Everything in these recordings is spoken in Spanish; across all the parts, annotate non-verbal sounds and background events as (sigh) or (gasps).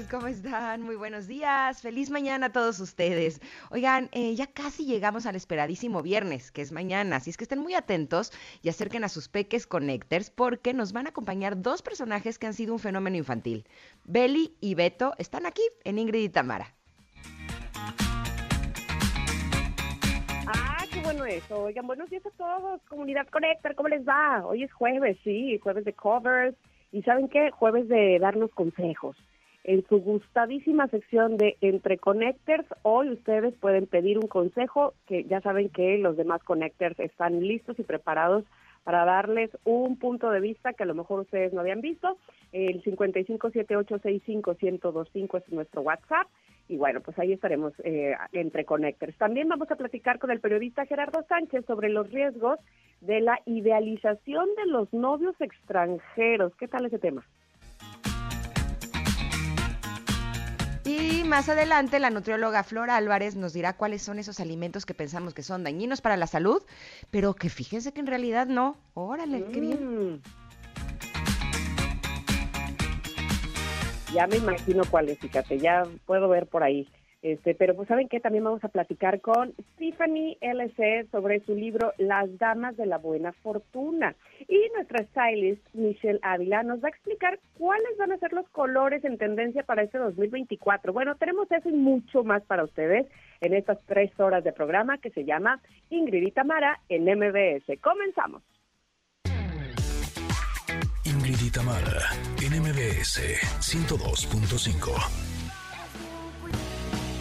(laughs) ¿cómo están? Muy buenos días. Feliz mañana a todos ustedes. Oigan, eh, ya casi llegamos al esperadísimo viernes, que es mañana, así es que estén muy atentos y acerquen a sus peques Connectors porque nos van a acompañar dos personajes que han sido un fenómeno infantil. Beli y Beto están aquí en Ingrid y Tamara. Ah, qué bueno eso. Oigan, buenos días a todos, comunidad Connector, ¿cómo les va? Hoy es jueves, sí, jueves de covers. Y ¿saben qué? Jueves de darnos consejos. En su gustadísima sección de Entre Connectors, hoy ustedes pueden pedir un consejo que ya saben que los demás Connectors están listos y preparados para darles un punto de vista que a lo mejor ustedes no habían visto. El 5578651025 es nuestro WhatsApp. Y bueno, pues ahí estaremos eh, entre Connectors. También vamos a platicar con el periodista Gerardo Sánchez sobre los riesgos de la idealización de los novios extranjeros. ¿Qué tal ese tema? Y más adelante la nutrióloga Flor Álvarez nos dirá cuáles son esos alimentos que pensamos que son dañinos para la salud, pero que fíjense que en realidad no. Órale, qué bien. Mm. Ya me imagino cuáles, fíjate, ya puedo ver por ahí. Este, pero pues saben que también vamos a platicar con Stephanie LC sobre su libro Las Damas de la Buena Fortuna. Y nuestra stylist Michelle Ávila nos va a explicar cuáles van a ser los colores en tendencia para este 2024. Bueno, tenemos eso y mucho más para ustedes en estas tres horas de programa que se llama Ingrid y Tamara en MBS. Comenzamos. Ingrid y Tamara en MBS 102.5.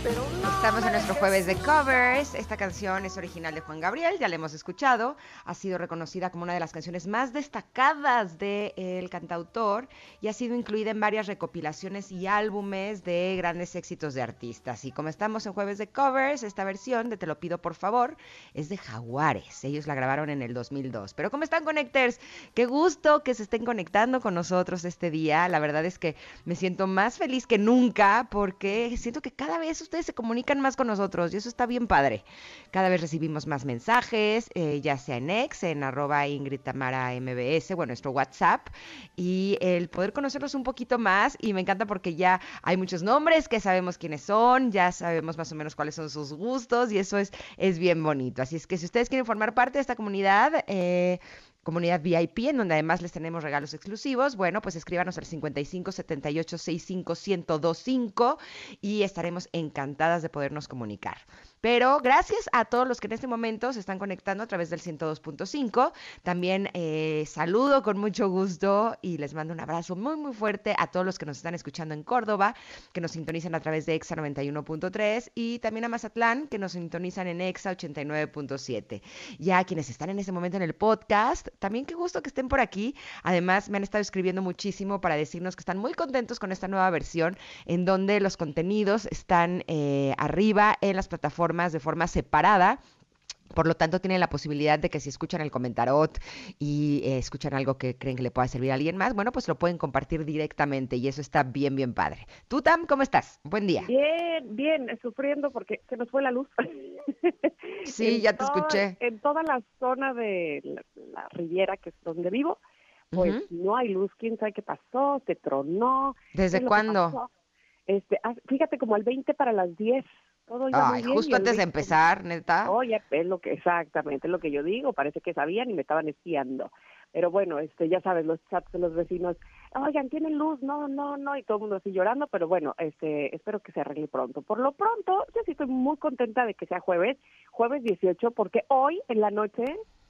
Estamos en nuestro jueves de covers. Esta canción es original de Juan Gabriel, ya la hemos escuchado. Ha sido reconocida como una de las canciones más destacadas del cantautor y ha sido incluida en varias recopilaciones y álbumes de grandes éxitos de artistas. Y como estamos en jueves de covers, esta versión de Te lo pido por favor es de Jaguares. Ellos la grabaron en el 2002. Pero ¿cómo están, Connectors? Qué gusto que se estén conectando con nosotros este día. La verdad es que me siento más feliz que nunca porque siento que cada vez ustedes se comunican más con nosotros y eso está bien padre. Cada vez recibimos más mensajes, eh, ya sea en ex, en arroba Ingrid MBS, bueno, nuestro WhatsApp, y el poder conocerlos un poquito más y me encanta porque ya hay muchos nombres que sabemos quiénes son, ya sabemos más o menos cuáles son sus gustos y eso es, es bien bonito. Así es que si ustedes quieren formar parte de esta comunidad, eh, comunidad VIP, en donde además les tenemos regalos exclusivos. Bueno, pues escríbanos al 55 78 65 1025 y estaremos encantadas de podernos comunicar. Pero gracias a todos los que en este momento se están conectando a través del 102.5. También eh, saludo con mucho gusto y les mando un abrazo muy, muy fuerte a todos los que nos están escuchando en Córdoba, que nos sintonizan a través de EXA 91.3 y también a Mazatlán, que nos sintonizan en EXA 89.7. Ya quienes están en este momento en el podcast, también qué gusto que estén por aquí. Además, me han estado escribiendo muchísimo para decirnos que están muy contentos con esta nueva versión en donde los contenidos están eh, arriba en las plataformas de forma separada. Por lo tanto, tienen la posibilidad de que si escuchan el comentarot y eh, escuchan algo que creen que le pueda servir a alguien más, bueno, pues lo pueden compartir directamente y eso está bien, bien padre. Tú, Tam, ¿cómo estás? Buen día. Bien, bien, sufriendo porque se nos fue la luz. (laughs) sí, ya te escuché. En toda la zona de la, Riviera, que es donde vivo, pues no hay luz. ¿Quién sabe qué pasó? ¿Se tronó? ¿Desde cuándo? Este, ah, fíjate, como al 20 para las 10. Ay, justo antes de empezar, neta. Oye, es lo que exactamente es lo que yo digo, parece que sabían y me estaban espiando. Pero bueno, este ya sabes, los chats de los vecinos, "Oigan, tienen luz." No, no, no, y todo el mundo así llorando, pero bueno, este espero que se arregle pronto. Por lo pronto, yo sí estoy muy contenta de que sea jueves, jueves 18 porque hoy en la noche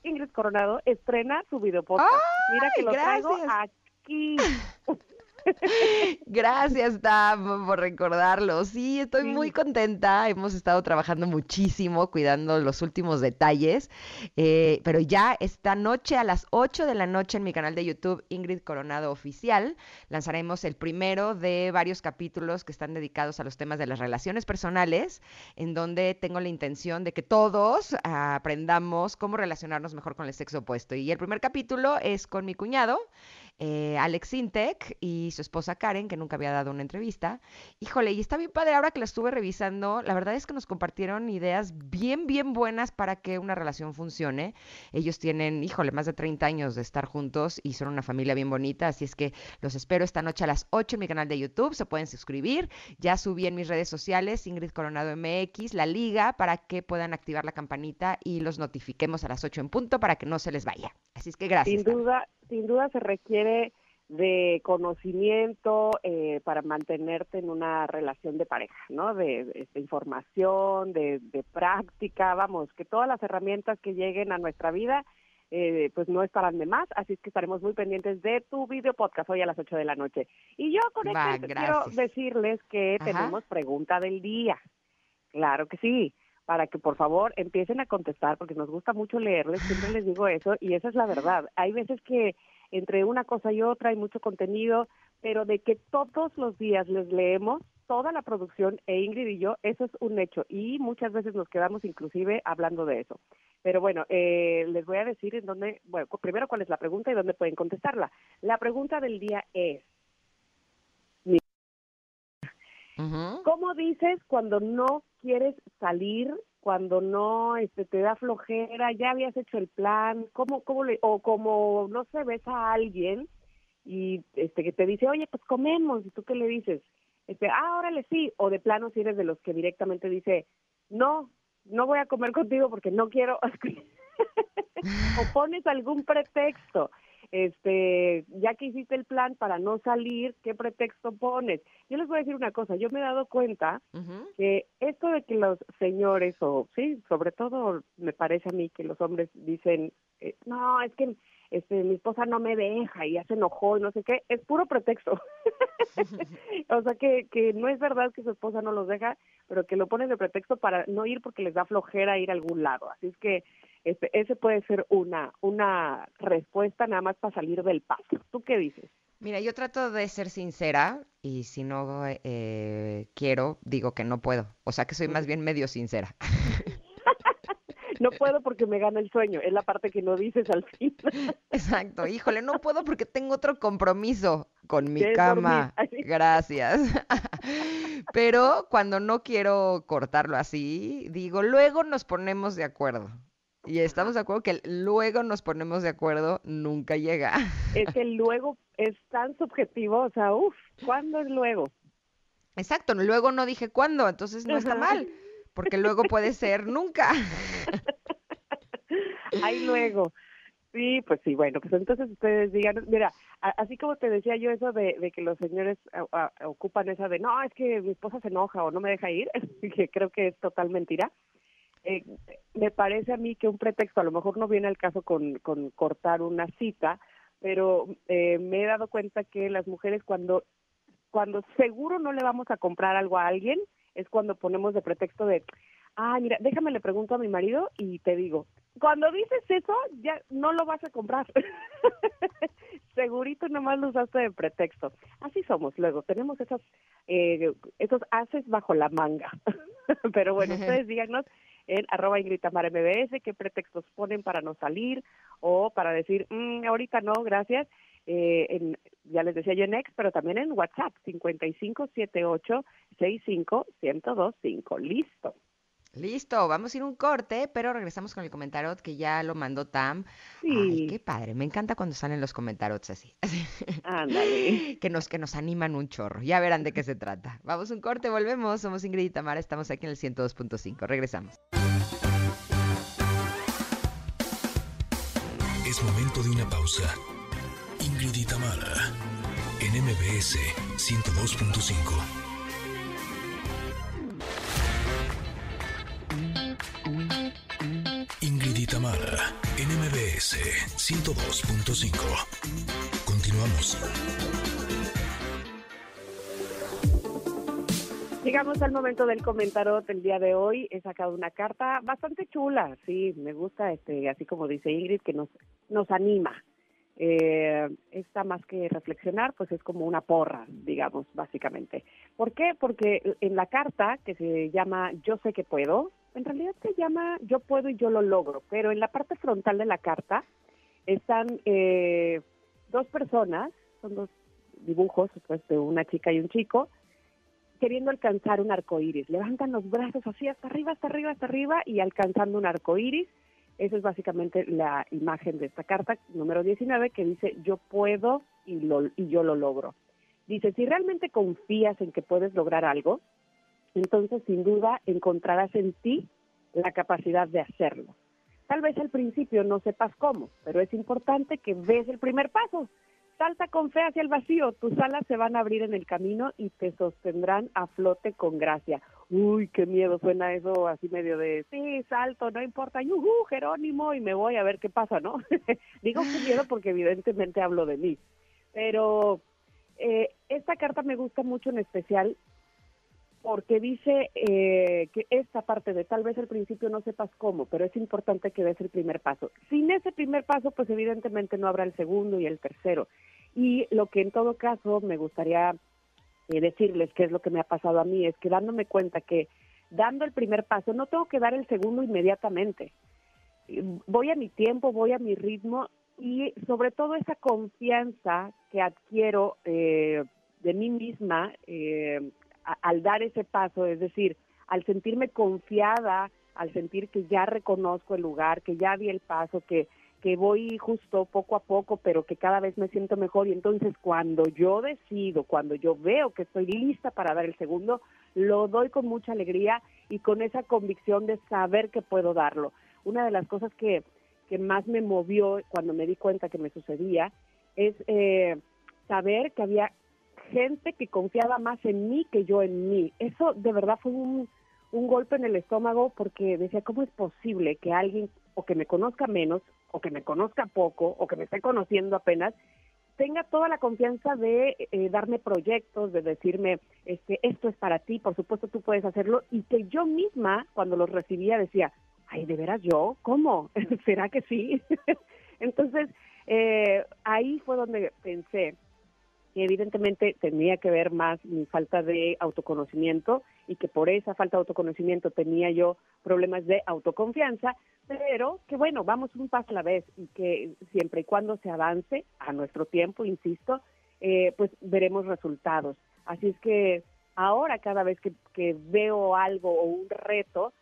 Ingrid Coronado estrena su video podcast. Mira que lo traigo aquí. (laughs) (laughs) Gracias, Tam, por recordarlo. Sí, estoy muy contenta. Hemos estado trabajando muchísimo, cuidando los últimos detalles. Eh, pero ya esta noche, a las 8 de la noche, en mi canal de YouTube, Ingrid Coronado Oficial, lanzaremos el primero de varios capítulos que están dedicados a los temas de las relaciones personales, en donde tengo la intención de que todos aprendamos cómo relacionarnos mejor con el sexo opuesto. Y el primer capítulo es con mi cuñado eh, Alex Intec y su esposa Karen, que nunca había dado una entrevista. Híjole, y está bien padre ahora que la estuve revisando. La verdad es que nos compartieron ideas bien, bien buenas para que una relación funcione. Ellos tienen, híjole, más de 30 años de estar juntos y son una familia bien bonita. Así es que los espero esta noche a las 8 en mi canal de YouTube. Se pueden suscribir. Ya subí en mis redes sociales, Ingrid Coronado MX, la liga, para que puedan activar la campanita y los notifiquemos a las 8 en punto para que no se les vaya. Así es que gracias. Sin duda, sin duda se requiere de conocimiento eh, para mantenerte en una relación de pareja, ¿no? De, información, de, práctica, vamos, que todas las herramientas que lleguen a nuestra vida, eh, pues no estarán de más, así es que estaremos muy pendientes de tu video podcast hoy a las 8 de la noche. Y yo con esto quiero decirles que tenemos pregunta del día. Claro que sí para que por favor empiecen a contestar, porque nos gusta mucho leerles, siempre les digo eso, y esa es la verdad. Hay veces que entre una cosa y otra hay mucho contenido, pero de que todos los días les leemos toda la producción e Ingrid y yo, eso es un hecho, y muchas veces nos quedamos inclusive hablando de eso. Pero bueno, eh, les voy a decir en dónde, bueno, primero cuál es la pregunta y dónde pueden contestarla. La pregunta del día es, ¿Cómo dices cuando no quieres salir, cuando no este, te da flojera, ya habías hecho el plan, cómo, cómo le, o como no se ves a alguien y este que te dice, oye, pues comemos, y tú qué le dices, este, ah, órale sí, o de plano si eres de los que directamente dice, no, no voy a comer contigo porque no quiero, (laughs) o pones algún pretexto este, ya que hiciste el plan para no salir, ¿qué pretexto pones? Yo les voy a decir una cosa, yo me he dado cuenta que esto de que los señores, o sí, sobre todo me parece a mí que los hombres dicen, eh, no, es que este, mi esposa no me deja y ya se enojó y no sé qué, es puro pretexto. (laughs) o sea que, que no es verdad que su esposa no los deja, pero que lo ponen de pretexto para no ir porque les da flojera ir a algún lado. Así es que ese puede ser una, una respuesta nada más para salir del paso. ¿Tú qué dices? Mira, yo trato de ser sincera y si no eh, quiero, digo que no puedo. O sea que soy más bien medio sincera. (laughs) no puedo porque me gana el sueño, es la parte que no dices al fin. (laughs) Exacto, híjole, no puedo porque tengo otro compromiso con mi cama. Gracias. (laughs) Pero cuando no quiero cortarlo así, digo, luego nos ponemos de acuerdo. Y estamos de acuerdo que luego nos ponemos de acuerdo nunca llega. Es que (laughs) luego es tan subjetivo, o sea, uff, ¿cuándo es luego? Exacto, luego no dije cuándo, entonces no está mal, porque luego puede ser nunca. (laughs) Ahí luego. Sí, pues sí, bueno, pues entonces ustedes digan, mira, así como te decía yo eso de, que los señores ocupan esa de, no, es que mi esposa se enoja o no me deja ir, (laughs) que creo que es total mentira. Eh, me parece a mí que un pretexto, a lo mejor no viene al caso con, cortar una cita, pero eh, me he dado cuenta que las mujeres cuando, cuando seguro no le vamos a comprar algo a alguien, es cuando ponemos de pretexto de, ah, mira, déjame le pregunto a mi marido y te digo, cuando dices eso, ya no lo vas a comprar. (laughs) Segurito nomás lo usaste de pretexto. Así somos luego, tenemos esos, eh, esos haces bajo la manga. (laughs) Pero bueno, ustedes díganos en arroba Ingrid MBS, qué pretextos ponen para no salir o para decir, mm, ahorita no, gracias. Eh, en, ya les decía yo en X, pero también en WhatsApp, 5578-65-1025. Listo. Listo, vamos a ir un corte, pero regresamos con el comentario que ya lo mandó Tam. Sí. Ay, qué padre, me encanta cuando salen los comentarios así. Ándale. (laughs) que nos, que nos animan un chorro. Ya verán de qué se trata. Vamos a un corte, volvemos. Somos Ingrid y Tamara, estamos aquí en el 102.5. Regresamos. Es momento de una pausa. Ingrid y Tamara, en MBS 102.5. Tamara 102.5. Continuamos. Llegamos al momento del comentario del día de hoy. He sacado una carta bastante chula, sí, me gusta, este, así como dice Ingrid, que nos, nos anima. Eh, está más que reflexionar, pues es como una porra, digamos, básicamente. ¿Por qué? Porque en la carta que se llama Yo sé que puedo, en realidad se llama Yo puedo y yo lo logro, pero en la parte frontal de la carta están eh, dos personas, son dos dibujos pues, de una chica y un chico, queriendo alcanzar un arco iris. Levantan los brazos así hasta arriba, hasta arriba, hasta arriba y alcanzando un arco iris. Esa es básicamente la imagen de esta carta número 19 que dice yo puedo y, lo, y yo lo logro. Dice, si realmente confías en que puedes lograr algo, entonces sin duda encontrarás en ti la capacidad de hacerlo. Tal vez al principio no sepas cómo, pero es importante que ves el primer paso. Salta con fe hacia el vacío, tus alas se van a abrir en el camino y te sostendrán a flote con gracia. Uy, qué miedo suena eso así medio de, sí, salto, no importa, yuhu, Jerónimo, y me voy a ver qué pasa, ¿no? (laughs) Digo qué miedo porque evidentemente hablo de mí. Pero eh, esta carta me gusta mucho en especial porque dice eh, que esta parte de tal vez al principio no sepas cómo, pero es importante que des el primer paso. Sin ese primer paso, pues evidentemente no habrá el segundo y el tercero. Y lo que en todo caso me gustaría eh, decirles, que es lo que me ha pasado a mí, es que dándome cuenta que dando el primer paso no tengo que dar el segundo inmediatamente. Voy a mi tiempo, voy a mi ritmo y sobre todo esa confianza que adquiero eh, de mí misma eh, al dar ese paso, es decir, al sentirme confiada, al sentir que ya reconozco el lugar, que ya di el paso, que, que voy justo poco a poco, pero que cada vez me siento mejor. Y entonces cuando yo decido, cuando yo veo que estoy lista para dar el segundo, lo doy con mucha alegría y con esa convicción de saber que puedo darlo. Una de las cosas que, que más me movió cuando me di cuenta que me sucedía es eh, saber que había gente que confiaba más en mí que yo en mí. Eso de verdad fue un, golpe en el estómago porque decía, ¿cómo es posible que alguien o que me conozca menos, o que me conozca poco, o que me esté conociendo apenas, tenga toda la confianza de eh, darme proyectos, de decirme, este, esto es para ti, por supuesto tú puedes hacerlo, y que yo misma, cuando los recibía, decía, ay, ¿de veras yo? ¿Cómo? (laughs) ¿Será que sí? (laughs) Entonces, eh, ahí fue donde pensé, que evidentemente tenía que ver más mi falta de autoconocimiento y que por esa falta de autoconocimiento tenía yo problemas de autoconfianza, pero que bueno, vamos un paso a la vez y que siempre y cuando se avance a nuestro tiempo, insisto, eh, pues veremos resultados. Así es que ahora cada vez que, que veo algo o un reto,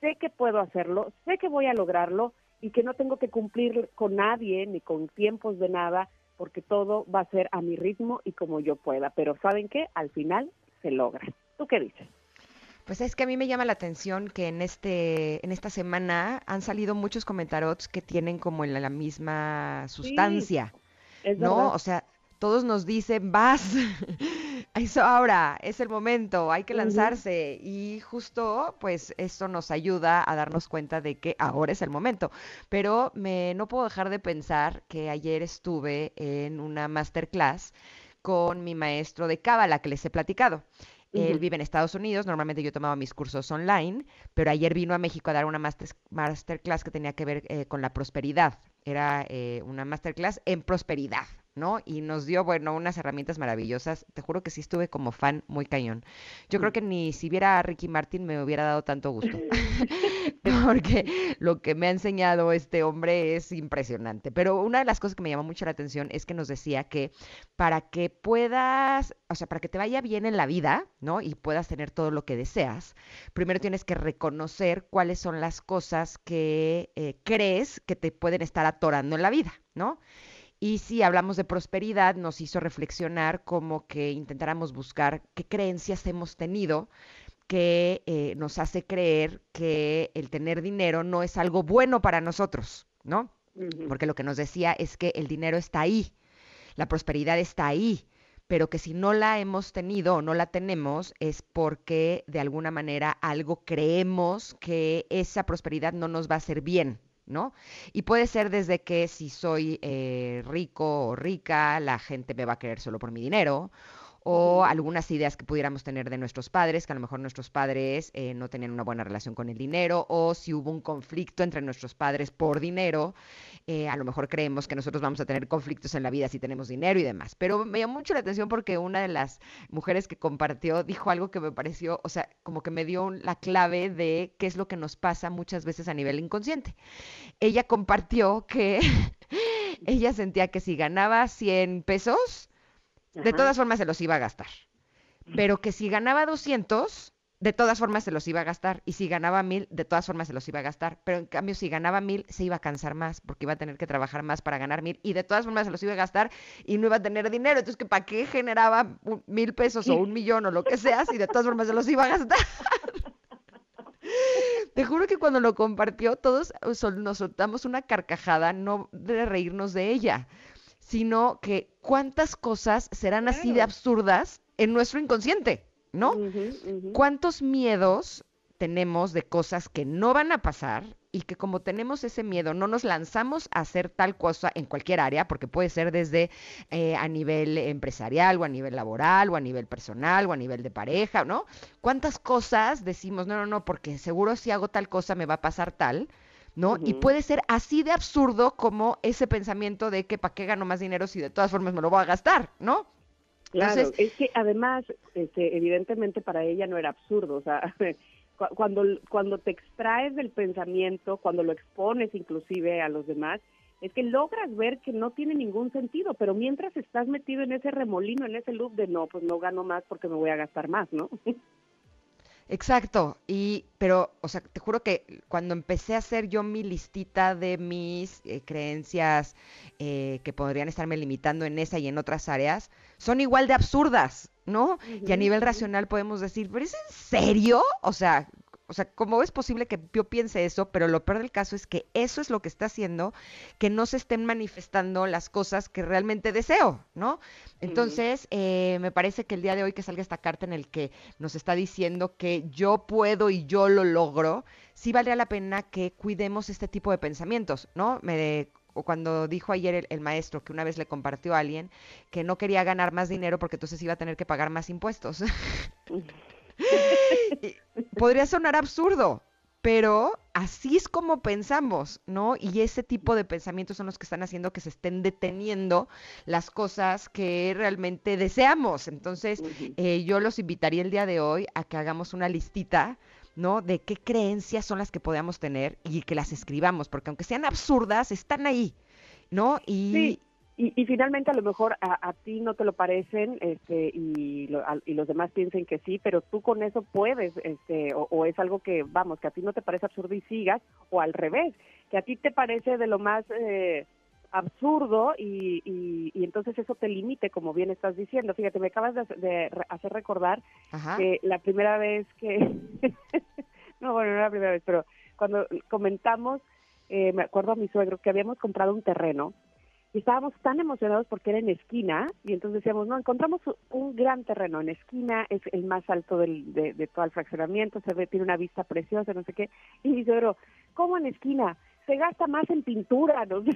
sé que puedo hacerlo, sé que voy a lograrlo y que no tengo que cumplir con nadie ni con tiempos de nada, porque todo va a ser a mi ritmo y como yo pueda. Pero ¿saben qué? Al final se logra. ¿Tú qué dices? Pues es que a mí me llama la atención que en este en esta semana han salido muchos comentarios que tienen como la, la misma sustancia, ¿no? O sea, todos nos dicen, vas, (laughs) eso ahora, es el momento, hay que lanzarse. Y justo, pues, esto nos ayuda a darnos cuenta de que ahora es el momento. Pero me, no puedo dejar de pensar que ayer estuve en una masterclass con mi maestro de Cábala que les he platicado. Él vive en Estados Unidos, normalmente yo tomaba mis cursos online, pero ayer vino a México a dar una masterclass que tenía que ver eh, con la prosperidad. Era eh, una masterclass en prosperidad, ¿no? Y nos dio, bueno, unas herramientas maravillosas. Te juro que sí estuve como fan muy cañón. Yo creo mm. que ni si viera a Ricky Martin me hubiera dado tanto gusto. (laughs) (laughs) Porque lo que me ha enseñado este hombre es impresionante. Pero una de las cosas que me llamó mucho la atención es que nos decía que para que puedas, o sea, para que te vaya bien en la vida, ¿no? Y puedas tener todo lo que deseas, primero tienes que reconocer cuáles son las cosas que eh, crees que te pueden estar atorando en la vida, ¿no? Y si hablamos de prosperidad, nos hizo reflexionar como que intentáramos buscar qué creencias hemos tenido que eh, nos hace creer que el tener dinero no es algo bueno para nosotros, ¿no? Porque lo que nos decía es que el dinero está ahí, la prosperidad está ahí, pero que si no la hemos tenido o no la tenemos es porque de alguna manera algo creemos que esa prosperidad no nos va a hacer bien, ¿no? Y puede ser desde que si soy eh, rico o rica, la gente me va a querer solo por mi dinero, o algunas ideas que pudiéramos tener de nuestros padres, que a lo mejor nuestros padres eh, no tenían una buena relación con el dinero, o si hubo un conflicto entre nuestros padres por dinero, eh, a lo mejor creemos que nosotros vamos a tener conflictos en la vida si tenemos dinero y demás. Pero me llamó mucho la atención porque una de las mujeres que compartió dijo algo que me pareció, o sea, como que me dio la clave de qué es lo que nos pasa muchas veces a nivel inconsciente. Ella compartió que (laughs) ella sentía que si ganaba 100 pesos, de todas formas se los iba a gastar. Pero que si ganaba 200, de todas formas se los iba a gastar. Y si ganaba 1000, de todas formas se los iba a gastar. Pero en cambio, si ganaba 1000, se iba a cansar más porque iba a tener que trabajar más para ganar 1000. Y de todas formas se los iba a gastar y no iba a tener dinero. Entonces, ¿que ¿para qué generaba mil pesos o un millón o lo que sea si de todas formas se los iba a gastar? (laughs) Te juro que cuando lo compartió, todos nos soltamos una carcajada, no de reírnos de ella, sino que cuántas cosas serán así de absurdas en nuestro inconsciente, ¿no? ¿Cuántos miedos tenemos de cosas que no van a pasar y que como tenemos ese miedo no nos lanzamos a hacer tal cosa en cualquier área, porque puede ser desde eh, a nivel empresarial o a nivel laboral o a nivel personal o a nivel de pareja, ¿no? ¿Cuántas cosas decimos, no, no, no, porque seguro si hago tal cosa me va a pasar tal? ¿No? Y puede ser así de absurdo como ese pensamiento de que para qué gano más dinero si de todas formas me lo voy a gastar, ¿no? Claro, es que además, este, evidentemente para ella no era absurdo, o sea, (laughs) cuando, cuando te extraes del pensamiento, cuando lo expones inclusive a los demás, es que logras ver que no tiene ningún sentido, pero mientras estás metido en ese remolino, en ese loop de no, pues no gano más porque me voy a gastar más, ¿no? (laughs) Exacto, y pero, o sea, te juro que cuando empecé a hacer yo mi listita de mis eh, creencias eh, que podrían estarme limitando en esa y en otras áreas, son igual de absurdas, ¿no? y a nivel racional podemos decir, ¿pero es en serio? O sea, o sea, ¿cómo es posible que yo piense eso? Pero lo peor del caso es que eso es lo que está haciendo que no se estén manifestando las cosas que realmente deseo, ¿no? Entonces, eh, me parece que el día de hoy que salga esta carta en el que nos está diciendo que yo puedo y yo lo logro, sí valdría la pena que cuidemos este tipo de pensamientos, ¿no? Me o cuando dijo ayer el, el, maestro que una vez le compartió a alguien que no quería ganar más dinero porque entonces iba a tener que pagar más impuestos. (laughs) Podría sonar absurdo, pero así es como pensamos, ¿no? Y ese tipo de pensamientos son los que están haciendo que se estén deteniendo las cosas que realmente deseamos. Entonces, eh, yo los invitaría el día de hoy a que hagamos una listita, ¿no? De qué creencias son las que podamos tener y que las escribamos, porque aunque sean absurdas, están ahí, ¿no? Y, y, finalmente a lo mejor a, ti no te lo parecen este, y, y, los demás piensen que sí, pero tú con eso puedes, este, o, es algo que, vamos, que a ti no te parece absurdo y sigas, o al revés, que a ti te parece de lo más eh, absurdo y, y, entonces eso te limite, como bien estás diciendo. Fíjate, me acabas de, hacer recordar que la primera vez que, (laughs) no, bueno, no la primera vez, pero cuando comentamos, eh, me acuerdo a mi suegro que habíamos comprado un terreno y estábamos tan emocionados porque era en esquina y entonces decíamos, no, encontramos un gran terreno en esquina, es el más alto del, de, todo el fraccionamiento, se ve, tiene una vista preciosa, no sé qué, y dice, pero, ¿cómo en esquina? Se gasta más en pintura, ¿no? (laughs)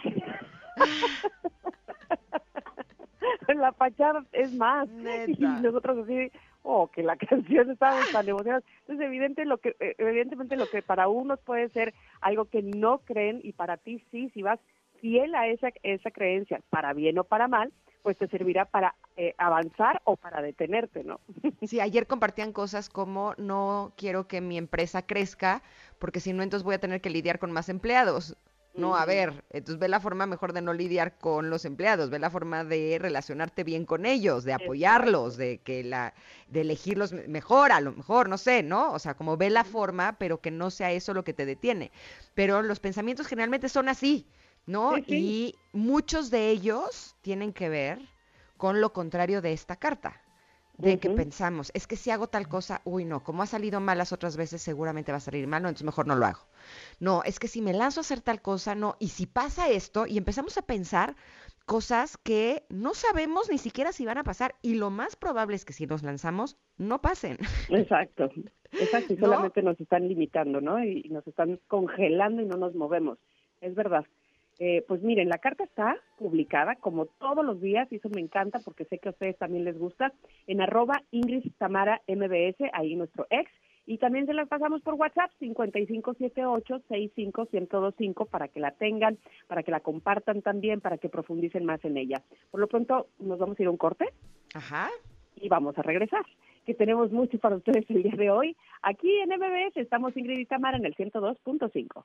la fachada es más. Y nosotros así, oh, que la (laughs) canción estábamos tan emocionados. Entonces, evidente lo que, eh, evidentemente lo que para unos puede ser algo que no creen y para ti sí, si vas fiel a esa, esa creencia, para bien o para mal, pues te servirá para eh, avanzar o para detenerte, ¿no? (laughs) Sí, ayer compartían cosas como no quiero que mi empresa crezca porque si no entonces voy a tener que lidiar con más empleados. No, a ver, entonces ve la forma mejor de no lidiar con los empleados, ve la forma de relacionarte bien con ellos, de apoyarlos, de que la, de elegirlos mejor, a lo mejor, no sé, ¿no? O sea, como ve la forma, pero que no sea eso lo que te detiene. Pero los pensamientos generalmente son así. ¿No? Y muchos de ellos tienen que ver con lo contrario de esta carta, de que pensamos, es que si hago tal cosa, uy, no, como ha salido mal las otras veces, seguramente va a salir mal, no, entonces mejor no lo hago. No, es que si me lanzo a hacer tal cosa, no, y si pasa esto, y empezamos a pensar cosas que no sabemos ni siquiera si van a pasar, y lo más probable es que si nos lanzamos, no pasen. Exacto, exacto, y (laughs) solamente nos están limitando, ¿no? Y nos están congelando y no nos movemos, es verdad. Eh, pues miren, la carta está publicada como todos los días y eso me encanta porque sé que a ustedes también les gusta en arroba Ingrid Tamara MBS, ahí nuestro ex. Y también se las pasamos por WhatsApp 5578-65125 para que la tengan, para que la compartan también, para que profundicen más en ella. Por lo pronto nos vamos a ir a un corte. Ajá. Y vamos a regresar, que tenemos mucho para ustedes el día de hoy. Aquí en MBS estamos Ingrid y Tamara en el 102.5.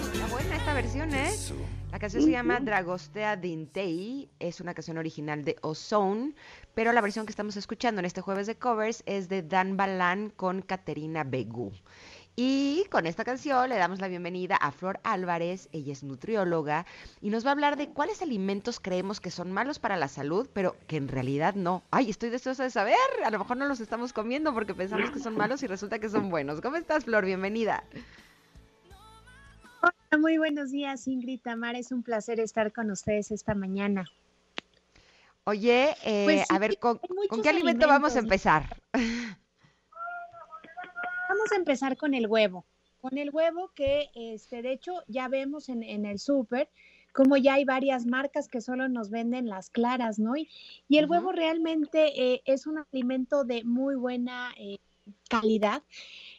Buena esta versión, ¿eh? La canción se llama Dragostea Dintei, es una canción original de Ozone, pero la versión que estamos escuchando en este jueves de covers es de Dan Balan con Caterina Begu. Y con esta canción le damos la bienvenida a Flor Álvarez, ella es nutrióloga y nos va a hablar de cuáles alimentos creemos que son malos para la salud, pero que en realidad no. Ay, estoy deseosa de saber, a lo mejor no los estamos comiendo porque pensamos que son malos y resulta que son buenos. ¿Cómo estás, Flor? Bienvenida. Hola, muy buenos días, Ingrid Tamara. Es un placer estar con ustedes esta mañana. Oye, eh, Pues sí, a ver, ¿con, qué alimento vamos a empezar? Vamos a empezar con el huevo. Con el huevo que, este, de hecho, ya vemos en, en el súper como ya hay varias marcas que solo nos venden las claras, ¿no? Y, y el huevo realmente eh, es un alimento de muy buena eh, calidad.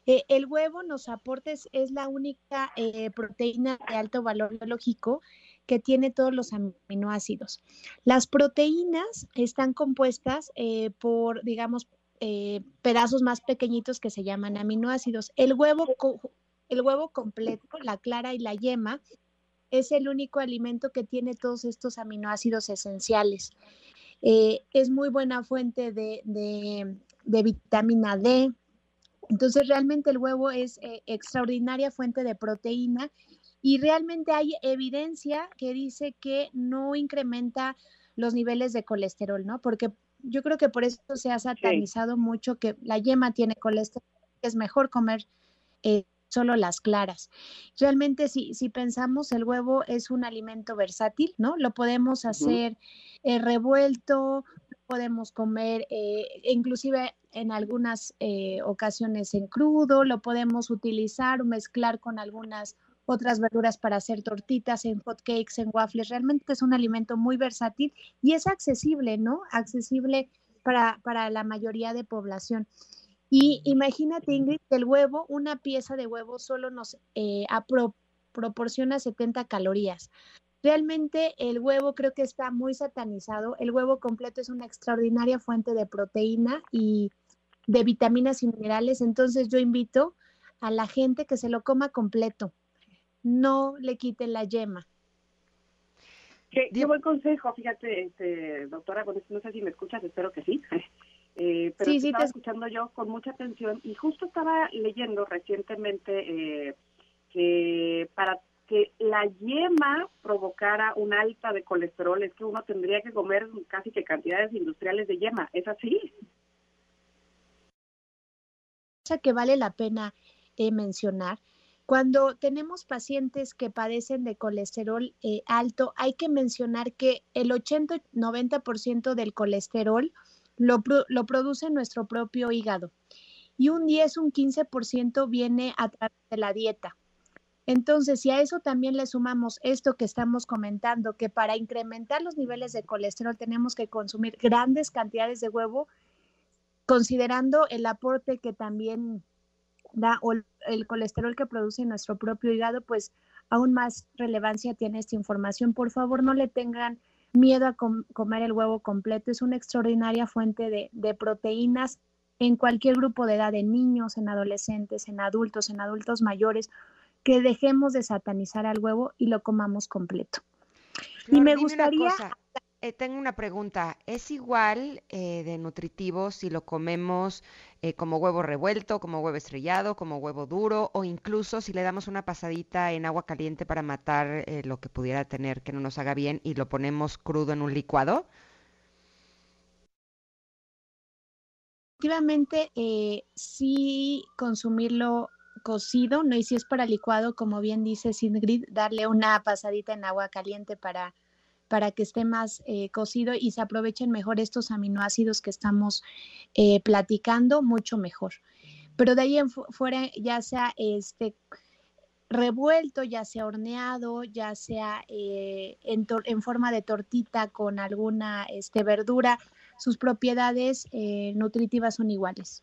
Eh, el huevo nos aporta, es, la única eh, proteína de alto valor biológico que tiene todos los aminoácidos. Las proteínas están compuestas eh, por, digamos, pedazos más pequeñitos que se llaman aminoácidos. El huevo, el huevo completo, la clara y la yema, es el único alimento que tiene todos estos aminoácidos esenciales. Es muy buena fuente de vitamina D. Entonces, realmente el huevo es eh, extraordinaria fuente de proteína y realmente hay evidencia que dice que no incrementa los niveles de colesterol, ¿no? Porque yo creo que por eso se ha satanizado mucho que la yema tiene colesterol, que es mejor comer eh, solo las claras. Realmente si, si pensamos, el huevo es un alimento versátil, ¿no? Lo podemos hacer eh, revuelto, podemos comer eh, inclusive en algunas eh, ocasiones en crudo, lo podemos utilizar o mezclar con algunas otras verduras para hacer tortitas, en hot cakes, en waffles. Realmente es un alimento muy versátil y es accesible, ¿no? Accesible para, para la mayoría de población. Y imagínate, Ingrid, el huevo, una pieza de huevo solo nos eh, apro- proporciona 70 calorías. Realmente el huevo creo que está muy satanizado. El huevo completo es una extraordinaria fuente de proteína y de vitaminas y minerales. Entonces yo invito a la gente que se lo coma completo. No le quiten la yema. Qué, qué buen consejo, fíjate, este, doctora, bueno, no sé si me escuchas, espero que sí. (laughs) Eh, pero Sí, te sí, estaba te- escuchando yo con mucha atención y justo estaba leyendo recientemente eh, que para que la yema provocara un alta de colesterol es que uno tendría que comer casi que cantidades industriales de yema, ¿es así? Que vale la pena eh, mencionar. Cuando tenemos pacientes que padecen de colesterol eh, alto, hay que mencionar que el 80-90% del colesterol lo, lo produce nuestro propio hígado y un 10, un 15% viene a través de la dieta. Entonces, si a eso también le sumamos esto que estamos comentando, que para incrementar los niveles de colesterol tenemos que consumir grandes cantidades de huevo, considerando el aporte que también da o el- colesterol que produce nuestro propio hígado, pues aún más relevancia tiene esta información. Por favor, no le tengan miedo a com- comer el huevo completo. Es una extraordinaria fuente de, de proteínas en cualquier grupo de edad, en niños, en adolescentes, en adultos, en adultos mayores, que dejemos de satanizar al huevo y lo comamos completo. Y me una gustaría- cosa, eh, tengo una pregunta. ¿Es igual eh, de nutritivo si lo comemos eh, como huevo revuelto, como huevo estrellado, como huevo duro o incluso si le damos una pasadita en agua caliente para matar lo que pudiera tener que no nos haga bien y lo ponemos crudo en un licuado? Efectivamente, sí consumirlo cocido, ¿no? Y si es para licuado, como bien dice Singrid, darle una pasadita en agua caliente para, para que esté más eh, cocido y se aprovechen mejor estos aminoácidos que estamos eh, platicando, mucho mejor. Pero de ahí en fuera, ya sea este revuelto, ya sea horneado, ya sea eh, en, en, forma de tortita con alguna este, verdura, sus propiedades nutritivas son iguales.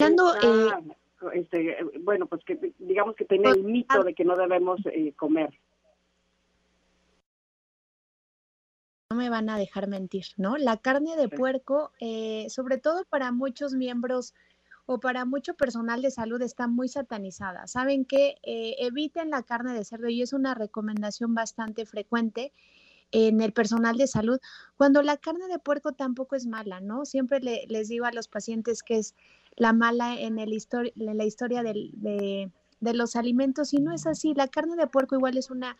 Eh, este, bueno, pues que digamos que tiene el mito de que no debemos eh, comer. No me van a dejar mentir, ¿no? La carne de puerco, eh, sobre todo para muchos miembros o para mucho personal de salud, está muy satanizada. Saben que eviten la carne de cerdo y es una recomendación bastante frecuente en el personal de salud, cuando la carne de puerco tampoco es mala, ¿no? Siempre les digo a los pacientes que es la mala en, el en la historia de, los alimentos y no es así. La carne de puerco igual es una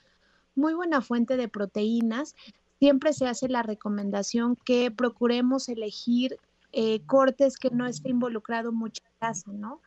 muy buena fuente de proteínas. Siempre se hace la recomendación que procuremos elegir eh, cortes que no esté involucrado mucha grasa, ¿no?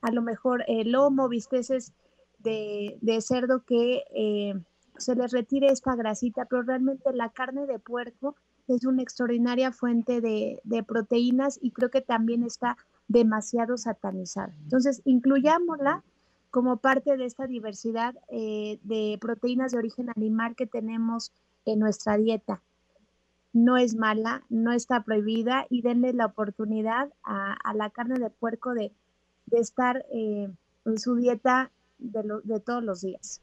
A lo mejor el lomo, bisteces de, de cerdo que eh, se les retire esta grasita, pero realmente la carne de puerco es una extraordinaria fuente de, de proteínas y creo que también está demasiado satanizada. Entonces, incluyámosla como parte de esta diversidad eh, de proteínas de origen animal que tenemos en nuestra dieta. No es mala, no está prohibida y denle la oportunidad a, la carne de puerco de, estar eh, en su dieta de, de todos los días.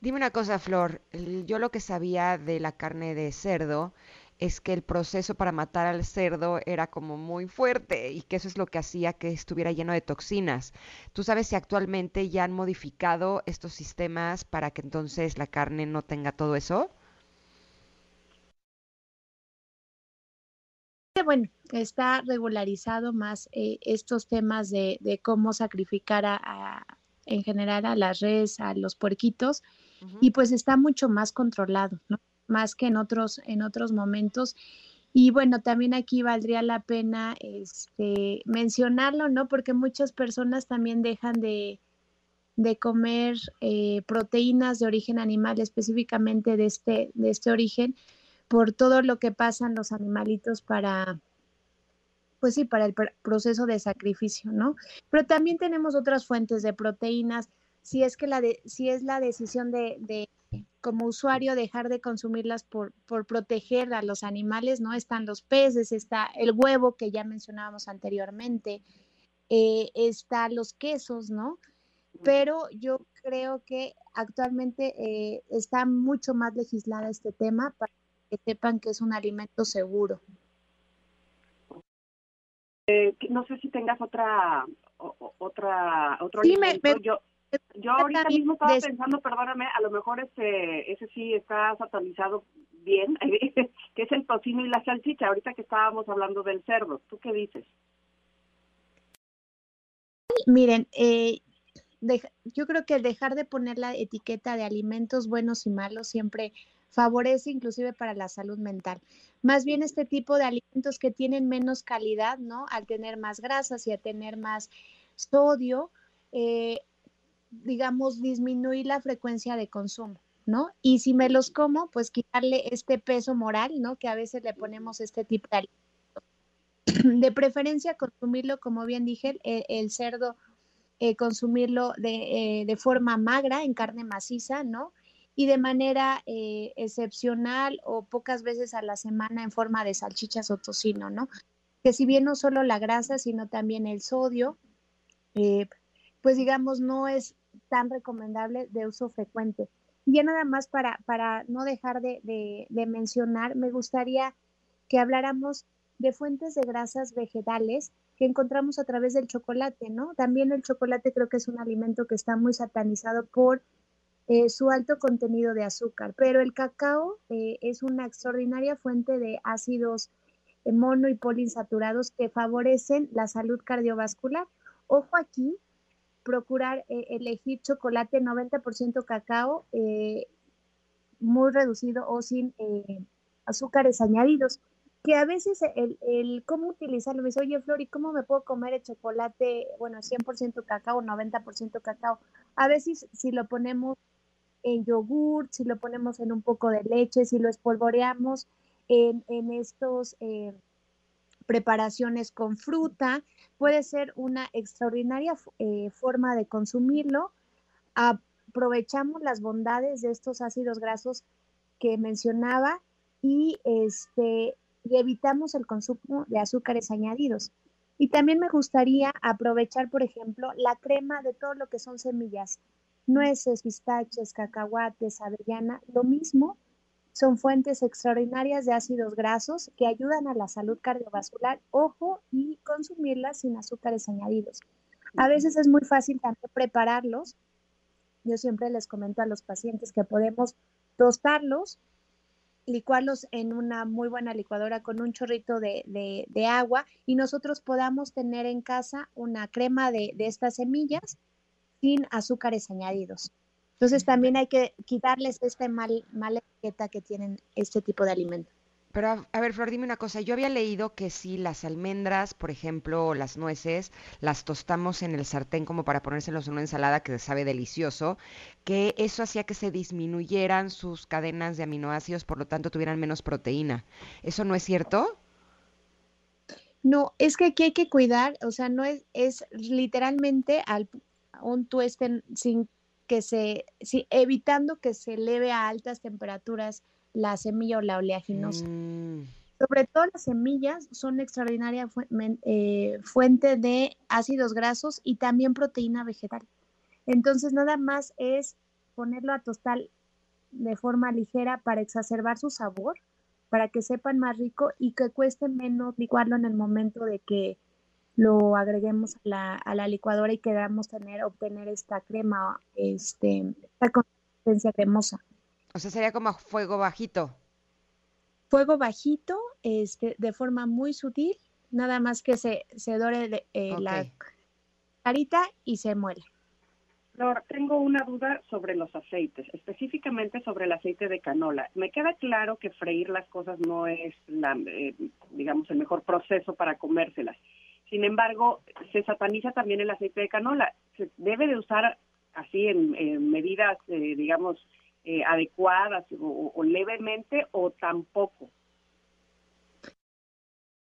Dime una cosa, Flor. Yo lo que sabía de la carne de cerdo es que el proceso para matar al cerdo era como muy fuerte y que eso es lo que hacía que estuviera lleno de toxinas. ¿Tú sabes si actualmente ya han modificado estos sistemas para que entonces la carne no tenga todo eso? Bueno, está regularizado más eh, estos temas de, cómo sacrificar a, en general a las redes, a los puerquitos, y pues está mucho más controlado, ¿no? más que en otros, en otros momentos. Y bueno, también aquí valdría la pena este, mencionarlo, ¿no? Porque muchas personas también dejan de, de comer eh, proteínas de origen animal, específicamente de este, de este origen, por todo lo que pasan los animalitos para, pues sí, para el proceso de sacrificio, ¿no? Pero también tenemos otras fuentes de proteínas, si es que la de, si es la decisión de como usuario dejar de consumirlas por, por proteger a los animales, ¿no? Están los peces, está el huevo que ya mencionábamos anteriormente, eh, está los quesos, ¿no? Pero yo creo que actualmente eh, está mucho más legislada este tema para que sepan que es un alimento seguro. Eh, no sé si tengas otra otra otro alimento. Yo, yo ahorita mismo estaba pensando, perdóname, a lo mejor este, ese sí está satanizado bien, (laughs) que es el tocino y la salchicha, ahorita que estábamos hablando del cerdo. ¿Tú qué dices? Miren, eh, yo creo que dejar de poner la etiqueta de alimentos buenos y malos siempre favorece inclusive para la salud mental. Más bien este tipo de alimentos que tienen menos calidad, ¿no? Al tener más grasas y a tener más sodio, eh, digamos, disminuir la frecuencia de consumo, ¿no? Y si me los como, pues quitarle este peso moral, ¿no? Que a veces le ponemos este tipo de (clears throat) De preferencia consumirlo, como bien dije, el, cerdo, eh, consumirlo de, eh, de, forma magra, en carne maciza, ¿no? Y de manera eh, excepcional o pocas veces a la semana en forma de salchichas o tocino, ¿no? Que si bien no solo la grasa, sino también el sodio, pues digamos, no es tan recomendable de uso frecuente. Y ya nada más para, para no dejar de, de, mencionar, me gustaría que habláramos de fuentes de grasas vegetales que encontramos a través del chocolate, ¿no? También el chocolate creo que es un alimento que está muy satanizado por eh, su alto contenido de azúcar, pero el cacao eh, es una extraordinaria fuente de ácidos eh, mono y poliinsaturados que favorecen la salud cardiovascular. Ojo aquí, procurar elegir chocolate 90% cacao, muy reducido o sin azúcares añadidos. que a veces el, el cómo utilizarlo, me dice, oye Flor, ¿y cómo me puedo comer el chocolate, bueno, 100% cacao, 90% cacao? A veces si lo ponemos en yogur, si lo ponemos en un poco de leche, si lo espolvoreamos en, en estos eh, preparaciones con fruta, puede ser una extraordinaria eh, forma de consumirlo. Aprovechamos las bondades de estos ácidos grasos que mencionaba y este y evitamos el consumo de azúcares añadidos. Y también me gustaría aprovechar, por ejemplo, la crema de todo lo que son semillas, nueces, pistaches, cacahuates, avellana, lo mismo, son fuentes extraordinarias de ácidos grasos que ayudan a la salud cardiovascular, ojo, y consumirlas sin azúcares añadidos. A veces es muy fácil también prepararlos. Yo siempre les comento a los pacientes que podemos tostarlos licuarlos en una muy buena licuadora con un chorrito de, de, agua y nosotros podamos tener en casa una crema de, de estas semillas sin azúcares añadidos. Entonces también hay que quitarles esta mal, mala etiqueta que tienen este tipo de alimentos. Pero a, ver, Flor, dime una cosa. Yo había leído que si las almendras, por ejemplo, o las nueces, las tostamos en el sartén como para ponérselos en una ensalada que sabe delicioso, que eso hacía que se disminuyeran sus cadenas de aminoácidos, por lo tanto tuvieran menos proteína. ¿Eso no es cierto? No, es que aquí hay que cuidar, o sea, no es, es literalmente al, un tueste sin que se, sí, evitando que se eleve a altas temperaturas la semilla o la oleaginosa. Mm. Sobre todo las semillas son extraordinaria eh, fuente de ácidos grasos y también proteína vegetal. Entonces nada más es ponerlo a tostar de forma ligera para exacerbar su sabor, para que sepan más rico y que cueste menos licuarlo en el momento de que lo agreguemos a la, a la licuadora y queramos tener, obtener esta crema, este, esta consistencia cremosa. O sea, sería como fuego bajito. Fuego bajito, este, de forma muy sutil, nada más que se, se dore eh, la carita y se muele. Flor, tengo una duda sobre los aceites, específicamente sobre el aceite de canola. Me queda claro que freír las cosas no es, la, eh, digamos, el mejor proceso para comérselas. Sin embargo, se sataniza también el aceite de canola. Se debe de usar así en, medidas, eh, digamos, eh, adecuadas o, levemente o tampoco.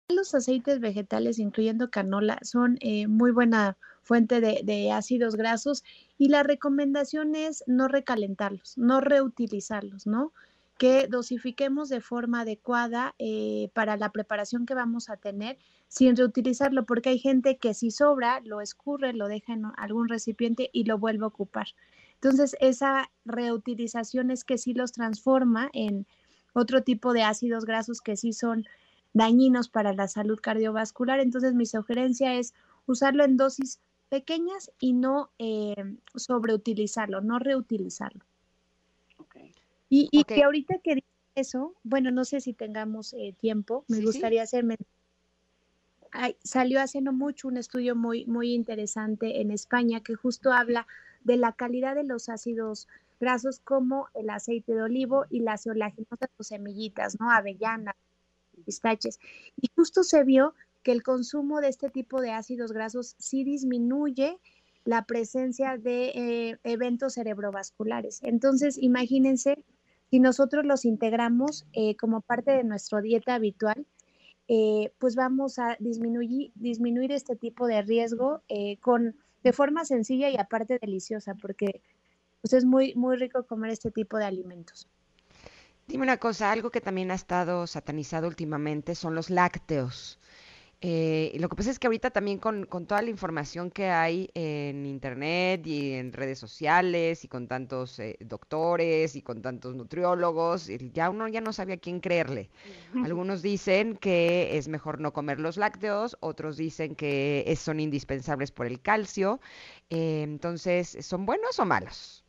Los aceites vegetales, incluyendo canola, son eh, muy buena fuente de, ácidos grasos y la recomendación es no recalentarlos, no reutilizarlos, ¿no? Que dosifiquemos de forma adecuada eh, para la preparación que vamos a tener sin reutilizarlo, porque hay gente que si sobra lo escurre, lo deja en algún recipiente y lo vuelve a ocupar. Entonces, esa reutilización es que sí los transforma en otro tipo de ácidos grasos que sí son dañinos para la salud cardiovascular. Entonces, mi sugerencia es usarlo en dosis pequeñas y no eh, sobreutilizarlo, no reutilizarlo. Y, que ahorita que eso, bueno, no sé si tengamos eh, tiempo, me gustaría hacerme... salió hace no mucho un estudio muy, muy interesante en España que justo habla de la calidad de los ácidos grasos como el aceite de olivo y las oleaginosas o semillitas, ¿no? Avellanas, pistaches. Y justo se vio que el consumo de este tipo de ácidos grasos sí disminuye la presencia de eh, eventos cerebrovasculares. Entonces, imagínense si nosotros los integramos eh, como parte de nuestra dieta habitual, eh, pues vamos a disminuir, disminuir este tipo de riesgo con de forma sencilla y aparte deliciosa, porque pues, es muy, muy rico comer este tipo de alimentos. Dime una cosa, algo que también ha estado satanizado últimamente son los lácteos. Eh, lo que pasa es que ahorita también con, toda la información que hay en internet y en redes sociales y con tantos eh, doctores y con tantos nutriólogos, ya uno ya no sabe a quién creerle. (laughs) Algunos dicen que es mejor no comer los lácteos, otros dicen que son indispensables por el calcio. Eh, entonces, ¿son buenos o malos?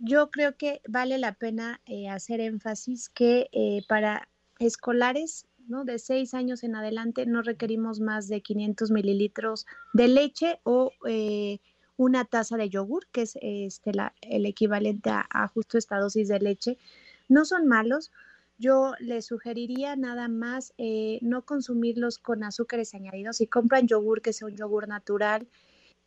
Yo creo que vale la pena hacer énfasis que para escolares, ¿no? De seis años en adelante no requerimos más de 500 mililitros de leche o eh, una taza de yogur, que es este, el equivalente a, justo esta dosis de leche. No son malos, yo les sugeriría nada más eh, no consumirlos con azúcares añadidos. Si compran yogur, que sea un yogur natural.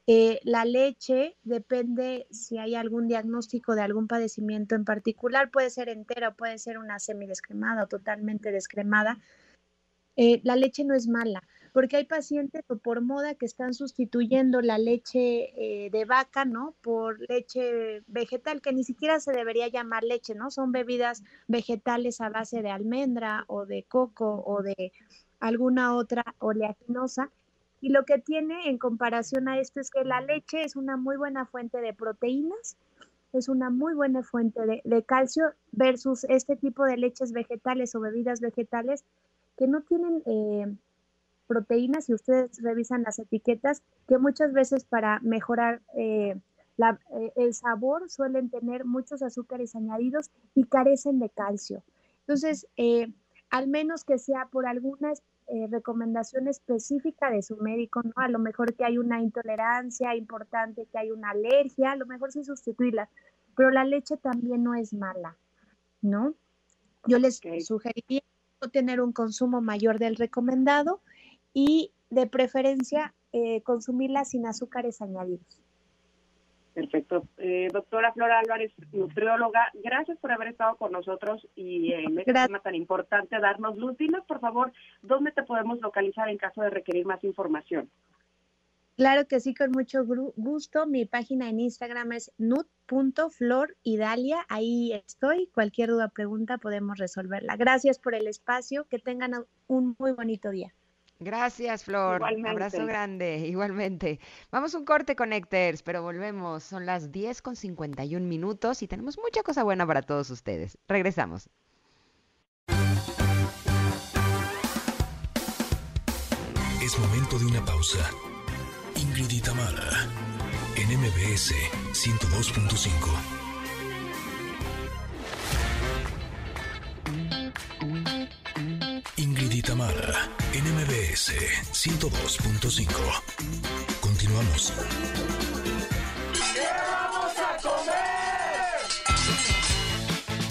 Eh, la leche depende si hay algún diagnóstico de algún padecimiento en particular, puede ser entera, puede ser una semidescremada o totalmente descremada. Eh, la leche no es mala porque hay pacientes por moda que están sustituyendo la leche eh, de vaca, ¿no? Por leche vegetal, que ni siquiera se debería llamar leche, ¿no? Son bebidas vegetales a base de almendra o de coco o de alguna otra oleaginosa. Y lo que tiene en comparación a esto es que la leche es una muy buena fuente de proteínas, es una muy buena fuente de, calcio versus este tipo de leches vegetales o bebidas vegetales que no tienen eh, proteínas, si ustedes revisan las etiquetas, que muchas veces para mejorar eh, eh, el sabor suelen tener muchos azúcares añadidos y carecen de calcio. Entonces, al menos que sea por alguna recomendación específica de su médico, ¿no? A lo mejor que hay una intolerancia importante, que hay una alergia, a lo mejor sí sustituirla, pero la leche también no es mala, ¿no? Yo les sugeriría no tener un consumo mayor del recomendado y de preferencia eh, consumirla sin azúcares añadidos. Perfecto. Eh, doctora Flora Álvarez, nutrióloga, gracias por haber estado con nosotros y en este tema tan importante darnos luz. Dinos, por favor, dónde te podemos localizar en caso de requerir más información. Claro que sí, con mucho gusto. Mi página en Instagram es nut.floridalia. Ahí estoy. Cualquier duda, pregunta, podemos resolverla. Gracias por el espacio. Que tengan un muy bonito día. Gracias, Flor. Abrazo grande, (laughs) igualmente. Vamos un corte, Connectors, pero volvemos. Son las 10 con 51 minutos y tenemos mucha cosa buena para todos ustedes. Regresamos. Es momento de una pausa. Ingrid y en MBS 102.5. Tamara en MBS 102.5. Continuamos.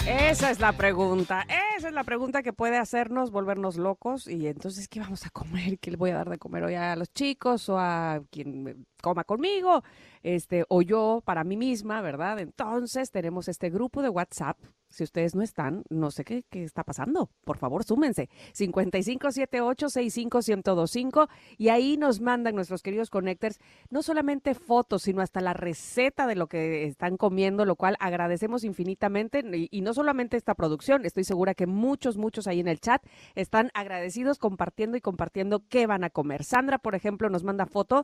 Esa es la pregunta. Esa es la pregunta que puede hacernos volvernos locos. Y entonces, ¿qué vamos a comer? ¿Qué le voy a dar de comer hoy a los chicos o a quien coma conmigo? Este, o yo para mí misma, ¿verdad? Entonces, tenemos este grupo de WhatsApp si ustedes no están, no sé qué, qué está pasando. Por favor, súmense. 5578-65125 y ahí nos mandan nuestros queridos connectors no solamente fotos, sino hasta la receta de lo que están comiendo, lo cual agradecemos infinitamente. Y, y no solamente esta producción, estoy segura que muchos, muchos ahí en el chat están agradecidos compartiendo y compartiendo qué van a comer. Sandra, por ejemplo, nos manda foto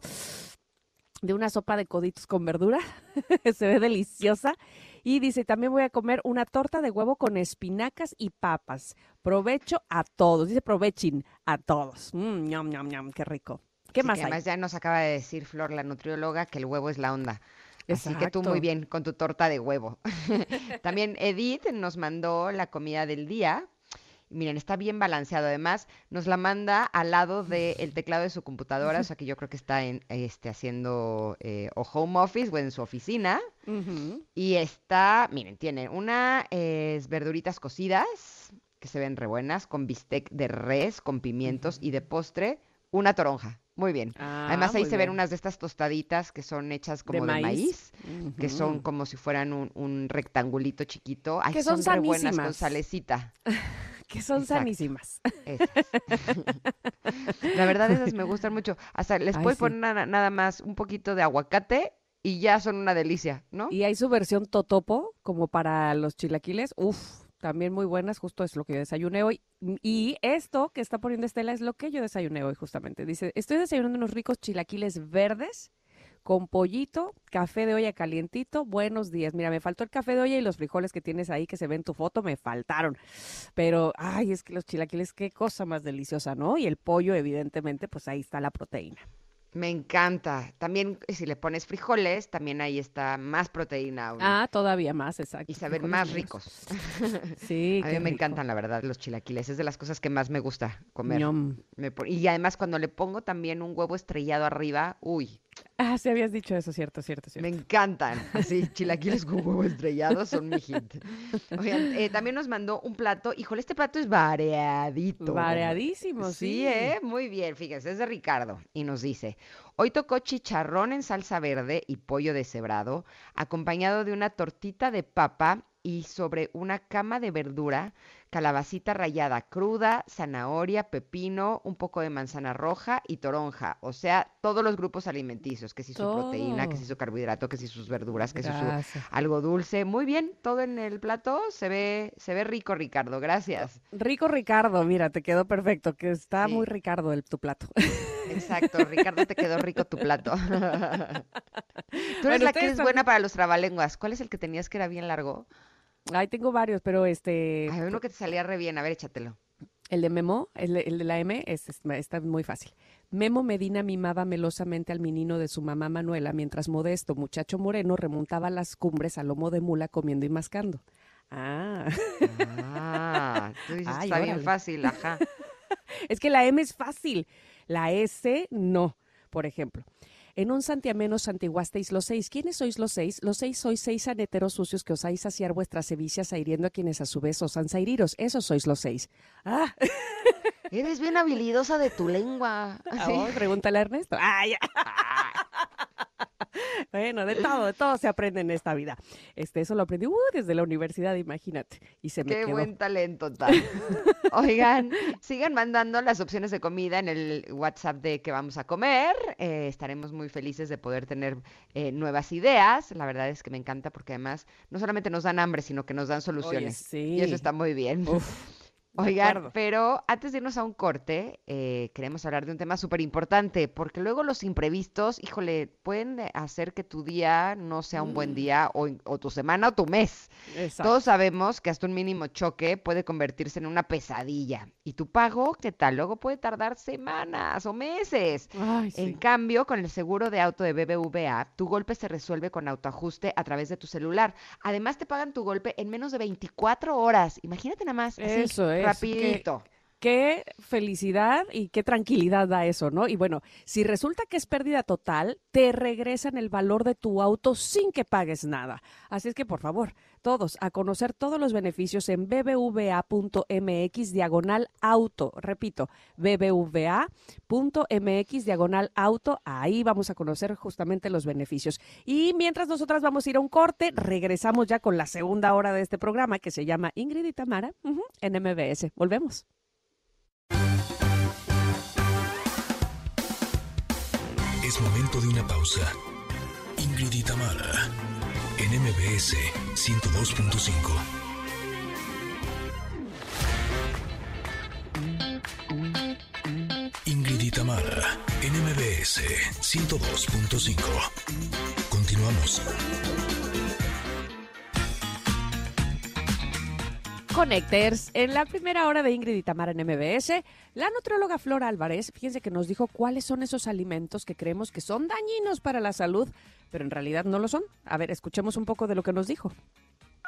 de una sopa de coditos con verdura. (laughs) Se ve deliciosa. Y dice, también voy a comer una torta de huevo con espinacas y papas. Provecho a todos. Dice, provechen a todos. Mmm, ñam, ñam, ñam, qué rico. ¿Qué más Además ya nos acaba de decir Flor, la nutrióloga, que el huevo es la onda. Así que tú muy bien con tu torta de huevo. (laughs) También Edith nos mandó la comida del día miren, está bien balanceado. Además, nos la manda al lado del (laughs) teclado de su computadora, o sea que yo creo que está en, este, haciendo eh, o home office o en su oficina. Y está, miren, tiene una es verduritas cocidas, que se ven re buenas, con bistec de res, con pimientos y de postre, una toronja. Muy bien. Ah, Además ahí se ven unas de estas tostaditas que son hechas como de, maíz, que son como si fueran un, rectangulito chiquito. que son, son re buenas con salecita. (laughs) que son sanísimas. (laughs) La verdad, esas me gustan mucho. Hasta les puedes poner nada, más un poquito de aguacate y ya son una delicia, ¿no? Y hay su versión totopo, como para los chilaquiles. Uf, también muy buenas, justo es lo que yo desayuné hoy. Y esto que está poniendo Estela es lo que yo desayuné hoy, justamente. Dice, estoy desayunando unos ricos chilaquiles verdes con pollito, café de olla calientito. Buenos días. Mira, me faltó el café de olla y los frijoles que tienes ahí que se ven en tu foto me faltaron. Pero, ay, es que los chilaquiles, qué cosa más deliciosa, ¿no? Y el pollo, evidentemente, pues ahí está la proteína. Me encanta. También si le pones frijoles, también ahí está más proteína. Ah, todavía más, exacto. Y saben más ricos. (laughs) Sí. (laughs) A mí me encantan, la verdad, los chilaquiles. Es de las cosas que más me gusta comer. y además cuando le pongo también un huevo estrellado arriba, uy. Ah, sí habías dicho eso, cierto, cierto, cierto. Me encantan. (laughs) Así, chilaquiles con huevo estrellado son mi hit. Oigan, eh, también nos mandó un plato. Híjole, este plato es variadito. Variadísimo, sí. Sí, ¿eh? Muy bien, fíjense, es de Ricardo. Y nos dice, hoy tocó chicharrón en salsa verde y pollo deshebrado, acompañado de una tortita de papa y sobre una cama de verdura, calabacita rallada cruda, zanahoria, pepino, un poco de manzana roja y toronja. O sea, todos los grupos alimenticios, que si su proteína, que si su carbohidrato, que si sus verduras, que si su algo dulce. Muy bien, todo en el plato se ve, se ve rico, Ricardo. Gracias. Rico Ricardo, mira, te quedó perfecto, que está Sí. muy Ricardo el, tu plato. Exacto, Ricardo, te quedó rico tu plato. (laughs) Tú eres Bueno, la que es buena para los trabalenguas. ¿Cuál es el que tenías que era bien largo? Ay, tengo varios, pero este, Hay uno que te salía re bien. A ver, échatelo. el de Memo, el, de- el de la M, es, es- está muy fácil. Memo Medina mimaba melosamente al menino de su mamá Manuela, mientras Modesto, muchacho moreno, remontaba las cumbres a lomo de mula comiendo y mascando. Ah, Ah, (laughs) tú dices que Ay, está bien fácil, ajá. (laughs) es que la M es fácil, la S no. Por ejemplo, en un santiameno santiguasteis los seis. ¿Quiénes sois los seis? Los seis sois seis aneteros sucios que osáis saciar vuestras sevicias airiendo a quienes a su vez osan sairiros. Esos sois los seis. Ah, Eres bien habilidosa de tu lengua. Sí. oh, pregúntale a Ernesto. Ah, ya. Bueno, de todo, de todo se aprende en esta vida. Este, eso lo aprendí uh, desde la universidad, imagínate. Y se me Qué quedó. buen talento, tal. Oigan, sigan mandando las opciones de comida en el WhatsApp de que vamos a comer. Eh, estaremos muy felices de poder tener eh, nuevas ideas. La verdad es que me encanta porque además no solamente nos dan hambre, sino que nos dan soluciones. Y eso está muy bien. Uf, Oigan, pero antes de irnos a un corte, eh, queremos hablar de un tema súper importante, porque luego los imprevistos, híjole, pueden hacer que tu día no sea un buen Mm. día o, tu semana o tu mes. Exacto. Todos sabemos que hasta un mínimo choque puede convertirse en una pesadilla. ¿Y tu pago qué tal? Luego puede tardar semanas o meses. Ay, En cambio, con el seguro de auto de BBVA, tu golpe se resuelve con autoajuste a través de tu celular. Además, te pagan tu golpe en menos de 24 horas. Imagínate nada más, así, Eso es, que- rapidito. Qué felicidad y qué tranquilidad da eso, ¿no? Y bueno, si resulta que es pérdida total, te regresan el valor de tu auto sin que pagues nada. Así es que, por favor, todos a conocer todos los beneficios en bbva.mx diagonal auto. Repito, bbva.mx diagonal auto. Ahí vamos a conocer justamente los beneficios. Y mientras nosotras vamos a ir a un corte, regresamos ya con la segunda hora de este programa que se llama Ingrid y Tamara en MBS. Volvemos. De una pausa. Ingrid y en MBS 102.5. Ingrid y en MBS 102.5. Continuamos. Connectors, en la primera hora de Ingrid y en MBS, la nutrióloga Flora Álvarez, fíjense que nos dijo cuáles son esos alimentos que creemos que son dañinos para la salud, pero en realidad no lo son. A ver, escuchemos un poco de lo que nos dijo.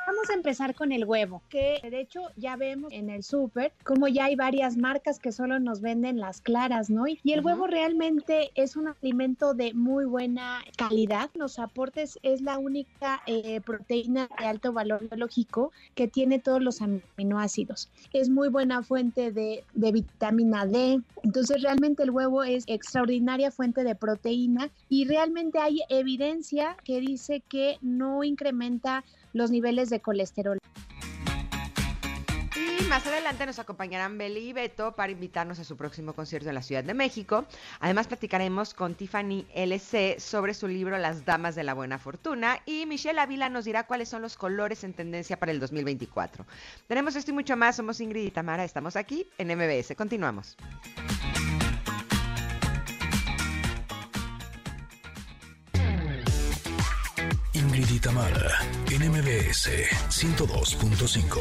Vamos a empezar con el huevo, que de hecho ya vemos en el súper como ya hay varias marcas que solo nos venden las claras, ¿no? Y el Ujú. huevo realmente es un alimento de muy buena calidad. Los aportes es la única eh, proteína de alto valor biológico que tiene todos los aminoácidos. Es muy buena fuente de, de vitamina D. Entonces realmente el huevo es extraordinaria fuente de proteína y realmente hay evidencia que dice que no incrementa los niveles de colesterol. Y más adelante nos acompañarán Beli y Beto para invitarnos a su próximo concierto en la Ciudad de México. Además platicaremos con Tiffany LC sobre su libro Las Damas de la Buena Fortuna y Michelle Ávila nos dirá cuáles son los colores en tendencia para el 2024. Tenemos esto y mucho más. Somos Ingrid y Tamara. Estamos aquí en MBS. Continuamos. Y Tamara, en MBS 102.5.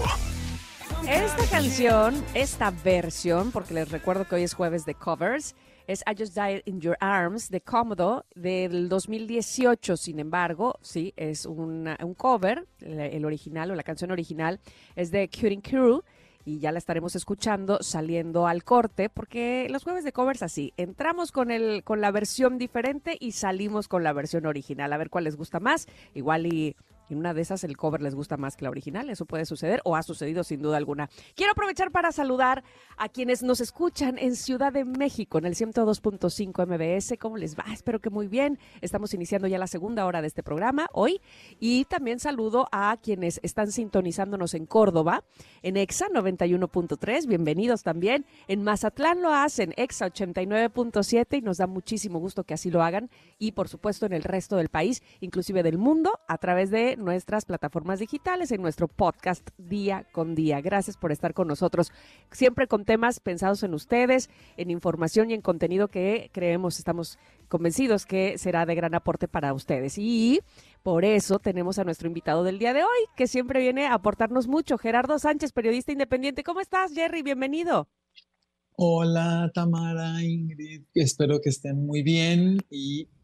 Esta canción, esta versión, porque les recuerdo que hoy es jueves de covers, es I Just Died in Your Arms de Comodo del 2018. Sin embargo, sí, es un cover. El, el original o la canción original es de Cutting Crew y ya la estaremos escuchando saliendo al corte, porque los jueves de covers así, entramos con el con la versión diferente y salimos con la versión original, a ver cuál les gusta más, igual y en una de esas el cover les gusta más que la original, eso puede suceder o ha sucedido sin duda alguna. Quiero aprovechar para saludar a quienes nos escuchan en Ciudad de México en el 102.5 MBS. ¿Cómo les va? Espero que muy bien. Estamos iniciando ya la segunda hora de este programa hoy y también saludo a quienes están sintonizándonos en Córdoba, en EXA 91.3. Bienvenidos también. En Mazatlán lo hacen, EXA 89.7 y nos da muchísimo gusto que así lo hagan y por supuesto en el resto del país, inclusive del mundo, a través de nuestras plataformas digitales, en nuestro podcast día con día. Gracias por estar con nosotros, siempre con temas pensados en ustedes, en información y en contenido que creemos, estamos convencidos que será de gran aporte para ustedes. Y por eso tenemos a nuestro invitado del día de hoy, que siempre viene a aportarnos mucho, Gerardo Sánchez, periodista independiente. ¿Cómo estás, Jerry? Bienvenido. Hola, Tamara, Ingrid. Espero que estén muy bien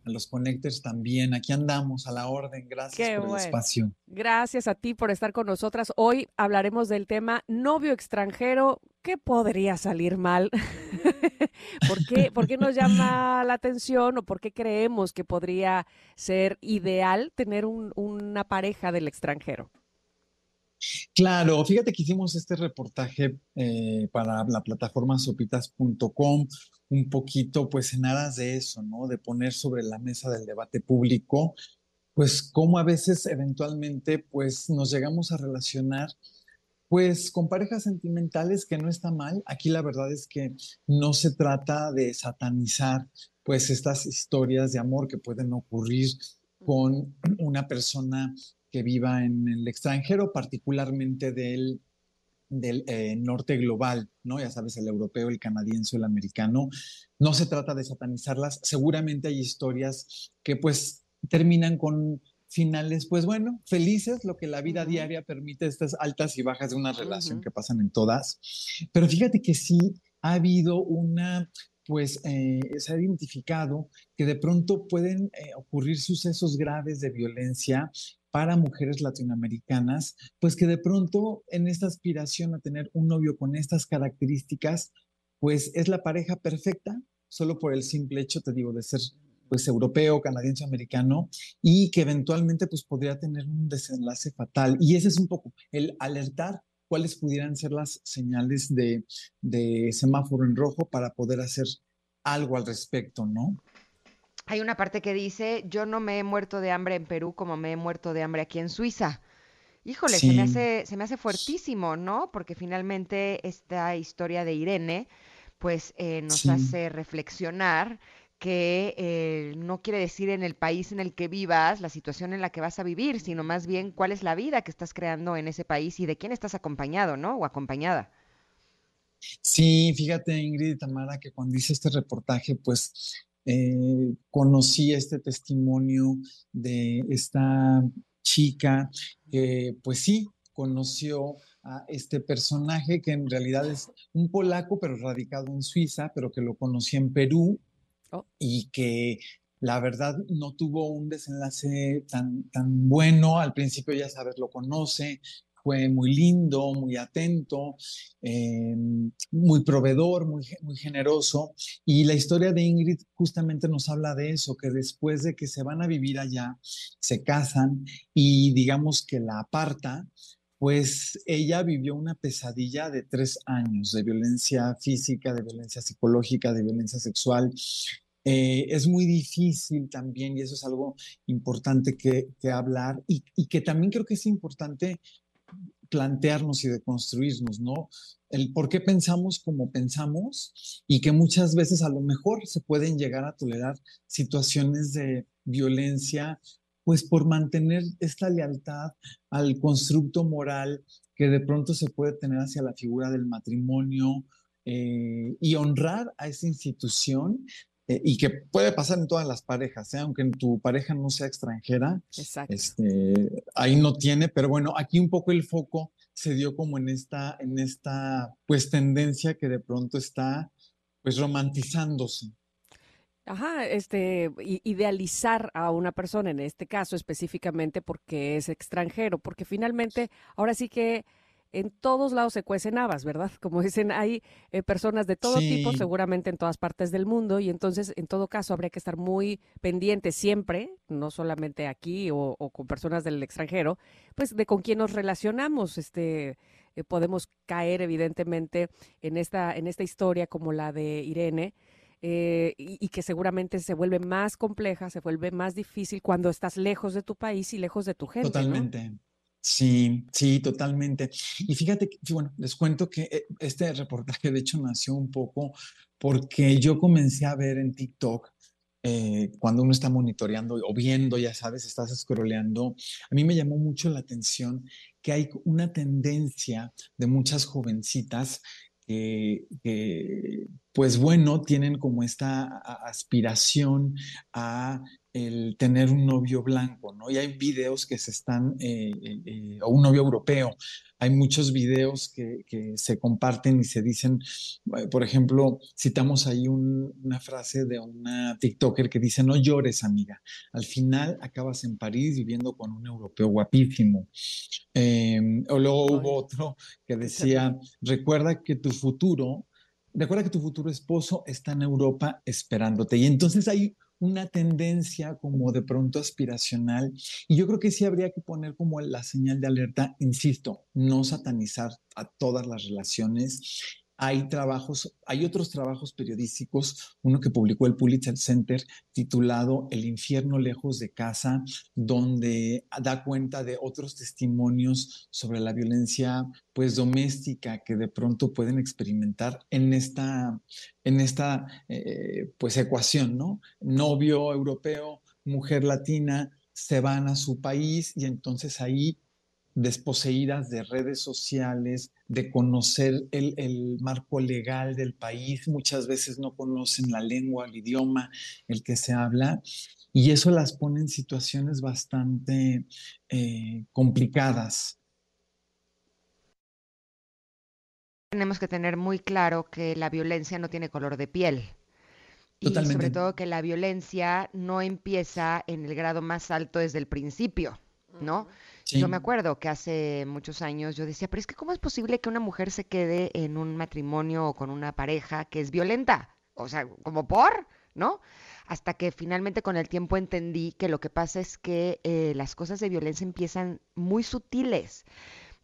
a los connectors también. Aquí andamos a la orden. Gracias por el espacio. Gracias a ti por estar con nosotras. Hoy hablaremos del tema novio extranjero. ¿Qué podría salir mal? (laughs) ¿Por, qué, ¿Por qué nos llama la atención o por qué creemos que podría ser ideal tener una pareja del extranjero? Claro, fíjate que hicimos este reportaje eh, para la plataforma sopitas.com, un poquito pues en aras de eso, ¿no? De poner sobre la mesa del debate público, pues cómo a veces eventualmente pues nos llegamos a relacionar pues con parejas sentimentales que no está mal. Aquí la verdad es que no se trata de satanizar pues estas historias de amor que pueden ocurrir con una persona que viva en el extranjero, particularmente del, del eh, norte global, ¿no? Ya sabes, el europeo, el canadiense, el americano. No se trata de satanizarlas. Seguramente hay historias que pues terminan con finales, pues bueno, felices, lo que la vida diaria permite, estas altas y bajas de una relación que pasan en todas. Pero fíjate que sí ha habido una, pues eh, se ha identificado que de pronto pueden eh, ocurrir sucesos graves de violencia para mujeres latinoamericanas, pues que de pronto en esta aspiración a tener un novio con estas características, pues es la pareja perfecta, solo por el simple hecho, te digo, de ser pues europeo, canadiense, americano, y que eventualmente pues podría tener un desenlace fatal. Y ese es un poco el alertar cuáles pudieran ser las señales de, de semáforo en rojo para poder hacer algo al respecto, ¿no? Hay una parte que dice, yo no me he muerto de hambre en Perú como me he muerto de hambre aquí en Suiza. Híjole, se, me hace, se me hace fuertísimo, ¿no? Porque finalmente esta historia de Irene, pues eh, nos hace reflexionar que eh, no quiere decir en el país en el que vivas la situación en la que vas a vivir, sino más bien cuál es la vida que estás creando en ese país y de quién estás acompañado, ¿no? O acompañada. Sí, fíjate Ingrid y Tamara que cuando hice este reportaje, pues eh, conocí este testimonio de esta chica que pues sí conoció a este personaje que en realidad es un polaco pero radicado en Suiza, pero que lo conocí en Perú oh. y que la verdad no tuvo un desenlace tan, tan bueno. Al principio, ya sabes, lo conoce, fue muy lindo, muy atento, eh, muy proveedor, muy, generoso. Y la historia de Ingrid justamente nos habla de eso, que después de que se van a vivir allá, se casan y digamos que la aparta, pues ella vivió una pesadilla de tres años de violencia física, de violencia psicológica, de violencia sexual. Eh, es muy difícil también, y eso es algo importante que, hablar, y, que también creo que es importante plantearnos y de construirnos, ¿no? El por qué pensamos como pensamos y que muchas veces a lo mejor se pueden llegar a tolerar situaciones de violencia, pues por mantener esta lealtad al constructo moral que de pronto se puede tener hacia la figura del matrimonio eh, y honrar a esa institución eh, y que puede pasar en todas las parejas, ¿eh? aunque tu pareja no sea extranjera, este, ahí no tiene, pero bueno, aquí un poco el foco se dio como en esta, en esta pues tendencia que de pronto está pues romantizándose. Ajá, este, idealizar a una persona, en este caso específicamente porque es extranjero, porque finalmente ahora sí que en todos lados se cuecen habas, ¿verdad? (laughs) Como dicen, hay eh, personas de todo tipo, seguramente en todas partes del mundo, y entonces, en todo caso, habría que estar muy pendiente siempre, no solamente aquí o, con personas del extranjero, pues de con quién nos relacionamos. Este, eh, podemos caer, evidentemente, en esta, en esta historia como la de Irene. Eh, y, que seguramente se vuelve más compleja, se vuelve más difícil cuando estás lejos de tu país y lejos de tu gente. Totalmente. Sí, sí, totalmente. Y fíjate, que, bueno, les cuento que eh, este reportaje de hecho nació un poco porque yo comencé a ver en TikTok eh, cuando uno está monitoreando o viendo, ya sabes, estás scrolleando, a mí me llamó mucho la atención que hay una tendencia de muchas jovencitas que, pues bueno, tienen como esta aspiración a el tener un novio blanco, ¿no? Y hay videos que se están, eh, eh, eh, o un novio europeo, hay muchos videos que, se comparten y se dicen, por ejemplo, citamos ahí una frase de una TikToker que dice, no llores, amiga, al final acabas en París viviendo con un europeo guapísimo. Em, o luego hubo otro que decía, recuerda que tu futuro... Recuerda que tu futuro esposo está en Europa esperándote. Y entonces hay una tendencia como de pronto aspiracional. Y yo creo que sí habría que poner como la señal de alerta, insisto, no satanizar a todas las relaciones hay trabajos, hay otros trabajos periodísticos, uno que publicó el Pulitzer Center titulado El infierno lejos de casa, donde da cuenta de otros testimonios sobre la violencia pues doméstica que de pronto pueden experimentar en esta, en esta eh, pues ecuación, ¿no? Novio europeo, mujer latina, se van a su país y entonces ahí desposeídas de redes sociales, de conocer el, marco legal del país, muchas veces no conocen la lengua, el idioma, el que se habla, y eso las pone en situaciones bastante eh, complicadas. Tenemos que tener muy claro que la violencia no tiene color de piel. Y sobre todo que la violencia no empieza en el grado más alto desde el principio, ¿no? Yo me acuerdo que hace muchos años yo decía, pero es que ¿cómo es posible que una mujer se quede en un matrimonio o con una pareja que es violenta? O sea, como por, ¿no? Hasta que finalmente con el tiempo entendí que lo que pasa es que eh, las cosas de violencia empiezan muy sutiles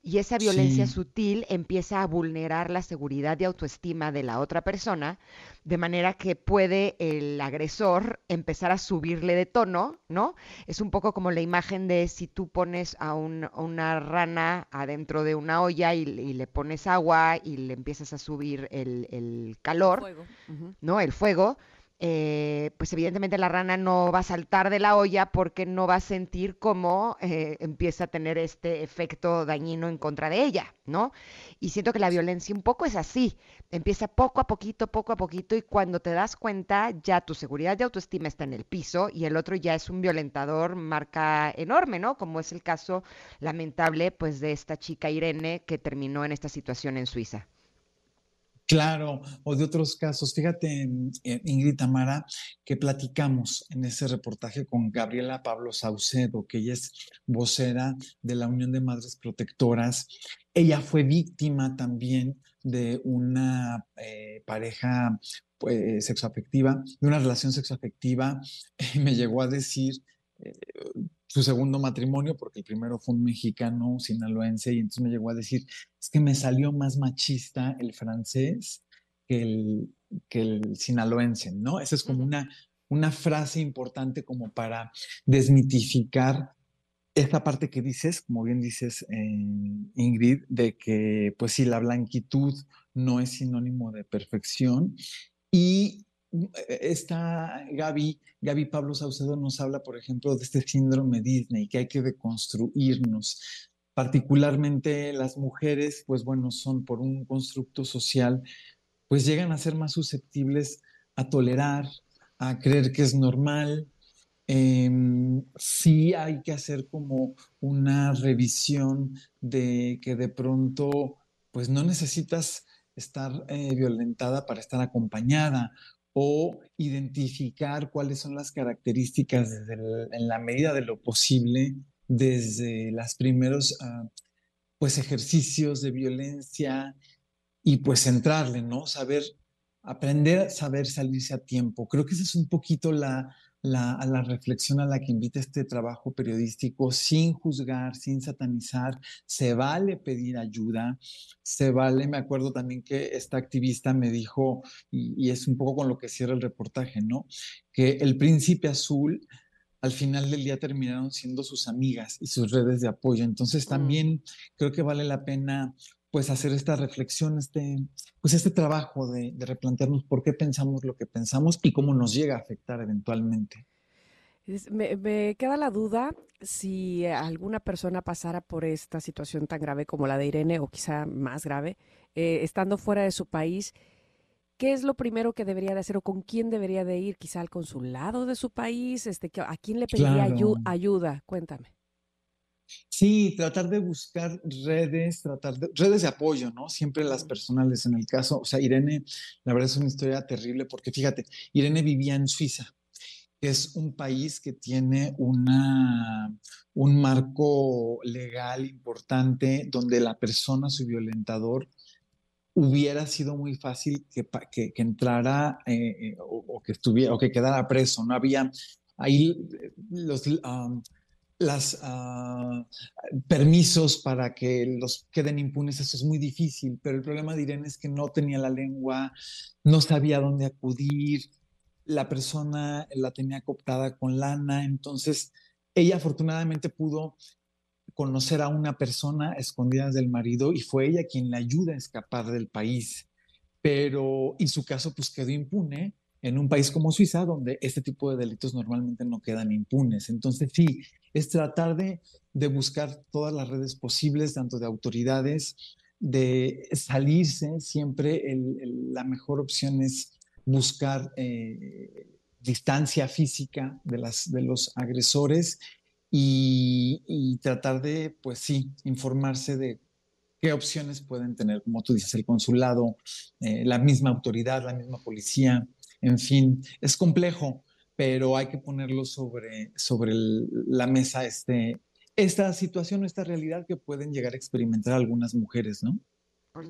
y esa violencia sutil empieza a vulnerar la seguridad y autoestima de la otra persona, de manera que puede el agresor empezar a subirle de tono, ¿no? Es un poco como la imagen de si tú pones a, una rana adentro de una olla y, le pones agua y le empiezas a subir el, calor, ¿no? El fuego eh, pues evidentemente la rana no va a saltar de la olla porque no va a sentir cómo eh, empieza a tener este efecto dañino en contra de ella, ¿no? Y siento que la violencia un poco es así, empieza poco a poquito, poco a poquito y cuando te das cuenta ya tu seguridad de autoestima está en el piso y el otro ya es un violentador marca enorme, ¿no? Como es el caso lamentable pues de esta chica Irene que terminó en esta situación en Suiza. Claro, o de otros casos. Fíjate, Ingrid Tamara, que platicamos en ese reportaje con Gabriela Pablo Saucedo, que ella es vocera de la Unión de Madres Protectoras. Ella fue víctima también de una eh, pareja pues, sexoafectiva, de una relación sexoafectiva. (laughs) me llegó a decir, eh, su segundo matrimonio, porque el primero fue un mexicano sinaloense, y entonces me llegó a decir, es que me salió más machista el francés que el, que el sinaloense, ¿no? Esa es como una, una frase importante como para desmitificar esta parte que dices, como bien dices, eh, Ingrid, de que, pues sí, la blanquitud no es sinónimo de perfección y e-, esta Gaby, Gaby Pablo Saucedo nos habla, por ejemplo, de este síndrome Disney, que hay que deconstruirnos. Particularmente las mujeres, pues bueno, son por un constructo social, pues llegan a ser más susceptibles a tolerar, a creer que es normal. Em, sí hay que hacer como una revisión de que de pronto, pues no necesitas estar eh, violentada para estar acompañada o identificar cuáles son las características en la medida de lo posible desde las primeros, ah, pues ejercicios de violencia y pues entrarle, ¿no? Saber, aprender a saber salirse a tiempo. Creo que esa es un poquito la, la, a la reflexión a la que invita este trabajo periodístico, sin juzgar, sin satanizar. Se vale pedir ayuda, se vale, me acuerdo también que esta activista me dijo, y, y es un poco con lo que cierra el reportaje, ¿no? Que el príncipe azul al final del día terminaron siendo sus amigas y sus redes de apoyo. Entonces también creo que vale la pena pues hacer esta reflexión, este, pues este trabajo de, de, replantearnos por qué pensamos lo que pensamos y cómo nos llega a afectar eventualmente. Me, me, queda la duda si alguna persona pasara por esta situación tan grave como la de Irene o quizá más grave, eh, estando fuera de su país, ¿qué es lo primero que debería de hacer o con quién debería de ir? Quizá al consulado de su país, este, ¿a quién le pediría claro. ayu ayuda? Cuéntame. Sí, tratar de buscar redes, tratar de redes de apoyo, ¿no? Siempre las personales. En el caso, o sea, Irene, la verdad es una historia terrible porque fíjate, Irene vivía en Suiza, que es un país que tiene una, un marco legal importante donde la persona, su violentador, hubiera sido muy fácil que, que, que entrara eh, o, o, que estuviera o que quedara preso. No había ahí los um, las uh, permisos para que los queden impunes, eso es muy difícil, pero el problema de Irene es que no tenía la lengua, no sabía dónde acudir, la persona la tenía cooptada con lana, entonces ella afortunadamente pudo conocer a una persona escondida del marido y fue ella quien la ayuda a escapar del país, pero en su caso pues quedó impune en un país como Suiza, donde este tipo de delitos normalmente no quedan impunes. Entonces, sí, es tratar de, de buscar todas las redes posibles, tanto de autoridades, de salirse. Siempre la mejor opción es buscar eh, distancia física de, las, de los agresores y, y, tratar de, pues sí, informarse de qué opciones pueden tener, como tú dices, el consulado, eh, la misma autoridad, la misma policía, en fin, es complejo, pero hay que ponerlo sobre, sobre el, la mesa este, esta situación, esta realidad que pueden llegar a experimentar algunas mujeres, ¿no?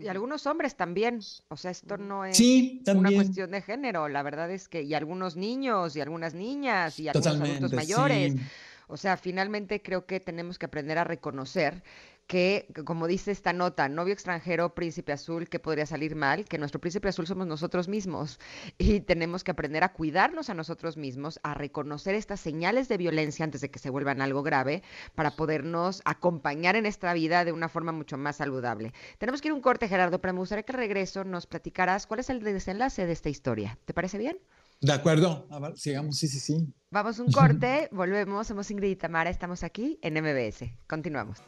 Y algunos hombres también, o sea, esto no es sí, una cuestión de género, la verdad es que, y algunos niños, y algunas niñas, y algunos Totalmente, adultos mayores, sí. o sea, finalmente creo que tenemos que aprender a reconocer que, como dice esta nota, novio extranjero, príncipe azul, que podría salir mal, que nuestro príncipe azul somos nosotros mismos (laughs) y tenemos que aprender a cuidarnos a nosotros mismos, a reconocer estas señales de violencia antes de que se vuelvan algo grave, para podernos acompañar en esta vida de una forma mucho más saludable. Tenemos que ir a un corte, Gerardo, pero me gustaría que al regreso nos platicaras cuál es el desenlace de esta historia. ¿Te parece bien? De acuerdo, a ver, sigamos, sí, sí, sí. Vamos un corte, volvemos, somos Ingrid y Tamara, estamos aquí en MBS. Continuamos.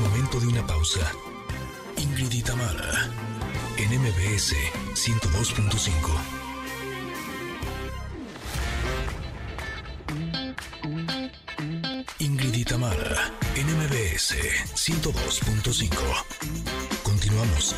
Momento de una pausa. Ingrid y Tamara, en MBS 102.5. Ingrid y Tamara, en MBS 102.5. Continuamos.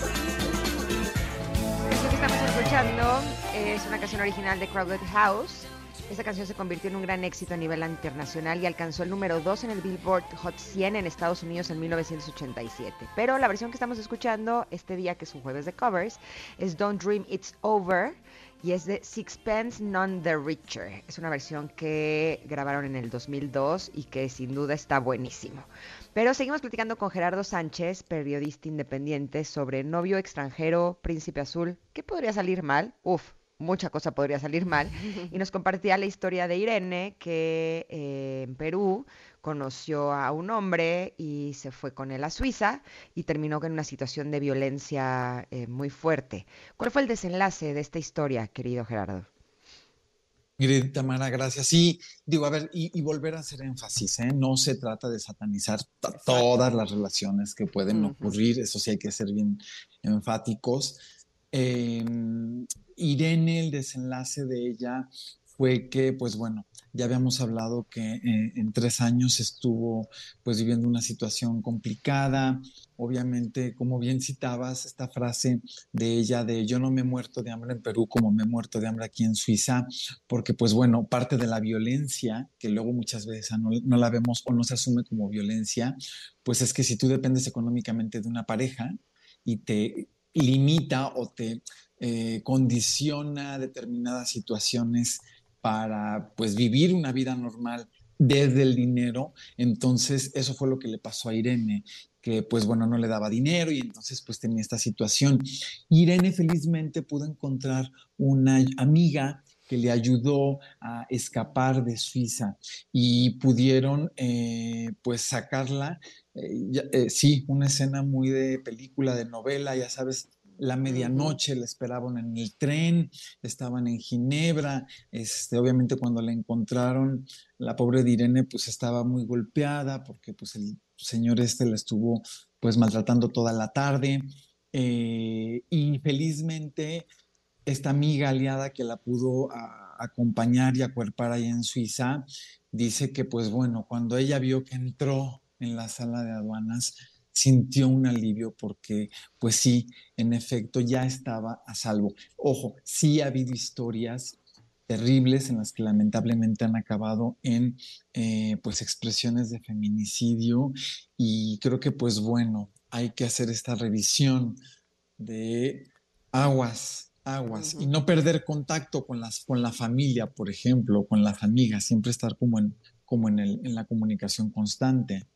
Esto que estamos escuchando es una canción original de Crowded House. Esta canción se convirtió en un gran éxito a nivel internacional y alcanzó el número 2 en el Billboard Hot 100 en Estados Unidos en 1987. Pero la versión que estamos escuchando este día, que es un jueves de covers, es Don't Dream It's Over y es de Sixpence None the Richer. Es una versión que grabaron en el 2002 y que sin duda está buenísimo. Pero seguimos platicando con Gerardo Sánchez, periodista independiente, sobre novio extranjero, príncipe azul. ¿Qué podría salir mal? Uf, mucha cosa podría salir mal, (laughs) y nos compartía la historia de Irene, que eh, en Perú conoció a un hombre y se fue con él a Suiza y terminó con una situación de violencia eh, muy fuerte. ¿Cuál fue el desenlace de esta historia, querido Gerardo? Mire, Tamara, gracias. Sí, digo, a ver, y, y volver a hacer énfasis, ¿eh? no se trata de satanizar todas las relaciones que pueden uh -huh. ocurrir, eso sí hay que ser bien enfáticos. Eh, Irene, el desenlace de ella fue que, pues bueno, ya habíamos hablado que eh, en tres años estuvo pues viviendo una situación complicada. Obviamente, como bien citabas, esta frase de ella de yo no me he muerto de hambre en Perú como me he muerto de hambre aquí en Suiza, porque pues bueno, parte de la violencia, que luego muchas veces no, no la vemos o no se asume como violencia, pues es que si tú dependes económicamente de una pareja y te limita o te eh, condiciona determinadas situaciones para pues vivir una vida normal desde el dinero. Entonces, eso fue lo que le pasó a Irene, que pues bueno, no le daba dinero y entonces pues tenía esta situación. Irene felizmente pudo encontrar una amiga que le ayudó a escapar de Suiza y pudieron eh, pues sacarla. Eh, sí, una escena muy de película, de novela, ya sabes, la medianoche la esperaban en el tren, estaban en Ginebra, este, obviamente cuando la encontraron, la pobre Irene pues estaba muy golpeada porque pues el señor este la estuvo pues maltratando toda la tarde eh, y felizmente esta amiga aliada que la pudo acompañar y acuerpar ahí en Suiza, dice que pues bueno, cuando ella vio que entró en la sala de aduanas, sintió un alivio porque, pues sí, en efecto, ya estaba a salvo. Ojo, sí ha habido historias terribles en las que lamentablemente han acabado en eh, pues expresiones de feminicidio y creo que pues bueno hay que hacer esta revisión de aguas aguas y no perder contacto con las con la familia por ejemplo con las amigas siempre estar como en como en, el, en la comunicación constante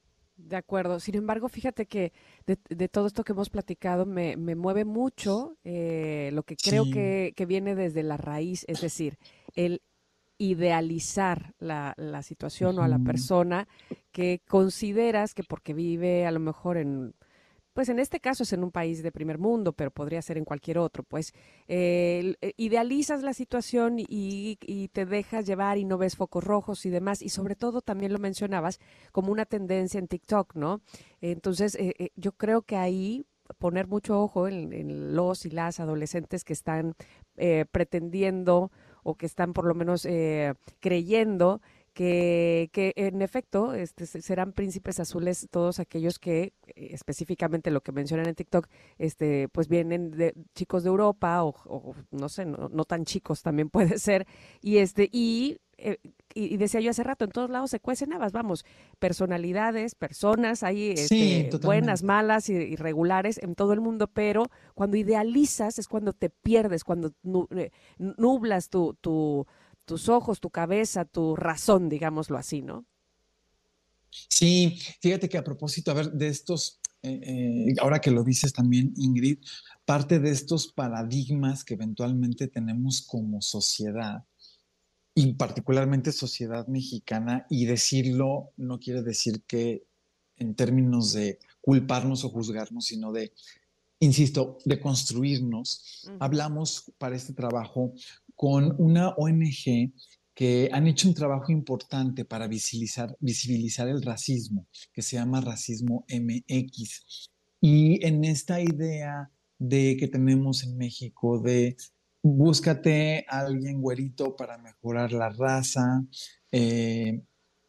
de acuerdo. Sin embargo, fíjate que de, todo esto que hemos platicado me, mueve mucho eh, lo que creo que, viene desde la raíz, es decir, el idealizar la, situación o a la persona que consideras que porque vive a lo mejor en pues en este caso es en un país de primer mundo, pero podría ser en cualquier otro, pues eh, idealizas la situación y, te dejas llevar y no ves focos rojos y demás, y sobre todo también lo mencionabas como una tendencia en TikTok, ¿no? Entonces, eh, eh, yo creo que ahí poner mucho ojo en, los y las adolescentes que están pretendiendo o que están por lo menos creyendo que, que en efecto este, serán príncipes azules todos aquellos que eh, específicamente lo que mencionan en TikTok, este, pues vienen de chicos de Europa o, no sé, no, tan chicos también (laughs) puede ser, y este, y eh, y, decía yo hace rato, en todos lados se cuecen habas, vamos, personalidades, personas, hay este, buenas, malas y irregulares en todo el mundo, pero cuando idealizas es cuando te pierdes, cuando eh, nublas tu, tu, tus ojos, tu cabeza, tu razón, digámoslo así, ¿no? Sí, fíjate que a propósito, a ver, de estos, eh, eh, ahora que lo dices también, Ingrid, parte de estos paradigmas que eventualmente tenemos como sociedad, y particularmente sociedad mexicana, y decirlo no quiere decir que en términos de culparnos o juzgarnos, sino de, insisto, de construirnos. Hablamos para este trabajo con una ONG que han hecho un trabajo importante para visibilizar, visibilizar el racismo, que se llama Racismo MX. Y en esta idea de que tenemos en México de búscate a alguien güerito para mejorar la raza, eh,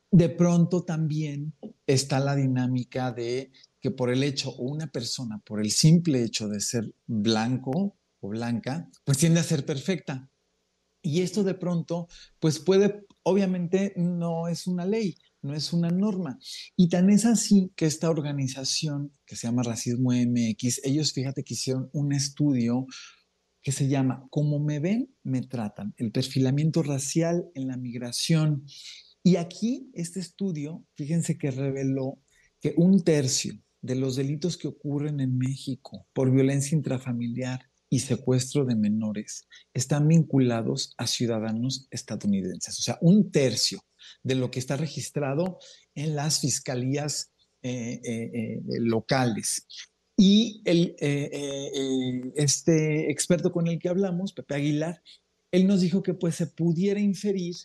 de pronto también está la dinámica de que por el hecho, o una persona, por el simple hecho de ser blanco o blanca, pues tiende a ser perfecta. Y esto de pronto, pues puede, obviamente no es una ley, no es una norma. Y tan es así que esta organización que se llama Racismo MX, ellos fíjate que hicieron un estudio que se llama Como me ven, me tratan, el perfilamiento racial en la migración. Y aquí este estudio, fíjense que reveló que un tercio de los delitos que ocurren en México por violencia intrafamiliar y secuestro de menores están vinculados a ciudadanos estadounidenses. O sea, un tercio de lo que está registrado en las fiscalías eh, eh, eh, locales. Y el, este experto con el que hablamos, Pepe Aguilar, él nos dijo que pues se pudiera inferir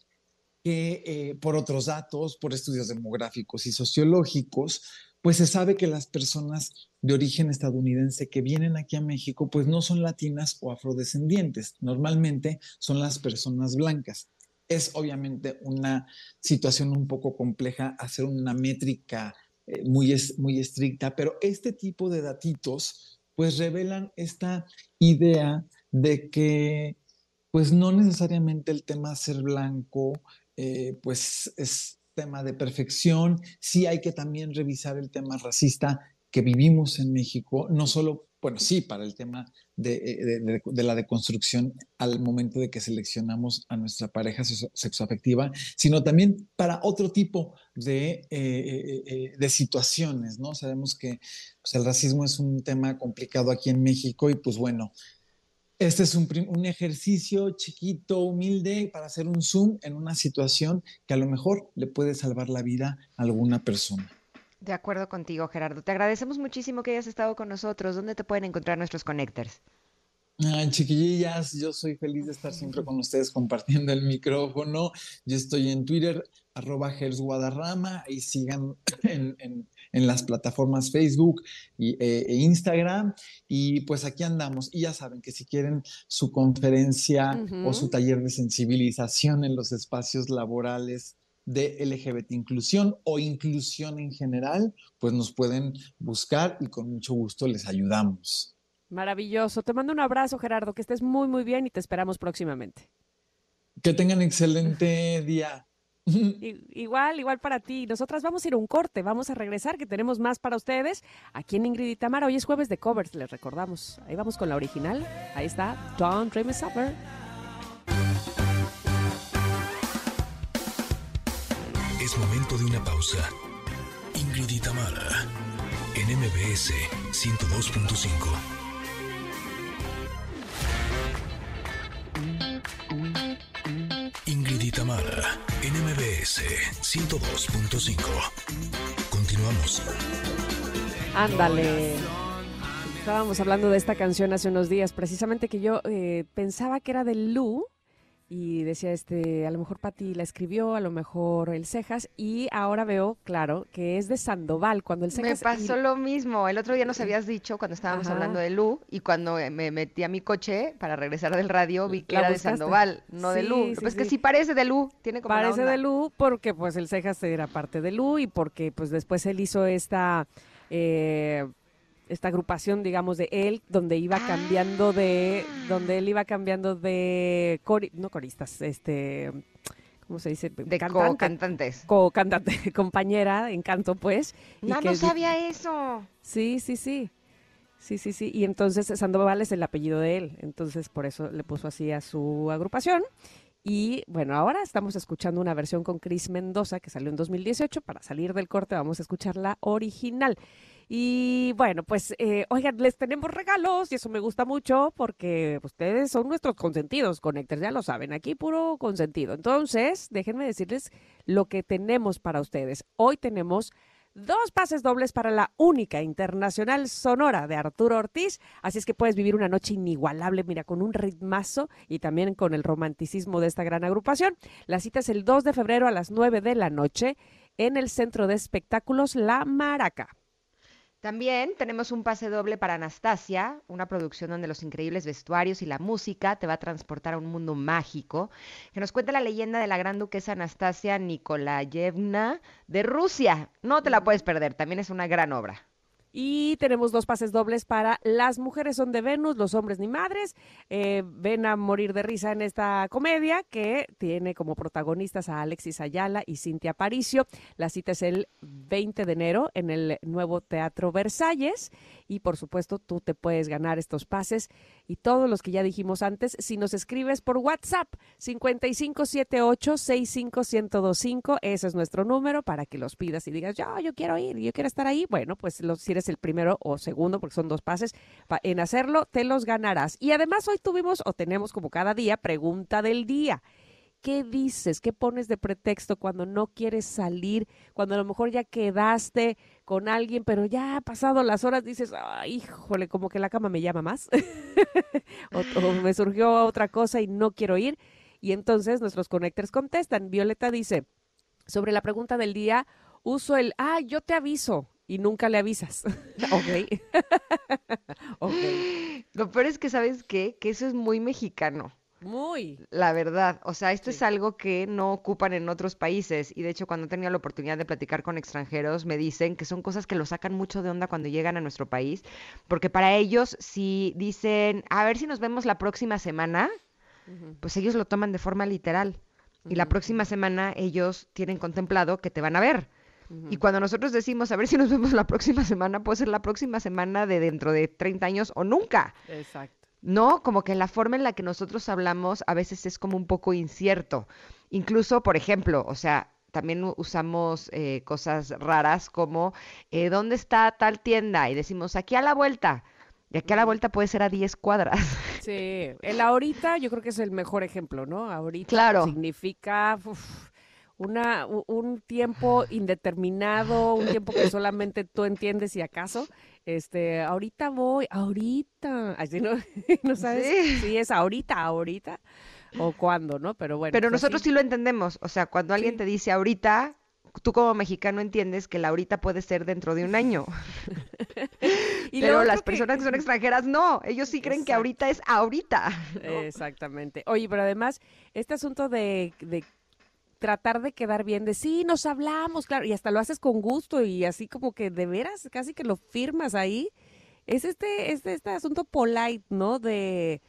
que por otros datos, por estudios demográficos y sociológicos, pues se sabe que las personas de origen estadounidense que vienen aquí a México, pues no son latinas o afrodescendientes, normalmente son las personas blancas. Es obviamente una situación un poco compleja hacer una métrica eh, muy, muy estricta, pero este tipo de datitos pues revelan esta idea de que pues no necesariamente el tema ser blanco eh, pues es tema de perfección, sí hay que también revisar el tema racista que vivimos en México, no solo, bueno, sí, para el tema de, eh, la deconstrucción al momento de que seleccionamos a nuestra pareja sexoafectiva, sino también para otro tipo de, eh, de situaciones, ¿no? Sabemos que pues, el racismo es un tema complicado aquí en México y pues bueno, este es un, un, ejercicio chiquito, humilde, para hacer un zoom en una situación que a lo mejor le puede salvar la vida a alguna persona. De acuerdo contigo, Gerardo. Te agradecemos muchísimo que hayas estado con nosotros. ¿Dónde te pueden encontrar nuestros connectors? Ay, chiquillas, yo soy feliz de estar siempre con ustedes compartiendo el micrófono. Yo estoy en Twitter, arroba Guadarrama, y sigan en, las plataformas Facebook y, e, e Instagram. Y pues aquí andamos. Y ya saben que si quieren su conferencia o su taller de sensibilización en los espacios laborales de LGBT inclusión o inclusión en general, pues nos pueden buscar y con mucho gusto les ayudamos. Maravilloso. Te mando un abrazo, Gerardo, que estés muy, muy bien y te esperamos próximamente. Que tengan excelente día. Igual, igual para ti. Nosotras vamos a ir a un corte, vamos a regresar, que tenemos más para ustedes. Aquí en Ingrid y Tamara, hoy es jueves de covers, les recordamos. Ahí vamos con la original. Ahí está, Don't Dream Is Over. Es momento de una pausa. Ingrid y Tamara, en MBS 102.5. Ingrid y Tamara, NMBS 102.5. Continuamos. Ándale. Estábamos hablando de esta canción hace unos días, precisamente que yo eh, pensaba que era de Lu, y decía, este, a lo mejor Pati la escribió, a lo mejor el Cejas, y ahora veo, claro, que es de Sandoval, cuando el Cejas... Me pasó lo mismo, el otro día nos habías dicho cuando estábamos hablando de Lu, y cuando me metí a mi coche para regresar del radio, vi que era de Sandoval, no de Lu. pues que sí. parece de Lu, tiene como Parece de Lu porque pues el Cejas era parte de Lu, y porque pues después él hizo esta... Eh, esta agrupación, digamos, de él, donde iba cambiando de, donde él iba cambiando de, no coristas, este, ¿cómo se dice? De co-cantantes. Co-cantante, (laughs) compañera en canto, pues. No, no sabía eso. Sí, sí, sí. Sí, sí, sí. Y entonces Sandoval es el apellido de él. Entonces por eso le puso así a su agrupación. Y bueno, ahora estamos escuchando una versión con Chris Mendoza que salió en 2018. Para salir del corte vamos a escuchar la original. Y bueno, pues eh, oigan, les tenemos regalos y eso me gusta mucho porque ustedes son nuestros consentidos, Connectors, ya lo saben, aquí puro consentido. Entonces, déjenme decirles lo que tenemos para ustedes. Hoy tenemos dos pases dobles para la única internacional sonora de Arturo Ortiz. Así es que puedes vivir una noche inigualable, mira, con un ritmazo y también con el romanticismo de esta gran agrupación. La cita es el 2 de febrero a las 9 de la noche en el Centro de Espectáculos La Maraca. También tenemos un pase doble para Anastasia, una producción donde los increíbles vestuarios y la música te va a transportar a un mundo mágico, que nos cuenta la leyenda de la gran duquesa Anastasia Nikolayevna de Rusia. No te la puedes perder, también es una gran obra. Y tenemos dos pases dobles para Las mujeres son de Venus, los hombres ni madres. Eh, ven a morir de risa en esta comedia que tiene como protagonistas a Alexis Ayala y Cintia Paricio. La cita es el 20 de enero en el nuevo Teatro Versalles. Y por supuesto, tú te puedes ganar estos pases y todos los que ya dijimos antes si nos escribes por WhatsApp 5578-65125. Ese es nuestro número para que los pidas y digas, yo, yo quiero ir, yo quiero estar ahí. Bueno, pues si eres el primero o segundo, porque son dos pases, en hacerlo te los ganarás. Y además hoy tuvimos o tenemos como cada día pregunta del día. ¿Qué dices? ¿Qué pones de pretexto cuando no quieres salir? Cuando a lo mejor ya quedaste con alguien, pero ya ha pasado las horas, dices, Ay, híjole, como que la cama me llama más. (laughs) o, me surgió otra cosa y no quiero ir. Y entonces nuestros conectores contestan. Violeta dice, sobre la pregunta del día, uso el, ah, yo te aviso y nunca le avisas. (laughs) ok. (laughs) ok. Lo peor es que, ¿sabes qué? Que eso es muy mexicano. Muy. La verdad, o sea, esto es algo que no ocupan en otros países y de hecho cuando he tenido la oportunidad de platicar con extranjeros me dicen que son cosas que lo sacan mucho de onda cuando llegan a nuestro país, porque para ellos si dicen, a ver si nos vemos la próxima semana, pues ellos lo toman de forma literal. Y la próxima semana ellos tienen contemplado que te van a ver. Y cuando nosotros decimos, a ver si nos vemos la próxima semana, puede ser la próxima semana de dentro de 30 años o nunca. Exacto. ¿No? Como que la forma en la que nosotros hablamos a veces es como un poco incierto. Incluso, por ejemplo, o sea, también usamos eh, cosas raras como eh, ¿dónde está tal tienda? Y decimos aquí a la vuelta. Y aquí a la vuelta puede ser a 10 cuadras. Sí, el ahorita yo creo que es el mejor ejemplo, ¿no? Ahorita Claro. significa uf, una, un tiempo indeterminado, un tiempo que solamente tú entiendes si acaso. Este, ahorita voy, ahorita. Así no, (laughs) no sabes Sí. si es ahorita, ahorita o cuándo, ¿no? Pero bueno. Pero pues nosotros así. sí lo entendemos. O sea, cuando alguien Sí. te dice ahorita, tú como mexicano entiendes que la ahorita puede ser dentro de un año. (laughs) Y Pero las personas que son extranjeras no. Ellos sí creen que ahorita es ahorita. (laughs) Exactamente. Oye, pero además, este asunto de, de tratar de quedar bien, de sí, nos hablamos, claro, y hasta lo haces con gusto y así como que de veras, casi que lo firmas ahí, es este, este, este asunto polite, ¿no? De,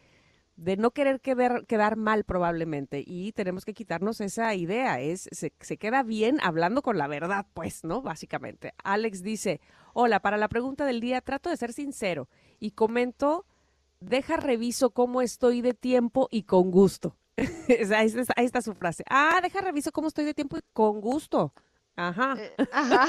de no querer quedar, quedar mal probablemente y tenemos que quitarnos esa idea, es, se, se queda bien hablando con la verdad, pues, ¿no? Básicamente. Alex dice, hola, para la pregunta del día trato de ser sincero y comento deja reviso cómo estoy de tiempo y con gusto. (laughs) Ahí, está, ahí está su frase. Ah, deja reviso cómo estoy de tiempo y con gusto. Ajá. Eh, Ajá.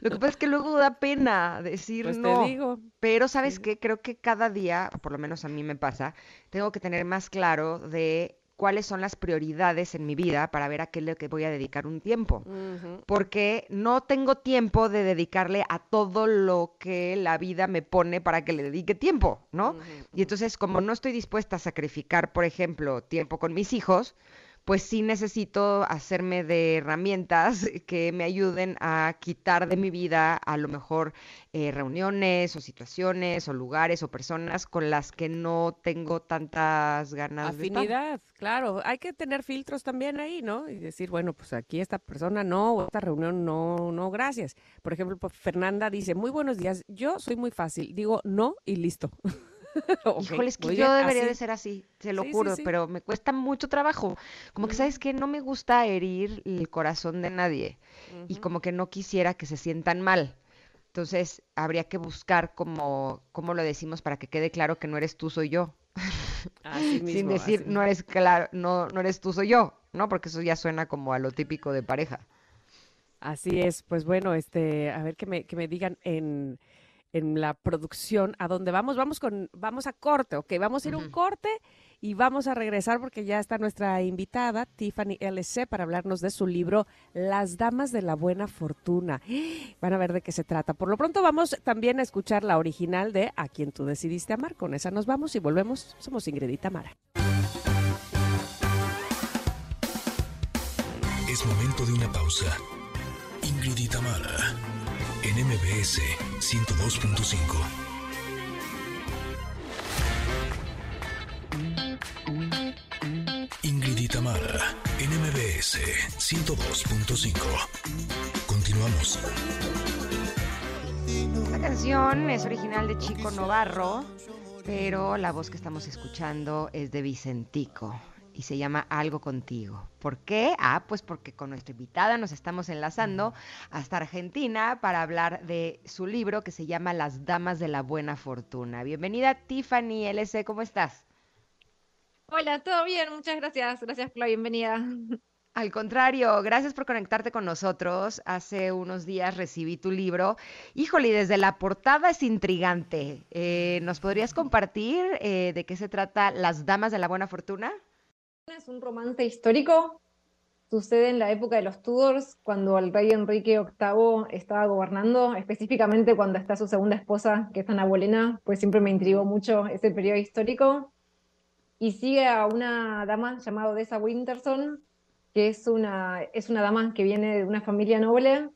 Lo que pasa es que luego da pena decir Pues no. te digo. Pero ¿sabes qué? Creo que cada día, por lo menos a mí me pasa, tengo que tener más claro de cuáles son las prioridades en mi vida para ver a qué le que voy a dedicar un tiempo. Porque no tengo tiempo de dedicarle a todo lo que la vida me pone para que le dedique tiempo, ¿no? Y entonces, como no estoy dispuesta a sacrificar, por ejemplo, tiempo con mis hijos, pues sí necesito hacerme de herramientas (laughs) que me ayuden a quitar de mi vida a lo mejor eh, reuniones o situaciones o lugares o personas con las que no tengo tantas ganas de. Afinidad, claro. Hay que tener filtros también ahí, ¿no? Y decir, bueno, pues aquí esta persona no, o esta reunión no, no, gracias. Por ejemplo, Fernanda dice, muy buenos días. Yo soy muy fácil. Digo no y listo. (laughs) (laughs) Ok, Híjole, es que yo bien, debería así. de ser así, te lo Sí, juro, sí. pero me cuesta mucho trabajo. Como que, ¿sabes qué? No me gusta herir el corazón de nadie y como que no quisiera que se sientan mal. Entonces, habría que buscar como, cómo lo decimos para que quede claro que no eres tú, soy yo. (laughs) Así Sin mismo, decir, así. no eres claro, no, no eres tú, soy yo, ¿no? Porque eso ya suena como a lo típico de pareja. Así es, pues bueno, este, a ver que me, que me digan en, en la producción a dónde vamos. Vamos con, vamos a corte, ok, vamos a ir a un corte y vamos a regresar porque ya está nuestra invitada, Tiffany LC, para hablarnos de su libro Las Damas de la Buena Fortuna. (gasps) Van a ver de qué se trata. Por lo pronto vamos también a escuchar la original de A quien tú decidiste amar. Con esa nos vamos y volvemos. Somos Ingrid y Tamara. Es momento de una pausa. Ingrid y Tamara, en MBS 102.5. Ingrid y Tamara, en MBS 102.5. Continuamos. Esta canción es original de Chico Novarro, pero la voz que estamos escuchando es de Vicentico y se llama Algo contigo. ¿Por qué? Ah, pues porque con nuestra invitada nos estamos enlazando hasta Argentina para hablar de su libro que se llama Las Damas de la Buena Fortuna. Bienvenida Tiffany LC, ¿cómo estás? Hola, ¿todo bien? Muchas gracias. Gracias por la bienvenida. Al contrario, gracias por conectarte con nosotros. Hace unos días recibí tu libro. Híjole, desde la portada es intrigante. Eh, ¿nos podrías compartir eh, de qué se trata Las Damas de la Buena Fortuna? Es un romance histórico. Sucede en la época de los Tudors, cuando el rey Enrique VIII estaba gobernando, específicamente cuando está su segunda esposa, que es Ana Bolena, pues siempre me intrigó mucho ese periodo histórico. Y sigue a una dama llamada Odessa Winterson, que es una, es una dama que viene de una familia noble.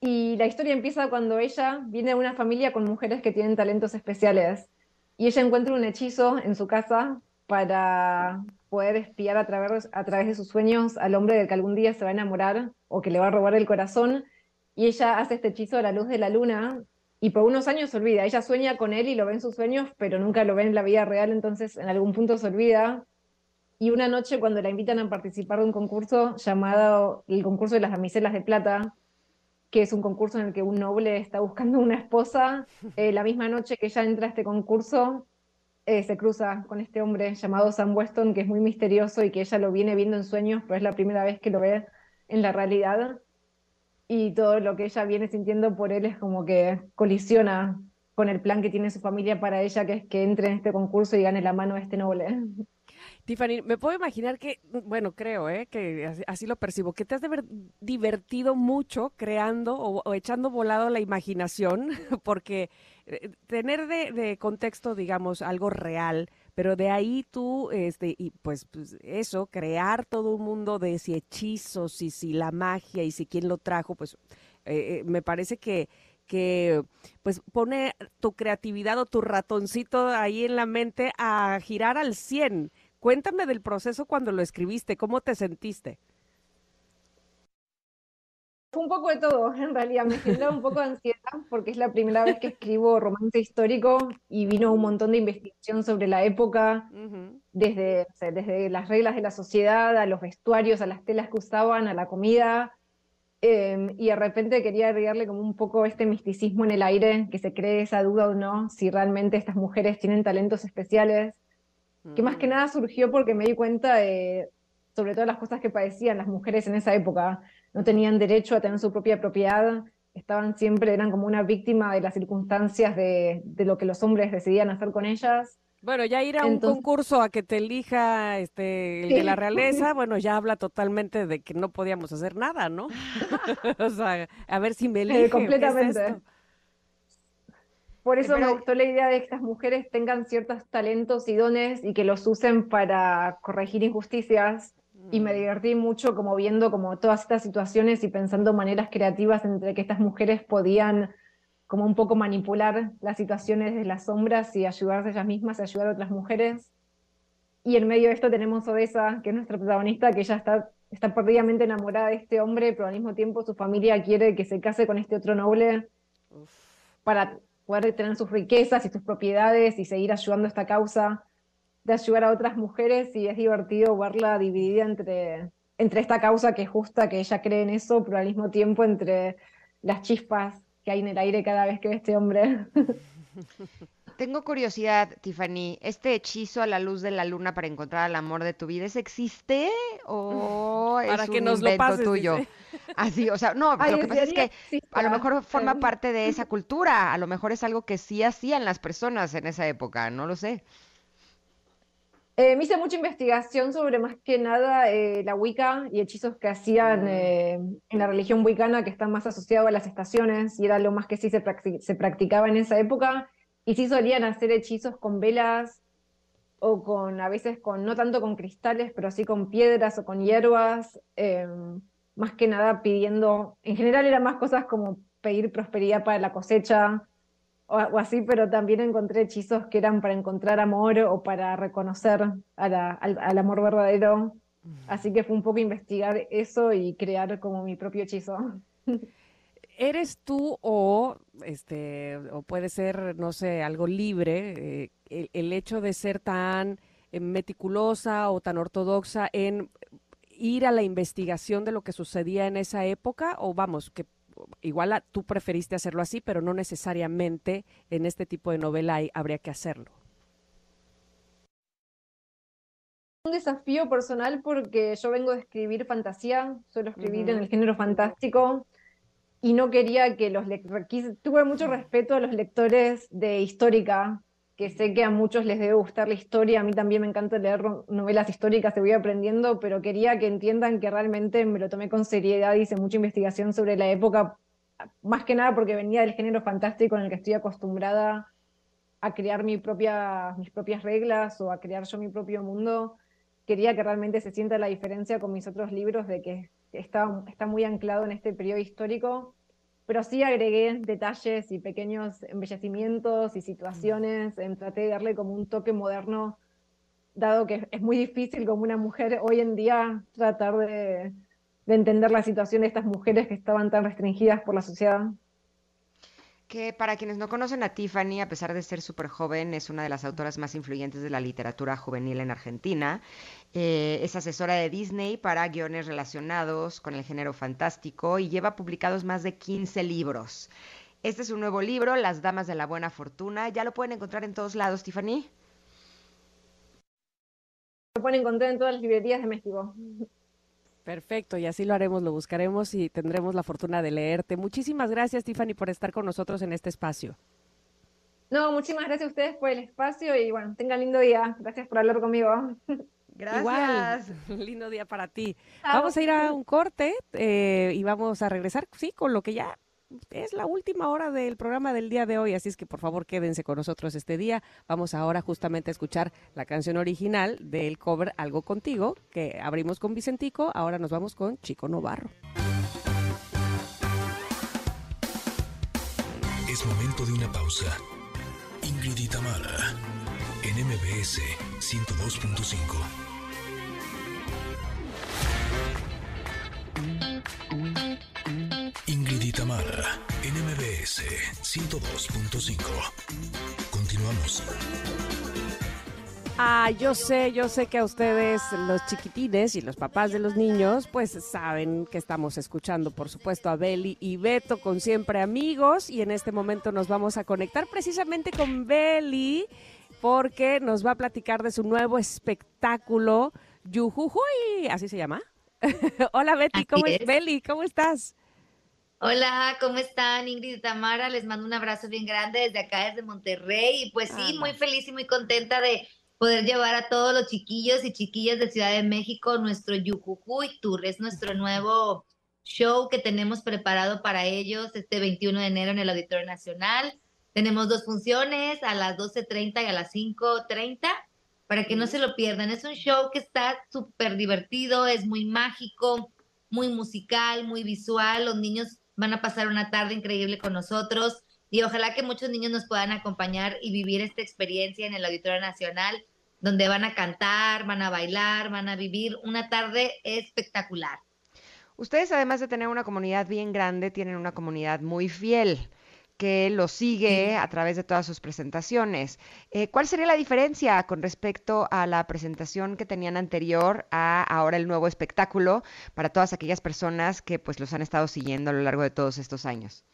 Y la historia empieza cuando ella viene de una familia con mujeres que tienen talentos especiales. y ella encuentra un hechizo en su casa para poder espiar a través, a través de sus sueños al hombre del que algún día se va a enamorar o que le va a robar el corazón. Y ella hace este hechizo a la luz de la luna y por unos años se olvida. Ella sueña con él y lo ve en sus sueños, pero nunca lo ve en la vida real, entonces en algún punto se olvida. Y una noche cuando la invitan a participar de un concurso llamado el concurso de las damiselas de plata, que es un concurso en el que un noble está buscando una esposa, eh, la misma noche que ella entra a este concurso, eh, se cruza con este hombre llamado Sam Weston, que es muy misterioso y que ella lo viene viendo en sueños, pero es la primera vez que lo ve en la realidad y todo lo que ella viene sintiendo por él es como que colisiona con el plan que tiene su familia para ella, que es que entre en este concurso y gane la mano a este noble. Tiffany, me puedo imaginar que, bueno, creo, ¿eh? que así, lo percibo, que te has de divertido mucho creando o, echando volado la imaginación, (laughs) porque eh, tener de, contexto, digamos, algo real, pero de ahí tú, este, y pues, pues, eso, crear todo un mundo de si hechizos y si la magia y si quién lo trajo, pues eh, eh, me parece que, que pues pone tu creatividad o tu ratoncito ahí en la mente a girar al 100. Cuéntame del proceso cuando lo escribiste, ¿cómo te sentiste? Fue un poco de todo, (laughs) en realidad. Me generó un poco de ansiedad porque es la primera vez que escribo romance histórico y vino un montón de investigación sobre la época, desde, desde las reglas de la sociedad, a los vestuarios, a las telas que usaban, a la comida. Em, y de repente quería agregarle como un poco este misticismo en el aire, que se cree esa duda o no, si realmente estas mujeres tienen talentos especiales, que más que nada surgió porque me di cuenta de, sobre todo las cosas que padecían las mujeres en esa época no tenían derecho a tener su propia propiedad, estaban siempre, eran como una víctima de las circunstancias de, lo que los hombres decidían hacer con ellas. Bueno, ya ir a un concurso a que te elija este, el de la realeza, bueno, ya habla totalmente de que no podíamos hacer nada, ¿no? (laughs) (laughs) o sea, a ver si me elige. completamente. Por eso me gustó la idea de que estas mujeres tengan ciertos talentos y dones y que los usen para corregir injusticias y me divertí mucho como viendo como todas estas situaciones y pensando maneras creativas entre que estas mujeres podían como un poco manipular las situaciones de las sombras y ayudarse ellas mismas y ayudar a otras mujeres. Y en medio de esto tenemos Odessa, que es nuestra protagonista, que ella está, está perdidamente enamorada de este hombre, pero al mismo tiempo su familia quiere que se case con este otro noble para poder tener sus riquezas y sus propiedades y seguir ayudando a esta causa de ayudar a otras mujeres y es divertido verla dividida entre, entre esta causa que es justa, que ella cree en eso, pero al mismo tiempo entre las chispas que hay en el aire cada vez que ve este hombre. (laughs) Tengo curiosidad, Tiffany, ¿este hechizo a la luz de la luna para encontrar al amor de tu vida, existe o (laughs) es un nos invento tuyo? (laughs) Así, o sea, no, lo que pasa es que a lo mejor forma parte de esa cultura, a lo mejor es algo que sí hacían las personas en esa época, no lo sé. Eh, me hice mucha investigación sobre más que nada eh, la Wicca y hechizos que hacían mm. eh, en la religión wicana que están más asociados a las estaciones y era lo más que sí se, se practicaba en esa época y sí solían hacer hechizos con velas o con a veces con no tanto con cristales pero sí con piedras o con hierbas más que nada pidiendo en general eran más cosas como pedir prosperidad para la cosecha o, así, pero también encontré hechizos que eran para encontrar amor o para reconocer al, amor verdadero. Así que fue un poco investigar eso y crear como mi propio hechizo. ¿Eres tú o, este, o puede ser, no sé, algo libre, eh, el, hecho de ser tan eh, meticulosa o tan ortodoxa en ir a la investigación de lo que sucedía en esa época? O vamos, que igual tú preferiste hacerlo así, pero no necesariamente en este tipo de novela habría que hacerlo. Un desafío personal porque yo vengo de escribir fantasía, suelo escribir en el género fantástico y no quería que los lectores, tuve mucho respeto a los lectores de histórica, que sé que a muchos les debe gustar la historia, a mí también me encanta leer novelas históricas, te voy aprendiendo, pero quería que entiendan que realmente me lo tomé con seriedad, hice mucha investigación sobre la época, más que nada porque venía del género fantástico en el que estoy acostumbrada a crear mis propias reglas o a crear yo mi propio mundo. Quería que realmente se sienta la diferencia con mis otros libros de que está, está muy anclado en este periodo histórico pero sí agregué detalles y pequeños embellecimientos y situaciones, traté de darle como un toque moderno, dado que es muy difícil como una mujer hoy en día tratar de, de entender la situación de estas mujeres que estaban tan restringidas por la sociedad que para quienes no conocen a Tiffany, a pesar de ser súper joven, es una de las autoras más influyentes de la literatura juvenil en Argentina. Eh, es asesora de Disney para guiones relacionados con el género fantástico y lleva publicados más de 15 libros. Este es un nuevo libro, Las Damas de la Buena Fortuna. Ya lo pueden encontrar en todos lados, Tiffany. Lo pueden encontrar en todas las librerías de México. Perfecto, y así lo haremos, lo buscaremos y tendremos la fortuna de leerte. Muchísimas gracias, Tiffany, por estar con nosotros en este espacio. No, muchísimas gracias a ustedes por el espacio y bueno, tengan lindo día. Gracias por hablar conmigo. (laughs) Gracias. Igual, (laughs) lindo día para ti. Vamos a ir a un corte eh, y vamos a regresar, sí, con lo que ya es la última hora del programa del día de hoy, así es que por favor quédense con nosotros este día. Vamos ahora justamente a escuchar la canción original del cover Algo Contigo, que abrimos con Vicentico, ahora nos vamos con Chico Novarro. Es momento de una pausa. Ingrid y en MBS 102.5. en MBS 102.5. Continuamos. Ah, yo sé, yo sé que a ustedes, los chiquitines y los papás de los niños, pues saben que estamos escuchando, por supuesto, a Beli y Beto con Siempre Amigos. Y en este momento nos vamos a conectar precisamente con Beli, porque nos va a platicar de su nuevo espectáculo, Yujujuy, así se llama. (laughs) Hola Betty, ¿cómo es Beli? ¿Cómo estás? Hola, ¿cómo están Ingrid y Tamara? Les mando un abrazo bien grande desde acá, desde Monterrey. Y pues sí, muy feliz y muy contenta de poder llevar a todos los chiquillos y chiquillas de Ciudad de México nuestro Yujujuy Tour. Es nuestro nuevo show que tenemos preparado para ellos este 21 de enero en el Auditorio Nacional. Tenemos dos funciones, a las 12.30 y a las 5.30, para que no se lo pierdan. Es un show que está súper divertido, es muy mágico, muy musical, muy visual. Los niños van a pasar una tarde increíble con nosotros y ojalá que muchos niños nos puedan acompañar y vivir esta experiencia en el Auditorio Nacional, donde van a cantar, van a bailar, van a vivir una tarde espectacular. Ustedes, además de tener una comunidad bien grande, tienen una comunidad muy fiel que lo sigue a través de todas sus presentaciones. Eh, ¿Cuál sería la diferencia con respecto a la presentación que tenían anterior a ahora el nuevo espectáculo para todas aquellas personas que pues los han estado siguiendo a lo largo de todos estos años?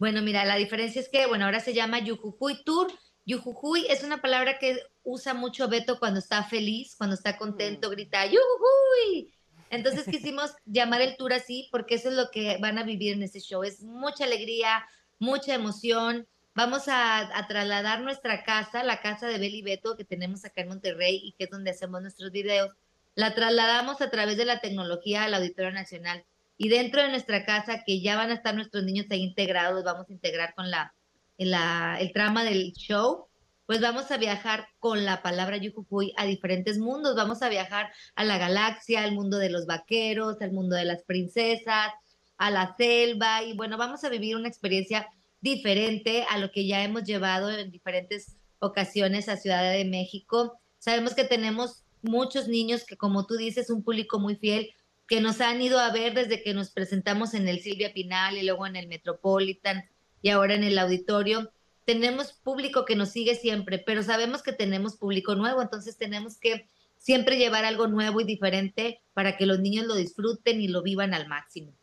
Bueno, mira, la diferencia es que, bueno, ahora se llama Yujujuy Tour. Yujujuy es una palabra que usa mucho Beto cuando está feliz, cuando está contento, mm. grita Yujujuy. Entonces (laughs) quisimos llamar el tour así porque eso es lo que van a vivir en este show. Es mucha alegría, mucha emoción. Vamos a, trasladar nuestra casa, la casa de Beli Beto que tenemos acá en Monterrey y que es donde hacemos nuestros videos. La trasladamos a través de la tecnología al Auditorio Nacional. Y dentro de nuestra casa, que ya van a estar nuestros niños ahí integrados, vamos a integrar con la, el trama del show, pues vamos a viajar con la palabra Yujujuy a diferentes mundos. Vamos a viajar a la galaxia, al mundo de los vaqueros, al mundo de las princesas, a la selva y bueno, vamos a vivir una experiencia diferente a lo que ya hemos llevado en diferentes ocasiones a Ciudad de México. Sabemos que tenemos muchos niños que, como tú dices, un público muy fiel, que nos han ido a ver desde que nos presentamos en el Silvia Pinal y luego en el Metropolitan y ahora en el auditorio. Tenemos público que nos sigue siempre, pero sabemos que tenemos público nuevo, entonces tenemos que siempre llevar algo nuevo y diferente para que los niños lo disfruten y lo vivan al máximo.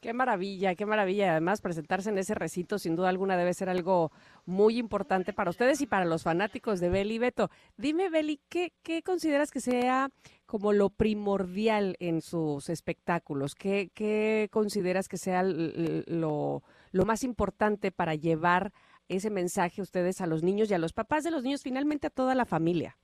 Qué maravilla, qué maravilla. Además, presentarse en ese recinto sin duda alguna debe ser algo muy importante para ustedes y para los fanáticos de Beli Beto. Dime, Beli, ¿qué, ¿qué, consideras que sea como lo primordial en sus espectáculos? ¿Qué, qué consideras que sea lo, lo más importante para llevar ese mensaje a ustedes a los niños y a los papás de los niños, finalmente a toda la familia?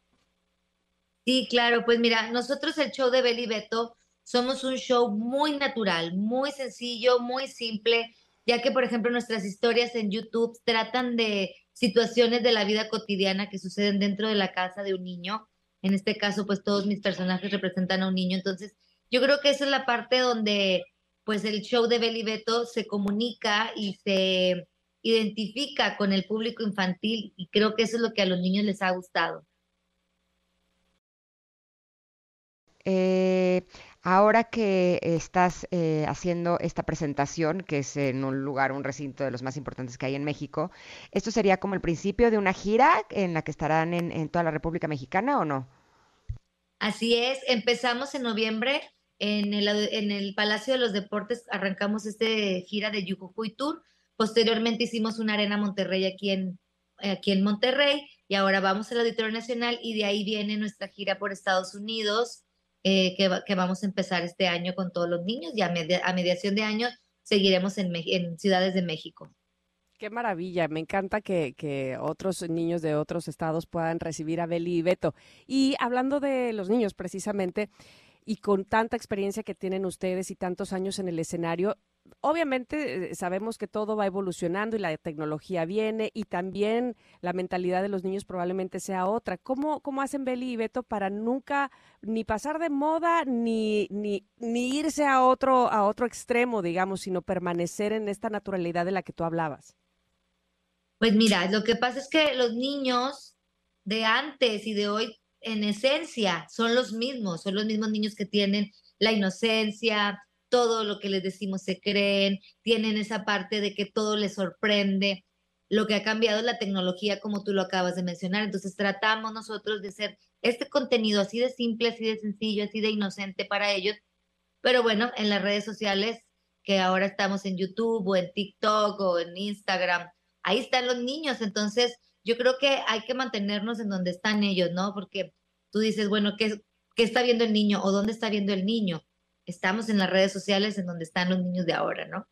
Sí, claro, pues mira, nosotros el show de Beli Beto somos un show muy natural, muy sencillo, muy simple, ya que, por ejemplo, nuestras historias en YouTube tratan de situaciones de la vida cotidiana que suceden dentro de la casa de un niño. En este caso, pues todos mis personajes representan a un niño. Entonces, yo creo que esa es la parte donde pues el show de Beli Beto se comunica y se identifica con el público infantil y creo que eso es lo que a los niños les ha gustado. Eh, ahora que estás eh, haciendo esta presentación, que es en un lugar, un recinto de los más importantes que hay en México, ¿esto sería como el principio de una gira en la que estarán en, toda la República Mexicana o no? Así es, empezamos en noviembre en el, en el Palacio de los Deportes, arrancamos este gira de Yucucuy Tour, posteriormente hicimos una arena Monterrey aquí en, aquí en Monterrey y ahora vamos al Auditorio Nacional y de ahí viene nuestra gira por Estados Unidos, eh, que, que, vamos a empezar este año con todos los niños y a, a mediación de año seguiremos en, en, ciudades de México. Qué maravilla, me encanta que, que, otros niños de otros estados puedan recibir a Beli y Beto. Y hablando de los niños precisamente, y con tanta experiencia que tienen ustedes y tantos años en el escenario, obviamente eh, sabemos que todo va evolucionando y la tecnología viene y también la mentalidad de los niños probablemente sea otra. ¿Cómo, cómo hacen Beli y Beto para nunca ni pasar de moda ni, ni, ni irse a otro, a otro extremo, digamos, sino permanecer en esta naturalidad de la que tú hablabas? Pues mira, lo que pasa es que los niños de antes y de hoy, en esencia, son los mismos, son los mismos niños que tienen la inocencia, todo lo que les decimos se creen, tienen esa parte de que todo les sorprende. Lo que ha cambiado es la tecnología, como tú lo acabas de mencionar. Entonces tratamos nosotros de hacer este contenido así de simple, así de sencillo, así de inocente para ellos. Pero bueno, en las redes sociales, que ahora estamos en YouTube o en TikTok o en Instagram, ahí están los niños. Entonces yo creo que hay que mantenernos en donde están ellos, ¿no? Porque tú dices, bueno, ¿qué, qué está viendo el niño o dónde está viendo el niño? Estamos en las redes sociales en donde están los niños de ahora, ¿no?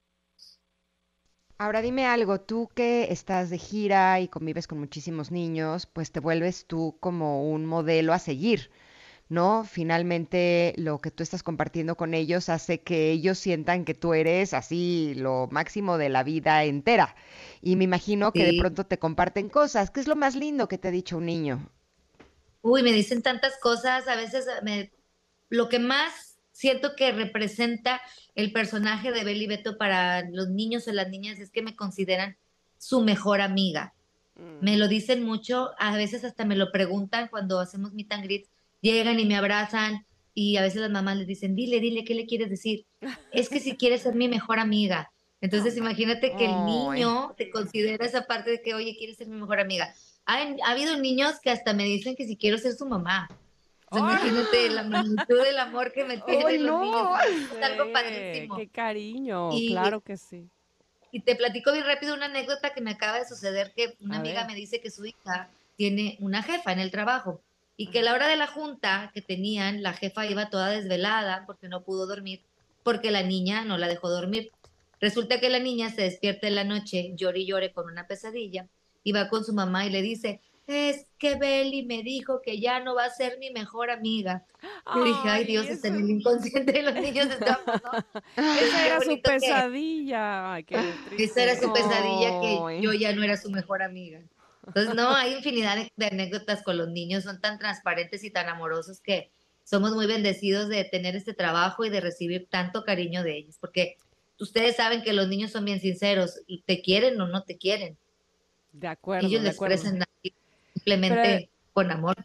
Ahora dime algo, tú que estás de gira y convives con muchísimos niños, pues te vuelves tú como un modelo a seguir, ¿no? Finalmente lo que tú estás compartiendo con ellos hace que ellos sientan que tú eres así lo máximo de la vida entera. Y me imagino que de pronto te comparten cosas. ¿Qué es lo más lindo que te ha dicho un niño? Uy, me dicen tantas cosas, a veces me... lo que más siento que representa el personaje de Beli Beto para los niños o las niñas es que me consideran su mejor amiga. Mm. Me lo dicen mucho, a veces hasta me lo preguntan cuando hacemos meet and greet, llegan y me abrazan y a veces las mamás les dicen, dile, dile, ¿qué le quieres decir? es que si quieres ser mi mejor amiga. Entonces imagínate que el niño te considera esa parte de que, oye, quieres ser mi mejor amiga. Ha, ha habido niños que hasta me dicen que si quiero ser su mamá imagínate la magnitud del amor que me tienen los niños. Es algo padrísimo. Qué cariño, claro que sí. Y te platico bien rápido una anécdota que me acaba de suceder, que una amiga me dice que su hija tiene una jefa en el trabajo y que a la hora de la junta que tenían, la jefa iba toda desvelada porque no pudo dormir, porque la niña no la dejó dormir. Resulta que la niña se despierta en la noche, llore y llore con una pesadilla, y va con su mamá y le dice, es que Beli me dijo que ya no va a ser mi mejor amiga. Yo dije, ay Dios, está en el inconsciente de los niños estamos, ¿no? (laughs) Esa era su pesadilla. Ay, (laughs) Esa era su pesadilla que yo ya no era su mejor amiga. Entonces, no, hay infinidad de anécdotas con los niños, son tan transparentes y tan amorosos que somos muy bendecidos de tener este trabajo y de recibir tanto cariño de ellos, porque ustedes saben que los niños son bien sinceros y te quieren o no te quieren. De acuerdo. Ellos de les expresan simplemente con amor.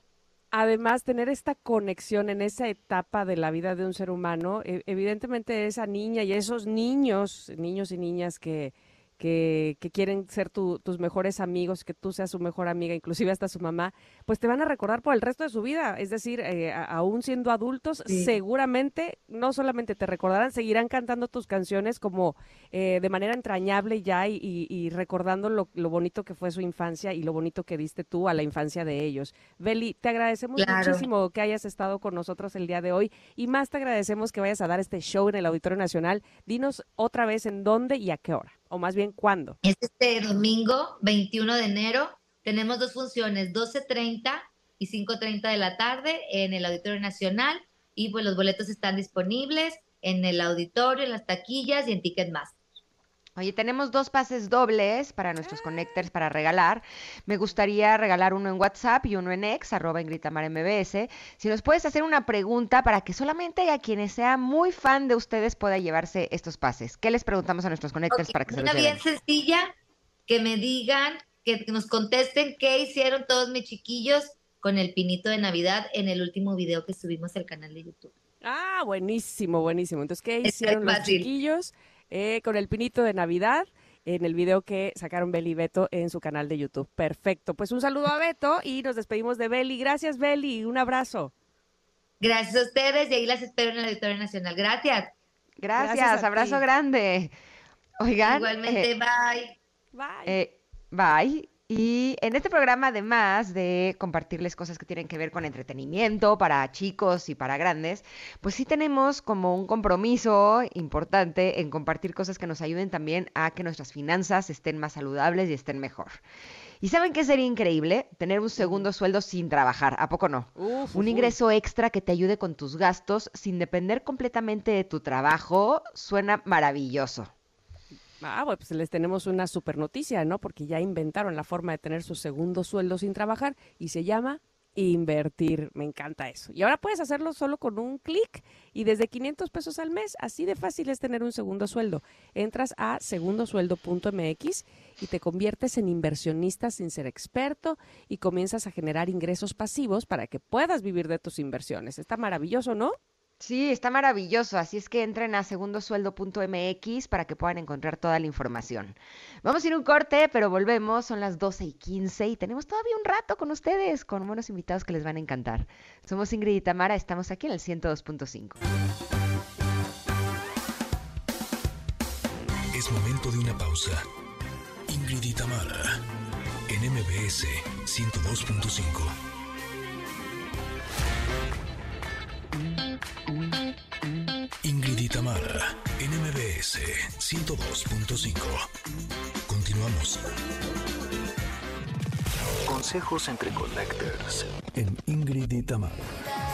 Además, tener esta conexión en esa etapa de la vida de un ser humano, e, evidentemente esa niña y esos niños, niños y niñas que, que, quieren ser tus mejores amigos, que tú seas su mejor amiga, inclusive hasta su mamá, pues te van a recordar por el resto de su vida. Es decir, eh, aún siendo adultos, seguramente no solamente te recordarán, seguirán cantando tus canciones como eh, de manera entrañable ya y, recordando lo, bonito que fue su infancia y lo bonito que diste tú a la infancia de ellos. Beli, te agradecemos muchísimo que hayas estado con nosotros el día de hoy y más te agradecemos que vayas a dar este show en el Auditorio Nacional. Dinos otra vez en dónde y a qué hora o más bien cuándo? Es este domingo 21 de enero. Tenemos dos funciones, 12.30 y 5.30 de la tarde en el Auditorio Nacional y pues los boletos están disponibles en el auditorio, en las taquillas y en Ticketmaster. Oye, tenemos dos pases dobles para nuestros connectors para regalar. Me gustaría regalar uno en WhatsApp y uno en X, arroba en Gritamar MBS. Si nos puedes hacer una pregunta para que solamente a quienes sea muy fan de ustedes pueda llevarse estos pases. ¿Qué les preguntamos a nuestros connectors para que se Una los bien lleven? sencilla, que me digan, que nos contesten qué hicieron todos mis chiquillos con el pinito de Navidad en el último video que subimos al canal de YouTube. Ah, buenísimo, buenísimo. Entonces, ¿qué hicieron los fácil. chiquillos eh, con el pinito de Navidad en el video que sacaron Beli y Beto en su canal de YouTube? Perfecto. Pues un saludo a Beto y nos despedimos de Beli. Gracias, Beli. Un abrazo. Gracias a ustedes y ahí las espero en la Auditorio Nacional. Gracias. Gracias, abrazo ti. grande. Oigan, Igualmente, eh, bye. Bye. Eh, bye. Y en este programa, además de compartirles cosas que tienen que ver con entretenimiento para chicos y para grandes, pues sí tenemos como un compromiso importante en compartir cosas que nos ayuden también a que nuestras finanzas estén más saludables y estén mejor. ¿Y saben qué sería increíble? Tener un segundo sueldo sin trabajar, ¿a poco no? Uf, Un ingreso extra que te ayude con tus gastos sin depender completamente de tu trabajo suena maravilloso. Ah, pues les tenemos una super noticia, ¿no? Porque ya inventaron la forma de tener su segundo sueldo sin trabajar y se llama invertir. Me encanta eso. Y ahora puedes hacerlo solo con un clic y desde 500 pesos al mes. Así de fácil es tener un segundo sueldo. Entras a segundosueldo.mx y te conviertes en inversionista sin ser experto y comienzas a generar ingresos pasivos para que puedas vivir de tus inversiones. Está maravilloso, ¿no? Sí, está maravilloso. Así es que entren a segundosueldo.mx para que puedan encontrar toda la información. Vamos a ir un corte, pero volvemos. Son las 12 y 15 y tenemos todavía un rato con ustedes, con buenos invitados que les van a encantar. Somos Ingrid y Tamara, estamos aquí en el 102.5. Es momento de una pausa. Ingrid y Tamara, en MBS 102.5. y Tamara, en MBS 102.5. Continuamos. Consejos entre connectors en Ingrid y Tamara.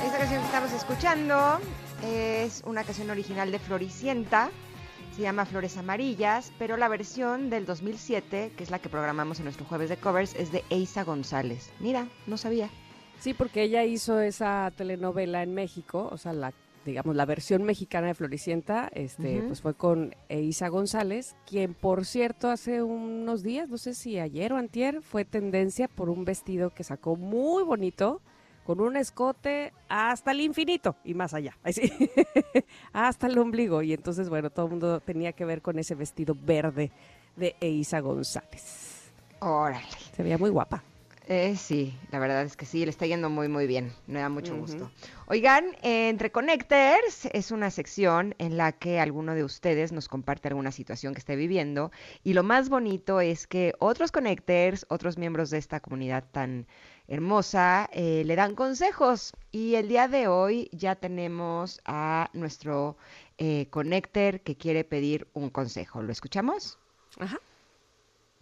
Esta canción que estamos escuchando es una canción original de Floricienta. Se llama Flores Amarillas, pero la versión del 2007, que es la que programamos en nuestro jueves de covers, es de Eisa González. Mira, no sabía. Sí, porque ella hizo esa telenovela en México, o sea, la digamos la versión mexicana de Floricienta, este, pues fue con Isa González, quien por cierto hace unos días, no sé si ayer o antier, fue tendencia por un vestido que sacó muy bonito, con un escote hasta el infinito y más allá, (laughs) Ay, sí. hasta el ombligo. Y entonces, bueno, todo el mundo tenía que ver con ese vestido verde de Eisa González. Órale. Se veía muy guapa. Eh, sí, la verdad es que sí, le está yendo muy, muy bien. Me da mucho gusto. Oigan, eh, entre Connectors es una sección en la que alguno de ustedes nos comparte alguna situación que esté viviendo. Y lo más bonito es que otros Connectors, otros miembros de esta comunidad tan hermosa, eh, le dan consejos. Y el día de hoy ya tenemos a nuestro eh, Connector que quiere pedir un consejo. ¿Lo escuchamos? Ajá.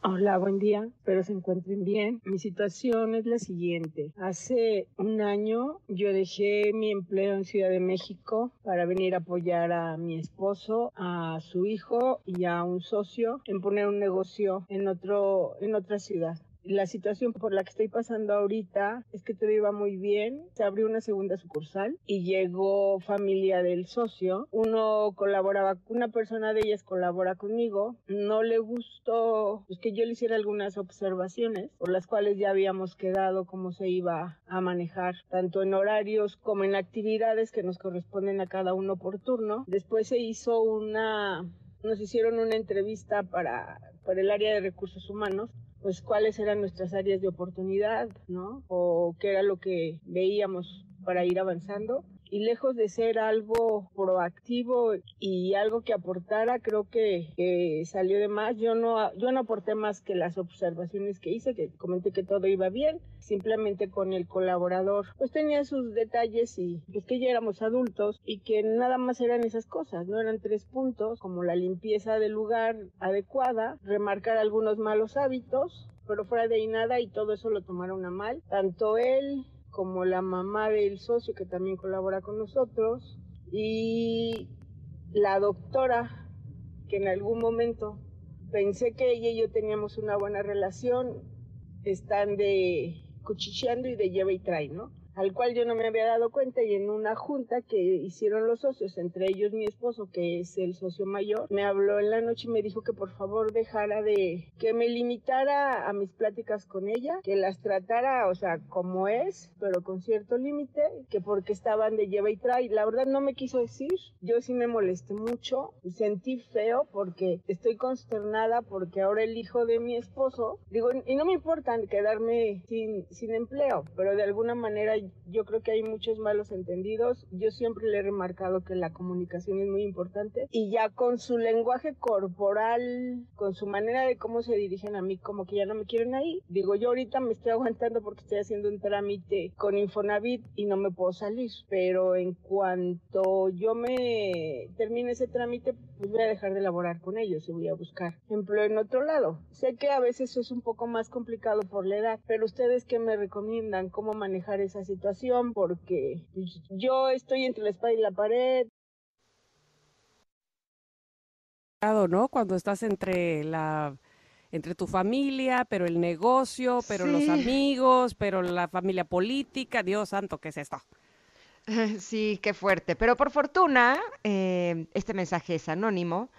Hola, buen día, espero se encuentren bien. Mi situación es la siguiente. Hace un año yo dejé mi empleo en Ciudad de México para venir a apoyar a mi esposo, a su hijo y a un socio en poner un negocio en otro en otra ciudad. La situación por la que estoy pasando ahorita es que todo iba muy bien. Se abrió una segunda sucursal y llegó familia del socio. Uno colaboraba, una persona de ellas colabora conmigo. No le gustó pues, que yo le hiciera algunas observaciones por las cuales ya habíamos quedado cómo se iba a manejar, tanto en horarios como en actividades que nos corresponden a cada uno por turno. Después se hizo una, nos hicieron una entrevista para, para el área de recursos humanos pues cuáles eran nuestras áreas de oportunidad, ¿no? O qué era lo que veíamos para ir avanzando. Y lejos de ser algo proactivo y algo que aportara, creo que, salió de más. Yo no, yo no aporté más que las observaciones que hice, que comenté que todo iba bien. Simplemente con el colaborador, pues tenía sus detalles y pues que ya éramos adultos y que nada más eran esas cosas, no eran tres puntos como la limpieza del lugar adecuada, remarcar algunos malos hábitos, pero fuera de nada y todo eso lo tomaron a mal. Tanto él como la mamá del socio que también colabora con nosotros y la doctora que en algún momento pensé que ella y yo teníamos una buena relación, están de cuchicheando y de lleva y trae, ¿no? Al cual yo no me había dado cuenta y en una junta que hicieron los socios, entre ellos mi esposo, que es el socio mayor, me habló en la noche y me dijo que por favor dejara de, que me limitara a mis pláticas con ella, que las tratara, o sea, como es, pero con cierto límite, que porque estaban de lleva y trae. La verdad no me quiso decir, yo sí me molesté mucho, sentí feo porque estoy consternada porque ahora el hijo de mi esposo, digo, y no me importa quedarme sin, sin empleo, pero de alguna manera yo creo que hay muchos malos entendidos. Yo siempre le he remarcado que la comunicación es muy importante y ya con su lenguaje corporal, con su manera de cómo se dirigen a mí, como que ya no me quieren ahí. Digo, yo ahorita me estoy aguantando porque estoy haciendo un trámite con Infonavit y no me puedo salir, pero en cuanto yo me termine ese trámite, pues voy a dejar de elaborar con ellos y voy a buscar empleo en otro lado. Sé que a veces es un poco más complicado por la edad, pero ustedes qué me recomiendan cómo manejar esa situación porque yo estoy entre la espada y la pared. ¿No? Cuando estás entre la entre tu familia, pero el negocio, pero los amigos, pero la familia política, Dios santo, ¿qué es esto? (laughs) Sí, qué fuerte. Pero por fortuna, eh, este mensaje es anónimo,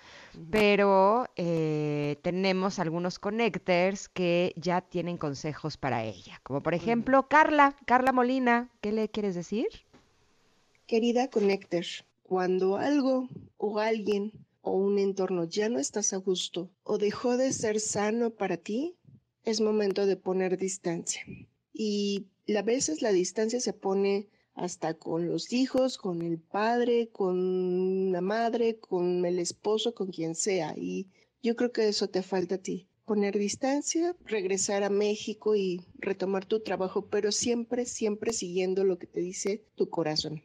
pero eh, tenemos algunos connectors que ya tienen consejos para ella. Como por ejemplo, Carla, Carla Molina, ¿qué le quieres decir? Querida connector, cuando algo o alguien o un entorno ya no estás a gusto o dejó de ser sano para ti, es momento de poner distancia. Y a veces la distancia se pone hasta con los hijos, con el padre, con la madre, con el esposo, con quien sea. Y yo creo que eso te falta a ti. Poner distancia, regresar a México y retomar tu trabajo, pero siempre, siempre siguiendo lo que te dice tu corazón.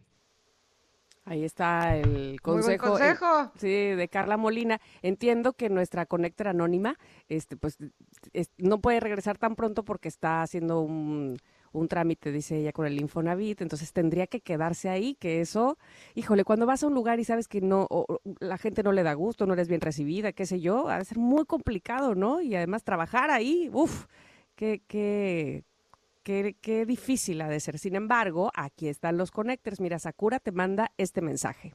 Ahí está el consejo, consejo. sí, de Carla Molina. Entiendo que nuestra conectora anónima, este, pues, no puede regresar tan pronto porque está haciendo un, un trámite, dice ella, con el Infonavit, entonces tendría que quedarse ahí, que eso, híjole, cuando vas a un lugar y sabes que no, la gente no le da gusto, no eres bien recibida, qué sé yo, ha de ser muy complicado, ¿no? Y además trabajar ahí, uff, qué, qué, qué, qué difícil ha de ser. Sin embargo, aquí están los connectors. Mira, Sakura te manda este mensaje.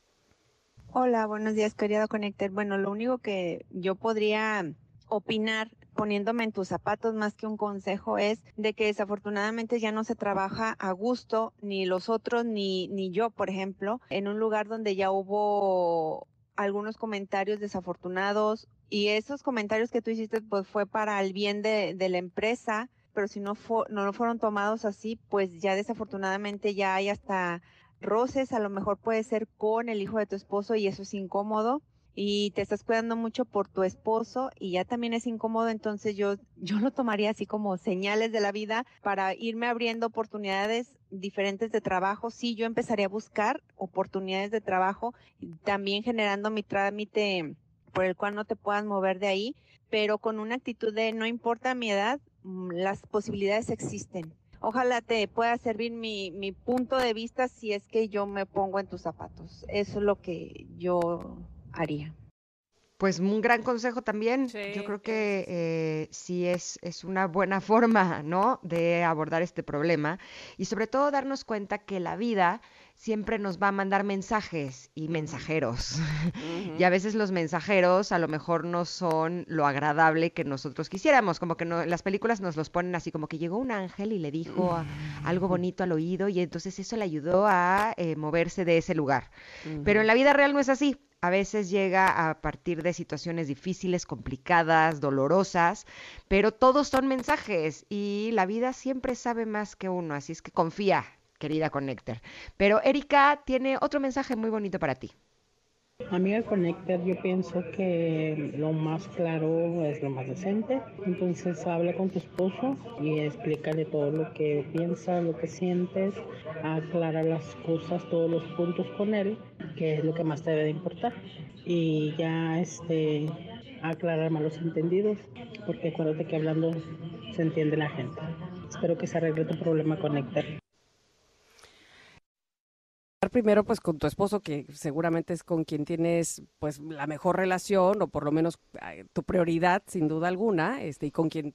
Hola, buenos días, querido Connector. Bueno, lo único que yo podría opinar poniéndome en tus zapatos más que un consejo es de que desafortunadamente ya no se trabaja a gusto, ni los otros, ni, ni yo, por ejemplo, en un lugar donde ya hubo algunos comentarios desafortunados y esos comentarios que tú hiciste pues fue para el bien de, de la empresa, pero si no, no lo fueron tomados así, pues ya desafortunadamente ya hay hasta roces, a lo mejor puede ser con el hijo de tu esposo y eso es incómodo y te estás cuidando mucho por tu esposo y ya también es incómodo, entonces yo, (laughs) yo lo tomaría así como señales de la vida para irme abriendo oportunidades diferentes de trabajo. Sí, yo empezaría a buscar oportunidades de trabajo, también generando mi trámite por el cual no te puedas mover de ahí, pero con una actitud de no importa mi edad, mm, las posibilidades existen. Ojalá te pueda servir mi, mi punto de vista si es que yo me pongo en tus zapatos. Eso es lo que yo haría. Pues un gran consejo también. Yo creo que eh, sí es, es una buena (laughs) forma, ¿no? De abordar este problema y sobre todo darnos cuenta que la vida siempre nos va a mandar mensajes y mensajeros. (laughs) y a veces los mensajeros a lo mejor no son lo agradable que nosotros quisiéramos, como que no, las películas nos los ponen así como que llegó un ángel y le dijo algo bonito al oído y entonces eso le ayudó a eh, moverse de ese lugar. Pero en la vida real no es así a veces llega a partir de situaciones difíciles, complicadas, dolorosas, pero todos son mensajes y la vida siempre sabe más que uno, así es que confía, querida Connector. Pero Erika tiene otro mensaje muy bonito para ti. Amiga Connector, yo pienso que lo más claro es lo más decente. Entonces habla con tu esposo y explícale todo lo que piensas, lo que sientes, aclara las cosas, todos los puntos con él, que es lo que más te debe de importar. Y ya este aclarar malos entendidos, porque acuérdate que hablando se entiende la gente. Espero que se arregle tu problema Connector primero pues con tu esposo, que seguramente es con quien tienes pues la mejor relación o por lo menos eh, tu prioridad sin duda alguna, este, y con quien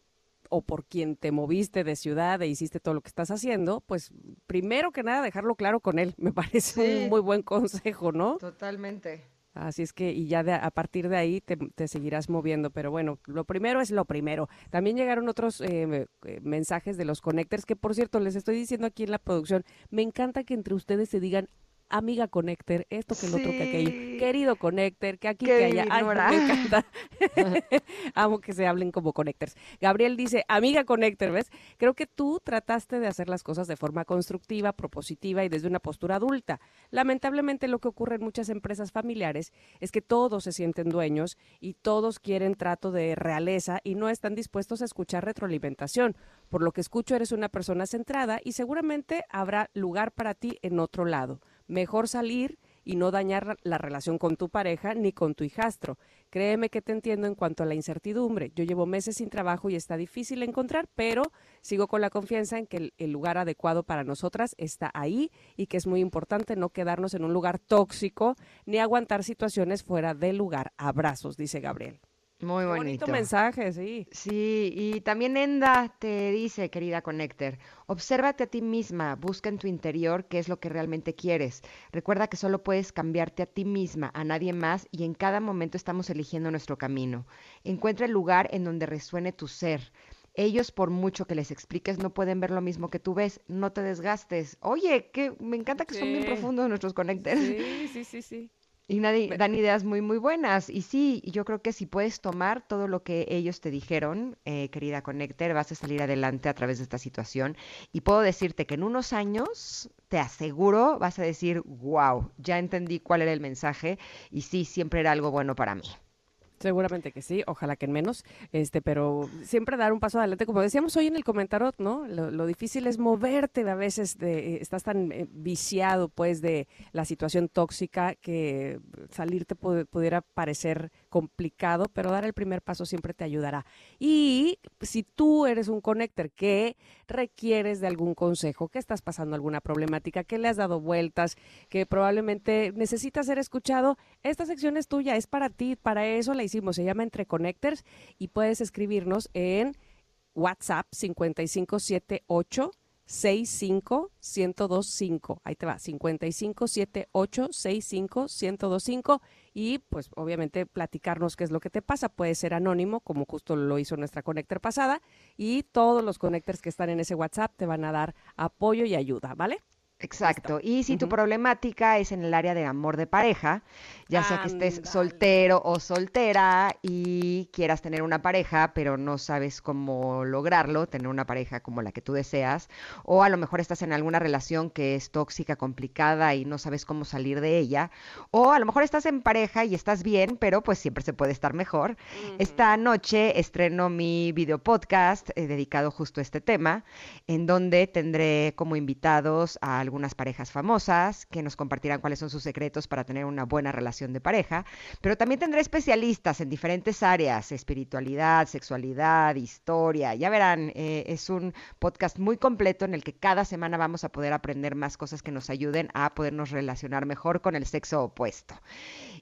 o por quien te moviste de ciudad e hiciste todo lo que estás haciendo, pues primero que nada dejarlo claro con él, (laughs) me parece un muy buen consejo, ¿no? Totalmente. Así es que, y ya de, a partir de ahí te, te, seguirás moviendo. Pero bueno, lo primero es lo primero. También llegaron otros eh, eh, mensajes de los connectors, que por cierto, les estoy diciendo aquí en la producción, me encanta que entre ustedes se digan amiga Connector, esto que el otro que aquello, querido Connector, que aquí, que allá, Ay, me encanta. (laughs) (laughs) Amo que se hablen como Connectors. Gabriel dice, amiga Connector, ¿ves? Creo que tú trataste de hacer las cosas de forma constructiva, propositiva y desde una postura adulta. Lamentablemente lo que ocurre en muchas empresas familiares es que todos se sienten dueños y todos quieren trato de realeza y no están dispuestos a escuchar retroalimentación. Por lo que escucho, eres una persona centrada y seguramente habrá lugar para ti en otro lado mejor salir y no dañar la relación con tu pareja ni con tu hijastro. Créeme que te entiendo en cuanto a la incertidumbre. Yo llevo meses sin trabajo y está difícil encontrar, pero sigo con la confianza en que el, lugar adecuado para nosotras está ahí y que es muy importante no quedarnos en un lugar tóxico ni aguantar situaciones fuera del lugar. Abrazos, dice Gabriel. Muy bonito. mensaje, sí. Sí, y también Enda te dice, querida Connector, obsérvate a ti misma, busca en tu interior qué es lo que realmente quieres. Recuerda que solo puedes cambiarte a ti misma, a nadie más, y en cada momento estamos eligiendo nuestro camino. Encuentra el lugar en donde resuene tu ser. Ellos, por mucho que les expliques, no pueden ver lo mismo que tú ves. No te desgastes. Oye, que me encanta que son bien profundos nuestros connectors. (laughs) Sí, sí, sí, sí. Y nadie, dan ideas muy, muy buenas. Y sí, yo creo que si puedes tomar todo lo que ellos te dijeron, eh, querida Connector, vas a salir adelante a través de esta situación. Y puedo decirte que en unos años, te aseguro, vas a decir, wow, ya entendí cuál era el mensaje y sí, siempre era algo bueno para mí. Seguramente que sí, ojalá que en menos, este, pero siempre dar un paso adelante, como decíamos hoy en el comentario, ¿no? Lo, difícil es moverte a veces, de, eh, estás tan eh, viciado, pues, de la situación tóxica que salirte pudiera parecer complicado, pero dar el primer paso siempre te ayudará. Y si tú eres un connector que requieres de algún consejo, que estás pasando alguna problemática, que le has dado vueltas, que probablemente necesitas ser escuchado, esta sección es tuya, es para ti, para eso la hicimos, se llama Entre Connectors y puedes escribirnos en WhatsApp 5578 65 1025. Ahí te va, 55 78 65 1025 y pues obviamente platicarnos qué es lo que te pasa. Puede ser anónimo, como justo lo hizo nuestra conector pasada, y todos los connectors que están en ese WhatsApp te van a dar apoyo y ayuda, ¿vale? Exacto. Y si tu problemática es en el área de amor de pareja, ya sea que estés soltero o soltera y quieras tener una pareja, pero no sabes cómo lograrlo, tener una pareja como la que tú deseas, o a lo mejor estás en alguna relación que es tóxica, complicada y no sabes cómo salir de ella, o a lo mejor estás en pareja y estás bien, pero pues siempre se puede estar mejor. Esta noche estreno mi video podcast eh, dedicado justo a este tema, en donde tendré como invitados a algunas parejas famosas que nos compartirán cuáles son sus secretos para tener una buena relación de pareja, pero también tendré especialistas en diferentes áreas, espiritualidad, sexualidad, historia. Ya verán, eh, es un podcast muy completo en el que cada semana vamos a poder aprender más cosas que nos ayuden a podernos relacionar mejor con el sexo opuesto.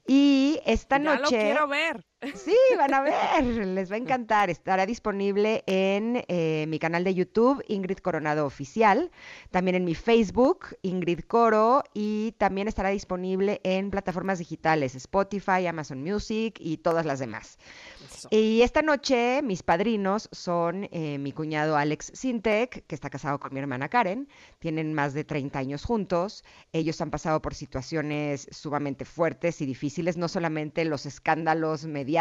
Y esta ya noche... Lo quiero ver. Sí, van a ver, les va a encantar. Estará disponible en eh, mi canal de YouTube, Ingrid Coronado Oficial, también en mi Facebook, Ingrid Coro, y también estará disponible en plataformas digitales, Spotify, Amazon Music y todas las demás. Y esta noche mis padrinos son eh, mi cuñado Alex Sintek, que está casado con mi hermana Karen, tienen más de 30 años juntos, ellos han pasado por situaciones sumamente fuertes y difíciles, no solamente los escándalos mediáticos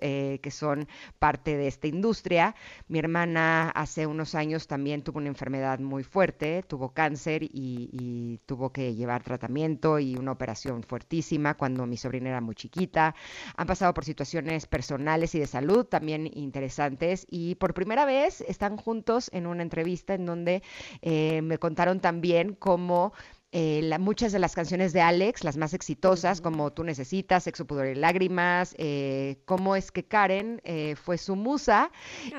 eh, que son parte de esta industria, mi hermana hace unos años también tuvo una enfermedad muy fuerte, tuvo cáncer y, y tuvo que llevar tratamiento y una operación fuertísima cuando mi sobrina era muy chiquita, han pasado por situaciones personales y de salud también interesantes. Y por primera vez están juntos en una entrevista en donde eh, me contaron también cómo eh, la- muchas de las canciones de Alex, las más exitosas, como Tú Necesitas, Sexo, Pudor y Lágrimas, eh, cómo es que Karen eh, fue su musa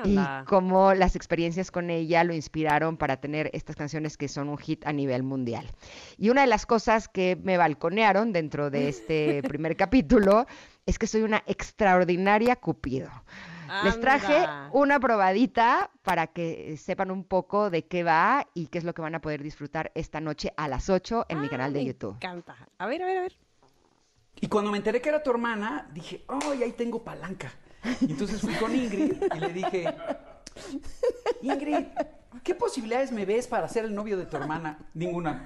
y cómo las experiencias con ella lo inspiraron para tener estas canciones que son un hit a nivel mundial. Y una de las cosas que me balconearon dentro de este (laughs) primer capítulo es que soy una extraordinaria cupido. Les traje una probadita para que sepan un poco de qué va y qué es lo que van a poder disfrutar esta noche a las 8 en mi canal de Me YouTube. encanta. A ver, a ver, a ver. Y cuando me enteré que era tu hermana, dije, ¡ay, ahí tengo palanca! Y entonces fui con Ingrid y le dije, Ingrid, ¿qué posibilidades me ves para ser el novio de tu hermana? Ninguna.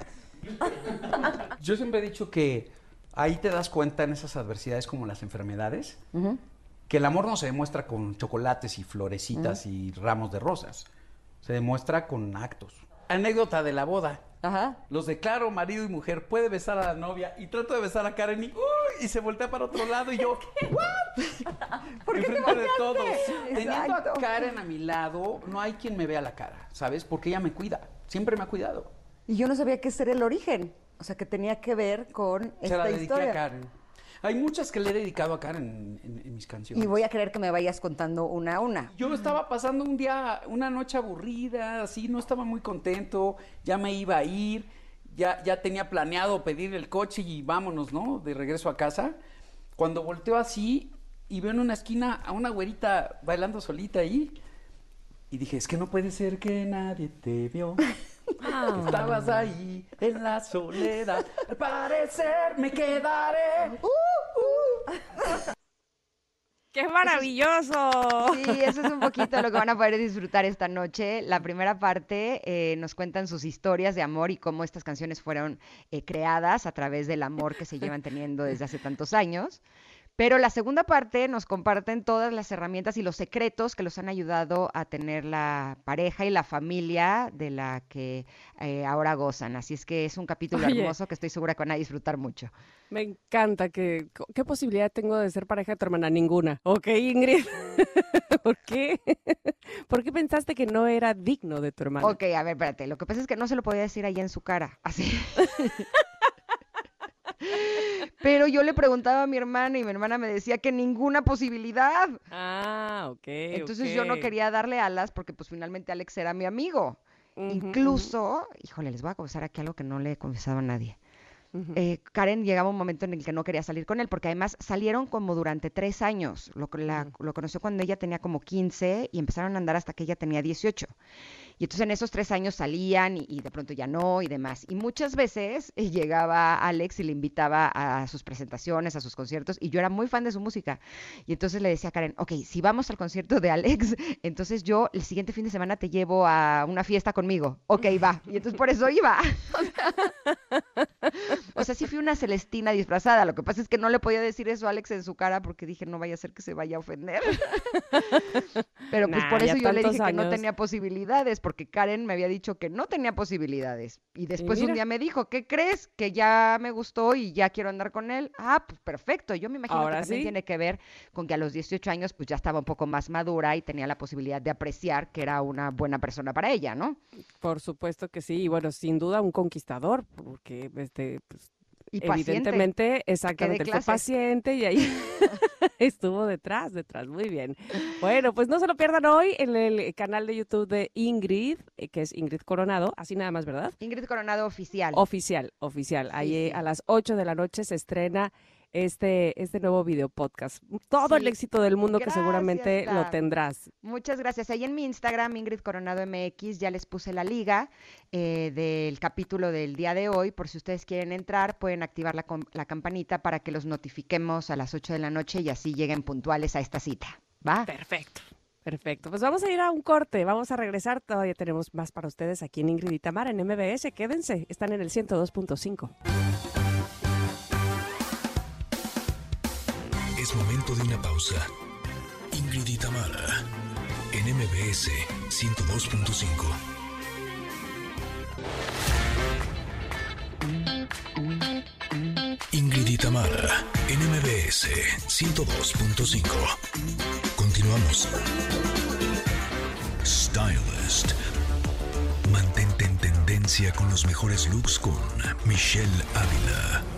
Yo siempre he dicho que ahí te das cuenta en esas adversidades como las enfermedades, que el amor no se demuestra con chocolates y florecitas y ramos de rosas, se demuestra con actos. Anécdota de la boda. Ajá. Los declaro marido y mujer, puede besar a la novia y trato de besar a Karen y, ¡uy! y se voltea para otro lado y yo, (laughs) (laughs) ¿Por qué te Enfrente de volteaste? todos. Teniendo a. Karen a mi lado, no hay quien me vea la cara, ¿sabes? Porque ella me cuida, siempre me ha cuidado. Y yo no sabía que ese era el origen. O sea, que tenía que ver con Se la esta dediqué historia. a Karen. Hay muchas que le he dedicado a Karen en, en- en mis canciones. Y voy a querer que me vayas contando una a una. Yo estaba pasando un día, una noche aburrida, así, no estaba muy contento, ya me iba a ir, ya, ya tenía planeado pedir el coche y vámonos, ¿no? De regreso a casa. Cuando volteo así y veo en una esquina a una güerita bailando solita ahí, y dije, es que no puede ser que nadie te vio. (laughs) Ah. Estabas ahí en la soledad. Al parecer me quedaré. ¡Qué maravilloso! Sí, eso es un poquito lo que van a poder disfrutar esta noche. La primera parte eh, nos cuentan sus historias de amor y cómo estas canciones fueron eh, creadas a través del amor que se llevan teniendo desde hace tantos años. Pero la segunda parte nos comparten todas las herramientas y los secretos que los han ayudado a tener la pareja y la familia de la que eh, ahora gozan. Así es que es un capítulo Oye. hermoso que estoy segura que van a disfrutar mucho. Me encanta que... ¿Qué posibilidad tengo de ser pareja de tu hermana? Ninguna. Ok, Ingrid. (laughs) ¿Por qué? (laughs) ¿Por qué pensaste que no era digno de tu hermana? Ok, a ver, espérate. Lo que pasa es que no se lo podía decir ahí en su cara. Así. (laughs) Pero yo le preguntaba a mi hermana y mi hermana me decía que ninguna posibilidad. Ah, ok. Entonces yo no quería darle alas porque pues finalmente Alex era mi amigo. Incluso, híjole, les voy a confesar aquí algo que no le he confesado a nadie. Eh, Karen llegaba un momento en el que no quería salir con él, porque además salieron como durante tres años. Lo, la- lo conoció cuando ella tenía como 15 y empezaron a andar hasta que ella tenía 18. Y entonces en esos tres años salían y, de pronto ya no y demás. Y muchas veces eh, llegaba Alex y le invitaba a sus presentaciones, a sus conciertos, y yo era muy fan de su música. Y entonces le decía a Karen, ok, si vamos al concierto de Alex, (laughs) entonces yo el siguiente fin de semana te llevo a una fiesta conmigo. Ok, va. Y entonces por eso iba. (laughs) O sea, sí fui una Celestina disfrazada. Lo que pasa es que no le podía decir eso a Alex en su cara porque dije, no vaya a ser que se vaya a ofender. (laughs) Pero pues Nah, por eso yo le dije que no tenía posibilidades, porque Karen me había dicho que no tenía posibilidades. Y después un día me dijo, ¿qué crees? Que ya me gustó y ya quiero andar con él. Ah, pues perfecto. Yo me imagino Ahora que también sí. tiene que ver con que a los 18 años pues ya estaba un poco más madura y tenía la posibilidad de apreciar que era una buena persona para ella, ¿no? Por supuesto que sí. Y bueno, sin duda un conquistador, porque este, pues, Y paciente. evidentemente, exactamente, él fue paciente y ahí (laughs) (laughs) estuvo detrás, detrás. Muy bien. Bueno, pues no se lo pierdan hoy en el canal de YouTube de Ingrid, eh, que es Ingrid Coronado, así nada más, ¿verdad? Ingrid Coronado Oficial. Oficial, oficial. Ahí eh, sí. a las 8 de la noche se estrena este, este nuevo video podcast. Todo el éxito del mundo que seguramente lo tendrás. Muchas gracias. Ahí en mi Instagram, Ingrid Coronado MX, ya les puse la liga eh, del capítulo del día de hoy. Por si ustedes quieren entrar, pueden activar la, la campanita para que los notifiquemos a las 8 de la noche y así lleguen puntuales a esta cita. ¿Va? Perfecto. Perfecto, pues vamos a ir a un corte, vamos a regresar, todavía tenemos más para ustedes aquí en Ingrid y Tamara en MBS, quédense, están en el 102.5. momento de una pausa. Ingrid y Tamara, en MBS 102.5. Ingrid y Tamara, en MBS 102.5. Continuamos. Stylist. Mantente en tendencia con los mejores looks con Michelle Ávila.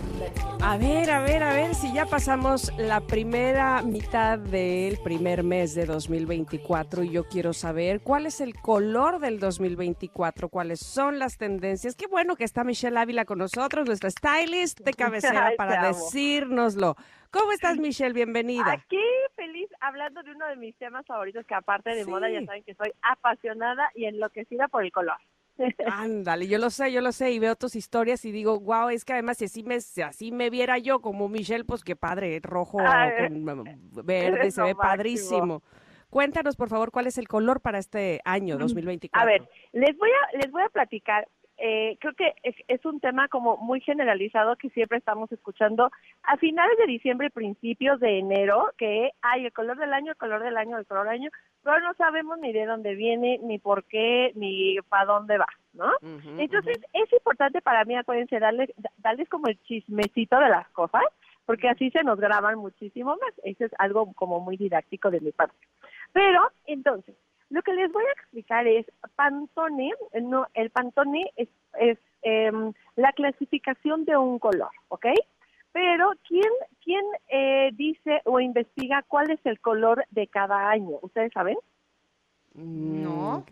A ver, a ver, a ver si ya pasamos la primera mitad del primer mes de 2024 y yo quiero saber cuál es el color del 2024, cuáles son las tendencias. Qué bueno que está Michelle Ávila con nosotros, nuestra stylist de cabecera (laughs) Ay, para decírnoslo. ¿Cómo estás, (laughs) Michelle? Bienvenida. Aquí feliz hablando de uno de mis temas favoritos que aparte de Sí. moda ya saben que soy apasionada y enloquecida por el color. Ándale, yo lo sé, yo lo sé y veo tus historias y digo, wow, es que además si así me, si así me viera yo como Michelle, pues qué padre, rojo Ay, con mm, (laughs) verde, se ve máximo. padrísimo. Cuéntanos, por favor, cuál es el color para este año 2024. A ver, les voy a les voy a platicar. Eh, creo que es, es un tema como muy generalizado que siempre estamos escuchando a finales de diciembre, principios de enero, que hay el color del año, el color del año, el color del año, pero no sabemos ni de dónde viene, ni por qué, ni para dónde va, ¿no? Entonces, es importante para mí, acuérdense, darles, darles como el chismecito de las cosas, porque así se nos graban muchísimo más. Eso es algo como muy didáctico de mi parte. Pero, entonces, lo que les voy a explicar es, Pantone, no, el Pantone es, es em, la clasificación de un color, ¿ok? Pero, ¿quién, quién eh, dice o investiga cuál es el color de cada año? ¿Ustedes saben? No.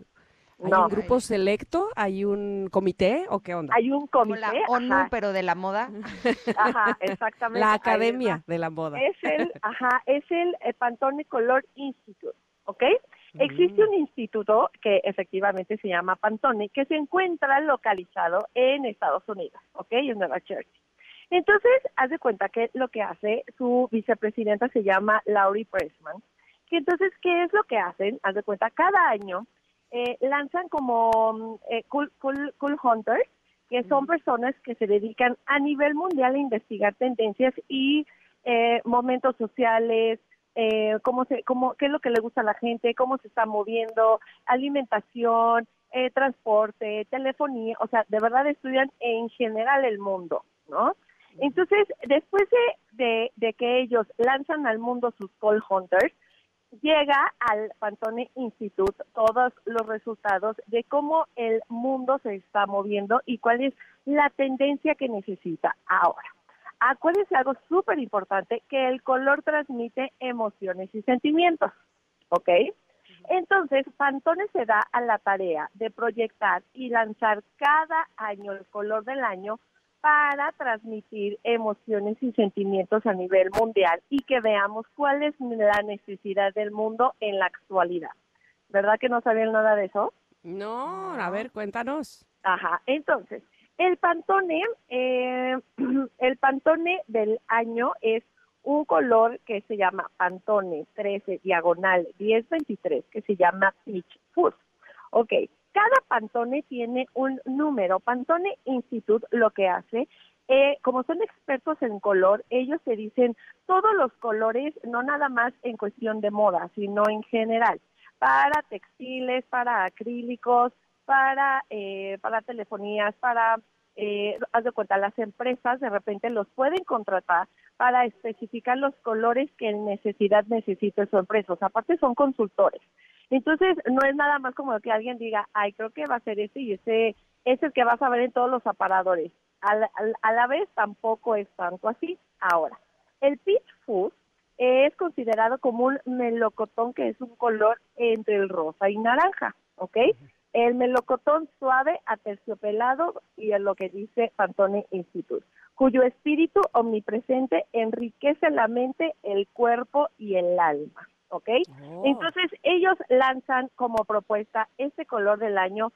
¿Hay No. un grupo selecto? ¿Hay un comité o qué onda? Hay un comité. la ONU, ajá. pero de la moda. (laughs) Ajá, exactamente. La academia de la moda. Es el, ajá, es el, eh, Pantone Color Institute, ¿ok? Existe un instituto que efectivamente se llama Pantone, que se encuentra localizado en Estados Unidos, ¿ok? En Nueva Jersey. Entonces, haz de cuenta que lo que hace su vicepresidenta se llama Laurie Pressman. Que entonces, ¿qué es lo que hacen? Haz de cuenta, cada año eh, lanzan como mm, eh, cool, cool, cool Hunters, que son personas que se dedican a nivel mundial a investigar tendencias y eh, momentos sociales, eh, cómo se, cómo, qué es lo que le gusta a la gente, cómo se está moviendo, alimentación, eh, transporte, telefonía, o sea, de verdad estudian en general el mundo, ¿no? Entonces, después de, de, de que ellos lanzan al mundo sus call hunters, llega al Pantone Institute todos los resultados de cómo el mundo se está moviendo y cuál es la tendencia que necesita ahora. Acuérdense algo súper importante, que el color transmite emociones y sentimientos, ¿ok? Entonces, Pantone se da a la tarea de proyectar y lanzar cada año el color del año para transmitir emociones y sentimientos a nivel mundial y que veamos cuál es la necesidad del mundo en la actualidad. ¿Verdad que no sabían nada de eso? No, a ver, cuéntanos. Ajá, entonces, el Pantone, eh, (clears throat) el Pantone del año es un color que se llama Pantone 13 diagonal 1023, que se llama Peach Fuzz. Ok, cada Pantone tiene un número. Pantone Institute lo que hace, eh, como son expertos en color, ellos te dicen todos los colores, no nada más en cuestión de moda, sino en general, para textiles, para acrílicos, para, eh, para telefonías, para, eh, haz de cuenta, las empresas de repente los pueden contratar para especificar los colores que en necesidad necesita su empresa. O sea, aparte son consultores. Entonces, no es nada más como que alguien diga, ay, creo que va a ser este y este es el que vas a ver en todos los aparadores. A la, a la- vez tampoco es tanto así. Ahora, el Peach Fuzz es considerado como un melocotón que es un color entre el rosa y naranja, ¿ok? El melocotón suave, aterciopelado y es lo que dice Pantone Institute, cuyo espíritu omnipresente enriquece la mente, el cuerpo y el alma, ¿ok? Entonces ellos lanzan como propuesta este color del año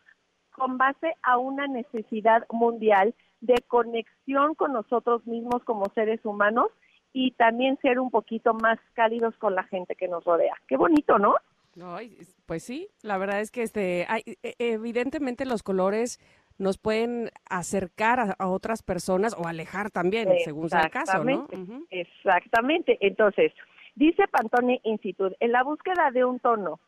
con base a una necesidad mundial de conexión con nosotros mismos como seres humanos y también ser un poquito más cálidos con la gente que nos rodea. Qué bonito, ¿no? Ay, pues sí, la verdad es que este, hay- e- evidentemente los colores nos pueden acercar a, a otras personas o alejar también, según sea el caso, ¿no? Exactamente, Exactamente. Entonces, dice Pantone Institute, en la búsqueda de un tono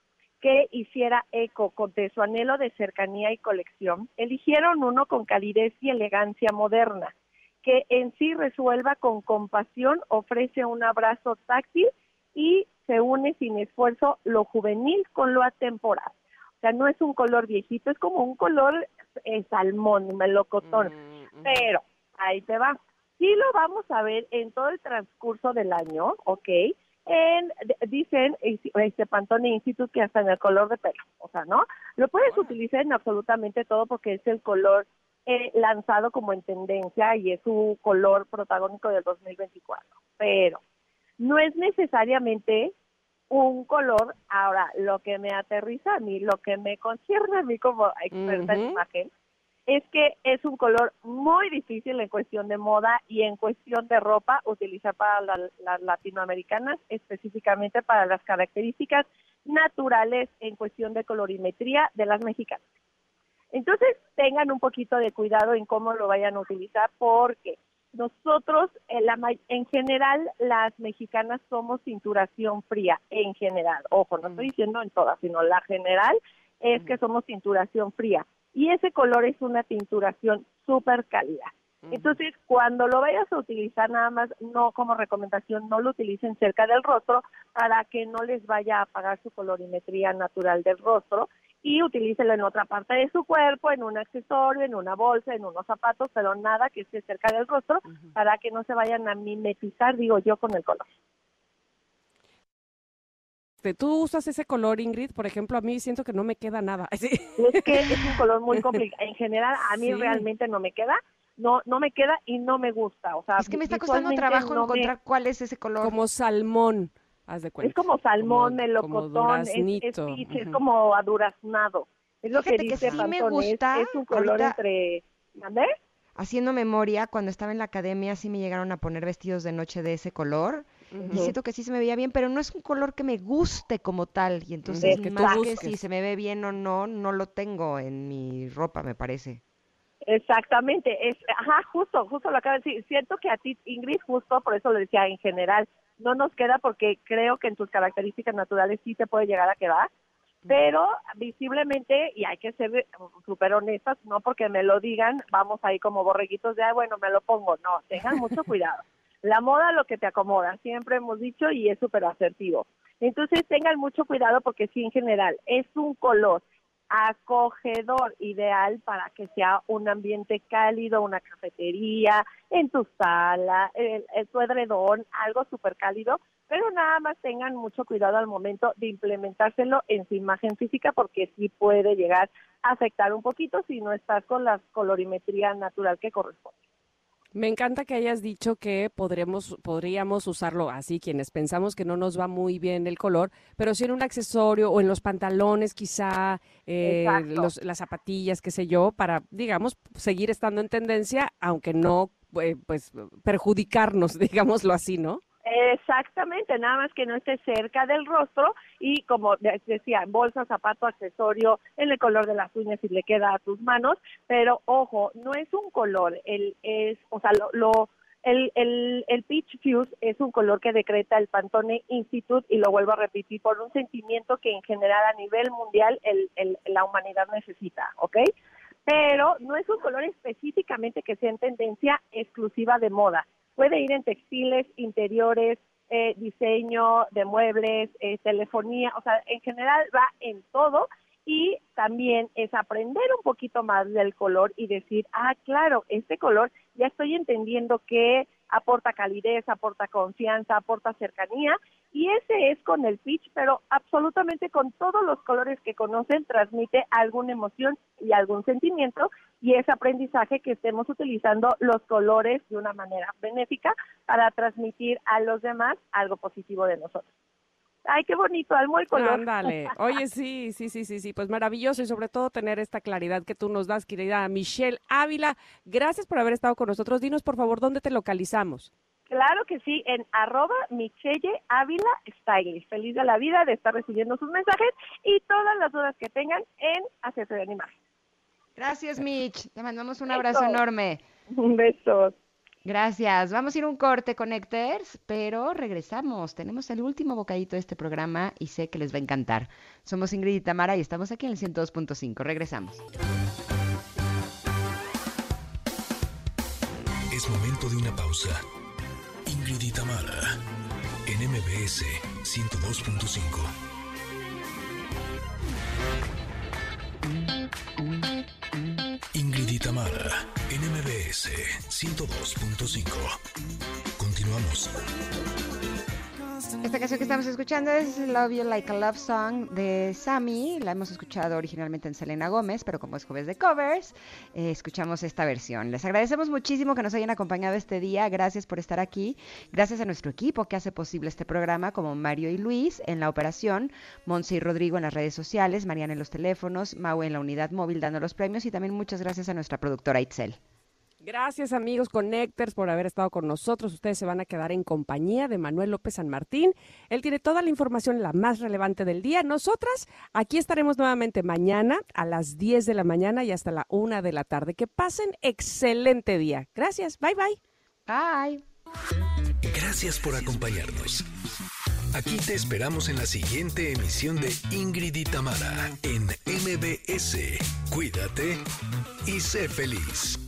que hiciera eco de su anhelo de cercanía y colección, eligieron uno con calidez y elegancia moderna, que en sí resuelva con compasión, ofrece un abrazo táctil y se une sin esfuerzo lo juvenil con lo atemporal. O sea, no es un color viejito, es como un color eh, salmón, melocotón. Pero ahí te va. Sí lo vamos a ver en todo el transcurso del año, ¿ok? En, dicen este Pantone Institute que hasta en el color de pelo, o sea, ¿no? Lo puedes utilizar en absolutamente todo porque es el color eh, lanzado como en tendencia y es su color protagónico del 2024. Pero no es necesariamente un color. Ahora, lo que me aterriza a mí, lo que me concierne a mí como experta en imagen, es que es un color muy difícil en cuestión de moda y en cuestión de ropa utilizar para la- las latinoamericanas, específicamente para las características naturales en cuestión de colorimetría de las mexicanas. Entonces, tengan un poquito de cuidado en cómo lo vayan a utilizar porque nosotros, en, la, ma- en general, las mexicanas somos cinturación fría, en general. Ojo, no estoy diciendo en todas, sino la general es que somos tinturación fría. Y ese color es una tinturación súper cálida. Entonces, cuando lo vayas a utilizar, nada más, no como recomendación, no lo utilicen cerca del rostro para que no les vaya a apagar su colorimetría natural del rostro y utilícelo en otra parte de su cuerpo, en un accesorio, en una bolsa, en unos zapatos, pero nada que esté cerca del rostro para que no se vayan a mimetizar, digo yo, con el color. Este, ¿Tú usas ese color, Ingrid? Por ejemplo, a mí siento que no me queda nada. (laughs) Sí. Es que es un color muy complicado. En general, a mí Sí. realmente no me queda, no no me queda y no me gusta. O sea, Es que me está costando trabajo no me- encontrar cuál es ese color. Como salmón, haz de cuenta. Es como salmón, Como- melocotón, como es, es, peach, es como aduraznado. Es lo que Fíjate que dice sí me es- gusta, es, un color ahorita- entre... ¿Mandé? Haciendo memoria, cuando estaba en la academia sí me llegaron a poner vestidos de noche de ese color. Y siento que sí se me veía bien, pero no es un color que me guste como tal. Y entonces, más que si se me ve bien o no, no lo tengo en mi ropa, me parece. Exactamente, es, ajá, justo, justo lo acabo de decir. Siento que a ti, Ingrid, justo por eso lo decía en general, no nos queda porque creo que en tus características naturales sí te puede llegar a quedar, pero visiblemente, y hay que ser eh, súper honestas, no porque me lo digan, vamos ahí como borreguitos de, ah, bueno, me lo pongo, no, tengan mucho (laughs) cuidado. La moda lo que te acomoda, siempre hemos dicho y es súper asertivo. Entonces tengan mucho cuidado porque sí, en general, es un color acogedor, ideal para que sea un ambiente cálido, una cafetería, en tu sala, el, el- tu edredón, algo súper cálido, pero nada más tengan mucho cuidado al momento de implementárselo en su imagen física porque sí puede llegar a afectar un poquito si no estás con la colorimetría natural que corresponde. Me encanta que hayas dicho que podremos, podríamos usarlo así, quienes pensamos que no nos va muy bien el color, pero sí en un accesorio o en los pantalones quizá, eh, los- las zapatillas, qué sé yo, para, digamos, seguir estando en tendencia, aunque no, eh, pues, perjudicarnos, (laughs) digámoslo así, ¿no? Exactamente, nada más que no esté cerca del rostro y como de- decía, bolsa, zapato, accesorio, en el color de las uñas si le queda a tus manos, pero ojo, no es un color, el es, o sea, lo, el, el, el Peach Fuse es un color que decreta el Pantone Institute y lo vuelvo a repetir por un sentimiento que en general a nivel mundial el- la humanidad necesita, ¿ok? Pero no es un color específicamente que sea en tendencia exclusiva de moda. Puede ir en textiles, interiores, eh, diseño de muebles, eh, telefonía, o sea, en general va en todo. Y también es aprender un poquito más del color y decir, ah, claro, este color ya estoy entendiendo que aporta calidez, aporta confianza, aporta cercanía y ese es con el pitch, pero absolutamente con todos los colores que conocen transmite alguna emoción y algún sentimiento y es aprendizaje que estemos utilizando los colores de una manera benéfica para transmitir a los demás algo positivo de nosotros. Ay, qué bonito, almo el color. Ándale. Oye, sí, sí, sí, sí, sí, pues maravilloso y sobre todo tener esta claridad que tú nos das, querida Michelle Ávila. Gracias por haber estado con nosotros. Dinos, por favor, ¿dónde te localizamos? Claro que sí, en arroba Michelle Ávila Stylist. Feliz de la vida de estar recibiendo sus mensajes y todas las dudas que tengan en Asesoría de Imagen. Gracias, Mitch. Te mandamos un Besos. abrazo enorme. (laughs) Un beso. Gracias. Vamos a ir a un corte, Connectors, pero regresamos. Tenemos el último bocadito de este programa y sé que les va a encantar. Somos Ingrid y Tamara y estamos aquí en el 102.5. Regresamos. Es momento de una pausa. Ingrid y Tamara, en MBS 102.5. Tamara en MBS 102.5. Continuamos. Esta canción que estamos escuchando es Love You Like a Love Song de Sammy. La hemos escuchado originalmente en Selena Gómez, pero como es jueves de covers, eh, escuchamos esta versión. Les agradecemos muchísimo que nos hayan acompañado este día. Gracias por estar aquí. Gracias a nuestro equipo que hace posible este programa, como Mario y Luis en la operación, Monse y Rodrigo en las redes sociales, Mariana en los teléfonos, Mau en la unidad móvil dando los premios y también muchas gracias a nuestra productora Itzel. Gracias amigos Connectors por haber estado con nosotros. Ustedes se van a quedar en compañía de Manuel López San Martín. Él tiene toda la información, la más relevante del día. Nosotras aquí estaremos nuevamente mañana a las 10 de la mañana y hasta la 1 de la tarde. Que pasen excelente día. Gracias. Bye bye. Bye. Gracias por acompañarnos. Aquí te esperamos en la siguiente emisión de Ingrid y Tamara en MBS. Cuídate y sé feliz.